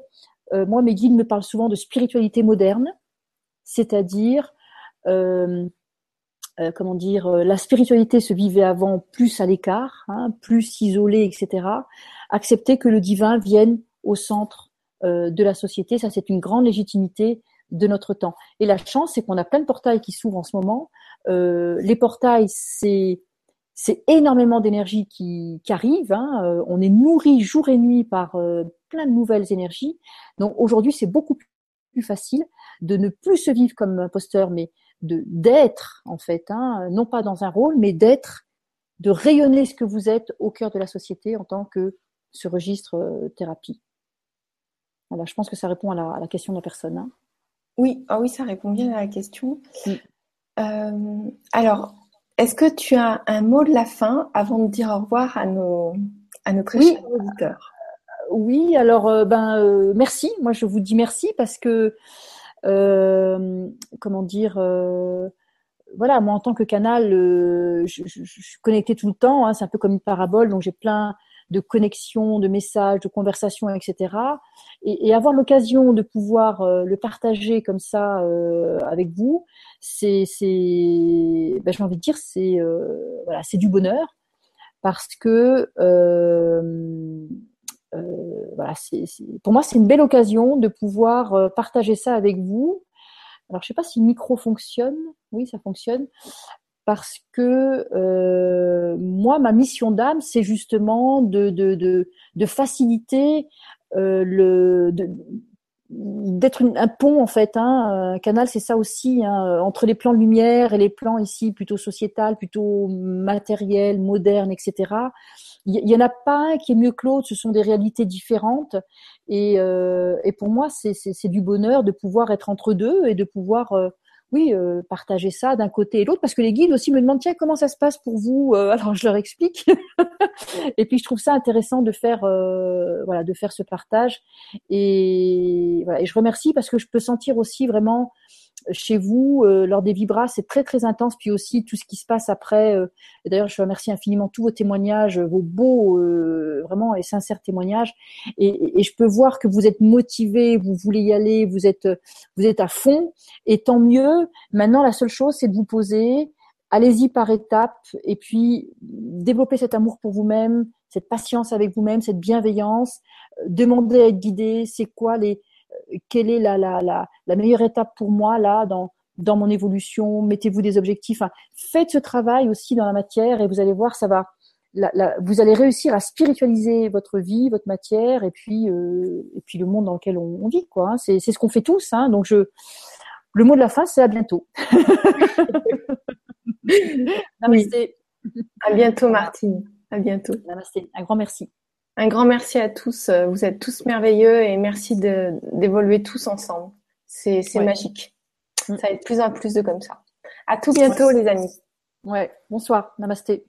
euh, moi mes guides me parlent souvent de spiritualité moderne, c'est-à-dire euh, euh comment dire, la spiritualité se vivait avant plus à l'écart, hein, plus isolée, etc. Acceptez que le divin vienne au centre euh, de la société. Ça, c'est une grande légitimité de notre temps. Et la chance, c'est qu'on a plein de portails qui s'ouvrent en ce moment. Euh, les portails, c'est énormément d'énergie qui, arrive. Hein. Euh, on est nourri jour et nuit par plein de nouvelles énergies. Donc aujourd'hui, c'est beaucoup plus facile de ne plus se vivre comme imposteur, mais de d'être en fait, hein, non pas dans un rôle, mais d'être, de rayonner ce que vous êtes au cœur de la société en tant que ce registre thérapie je pense que ça répond à la, question de la personne. Hein. Oui, ah oui, ça répond bien à la question. Mm. Euh, alors, est-ce que tu as un mot de la fin avant de dire au revoir à nos, à nos très chers auditeurs? Euh, Oui, alors, euh, ben, merci. Moi, je vous dis merci parce que, comment dire, voilà, moi, en tant que canal, je, suis connectée tout le temps. Hein. c'est un peu comme une parabole, donc j'ai plein de connexion, de messages, de conversations, etc. Et, avoir l'occasion de pouvoir euh, le partager comme ça euh, avec vous, c'est, c'est, ben, j'ai envie de dire, c'est euh, voilà, c'est du bonheur parce que voilà, c'est, pour moi, c'est une belle occasion de pouvoir partager ça avec vous. Alors, je sais pas si le micro fonctionne. Oui, ça fonctionne parce que euh, moi, ma mission d'âme, c'est justement de, faciliter euh, le, d'être un pont en fait. Hein. Un canal, c'est ça aussi, hein, entre les plans lumière et les plans ici plutôt sociétal, plutôt matériel, moderne, etc. Il y, en a pas un qui est mieux que l'autre. Ce sont des réalités différentes. Et, euh, et pour moi, c'est du bonheur de pouvoir être entre deux et de pouvoir euh, oui, euh, partager ça d'un côté et l'autre, parce que les guides aussi me demandent tiens comment ça se passe pour vous. Euh, alors je leur explique. et puis je trouve ça intéressant de faire, euh, voilà, de faire ce partage. Et voilà, et je remercie parce que je peux sentir aussi vraiment chez vous euh, lors des vibras, c'est très très intense. Puis aussi tout ce qui se passe après. Euh, d'ailleurs, je remercie infiniment tous vos témoignages, vos beaux, euh, vraiment et sincères témoignages. Et, et, je peux voir que vous êtes motivé, vous voulez y aller, vous êtes vous êtes à fond. Et tant mieux. Maintenant, la seule chose, c'est de vous poser. Allez-y par étapes et puis développer cet amour pour vous-même, cette patience avec vous-même, cette bienveillance. Demandez à être guidé. C'est quoi les quelle est la, la, la, la, meilleure étape pour moi là dans, dans mon évolution? Mettez-vous des objectifs. Faites ce travail aussi dans la matière et vous allez voir, ça va. La, vous allez réussir à spiritualiser votre vie, votre matière et puis euh, et puis le monde dans lequel on, on vit quoi. Hein. C'est c'est ce qu'on fait tous. Hein. Donc je le mot de la fin c'est à bientôt. Namasté. À bientôt Martine. À bientôt. Namasté. Un grand merci. Un grand merci à tous. Vous êtes tous merveilleux et merci d'évoluer tous ensemble. C'est magique. Mm. Ça va être plus en plus de comme ça. À tout bientôt, les amis. Ouais. Bonsoir. Namasté.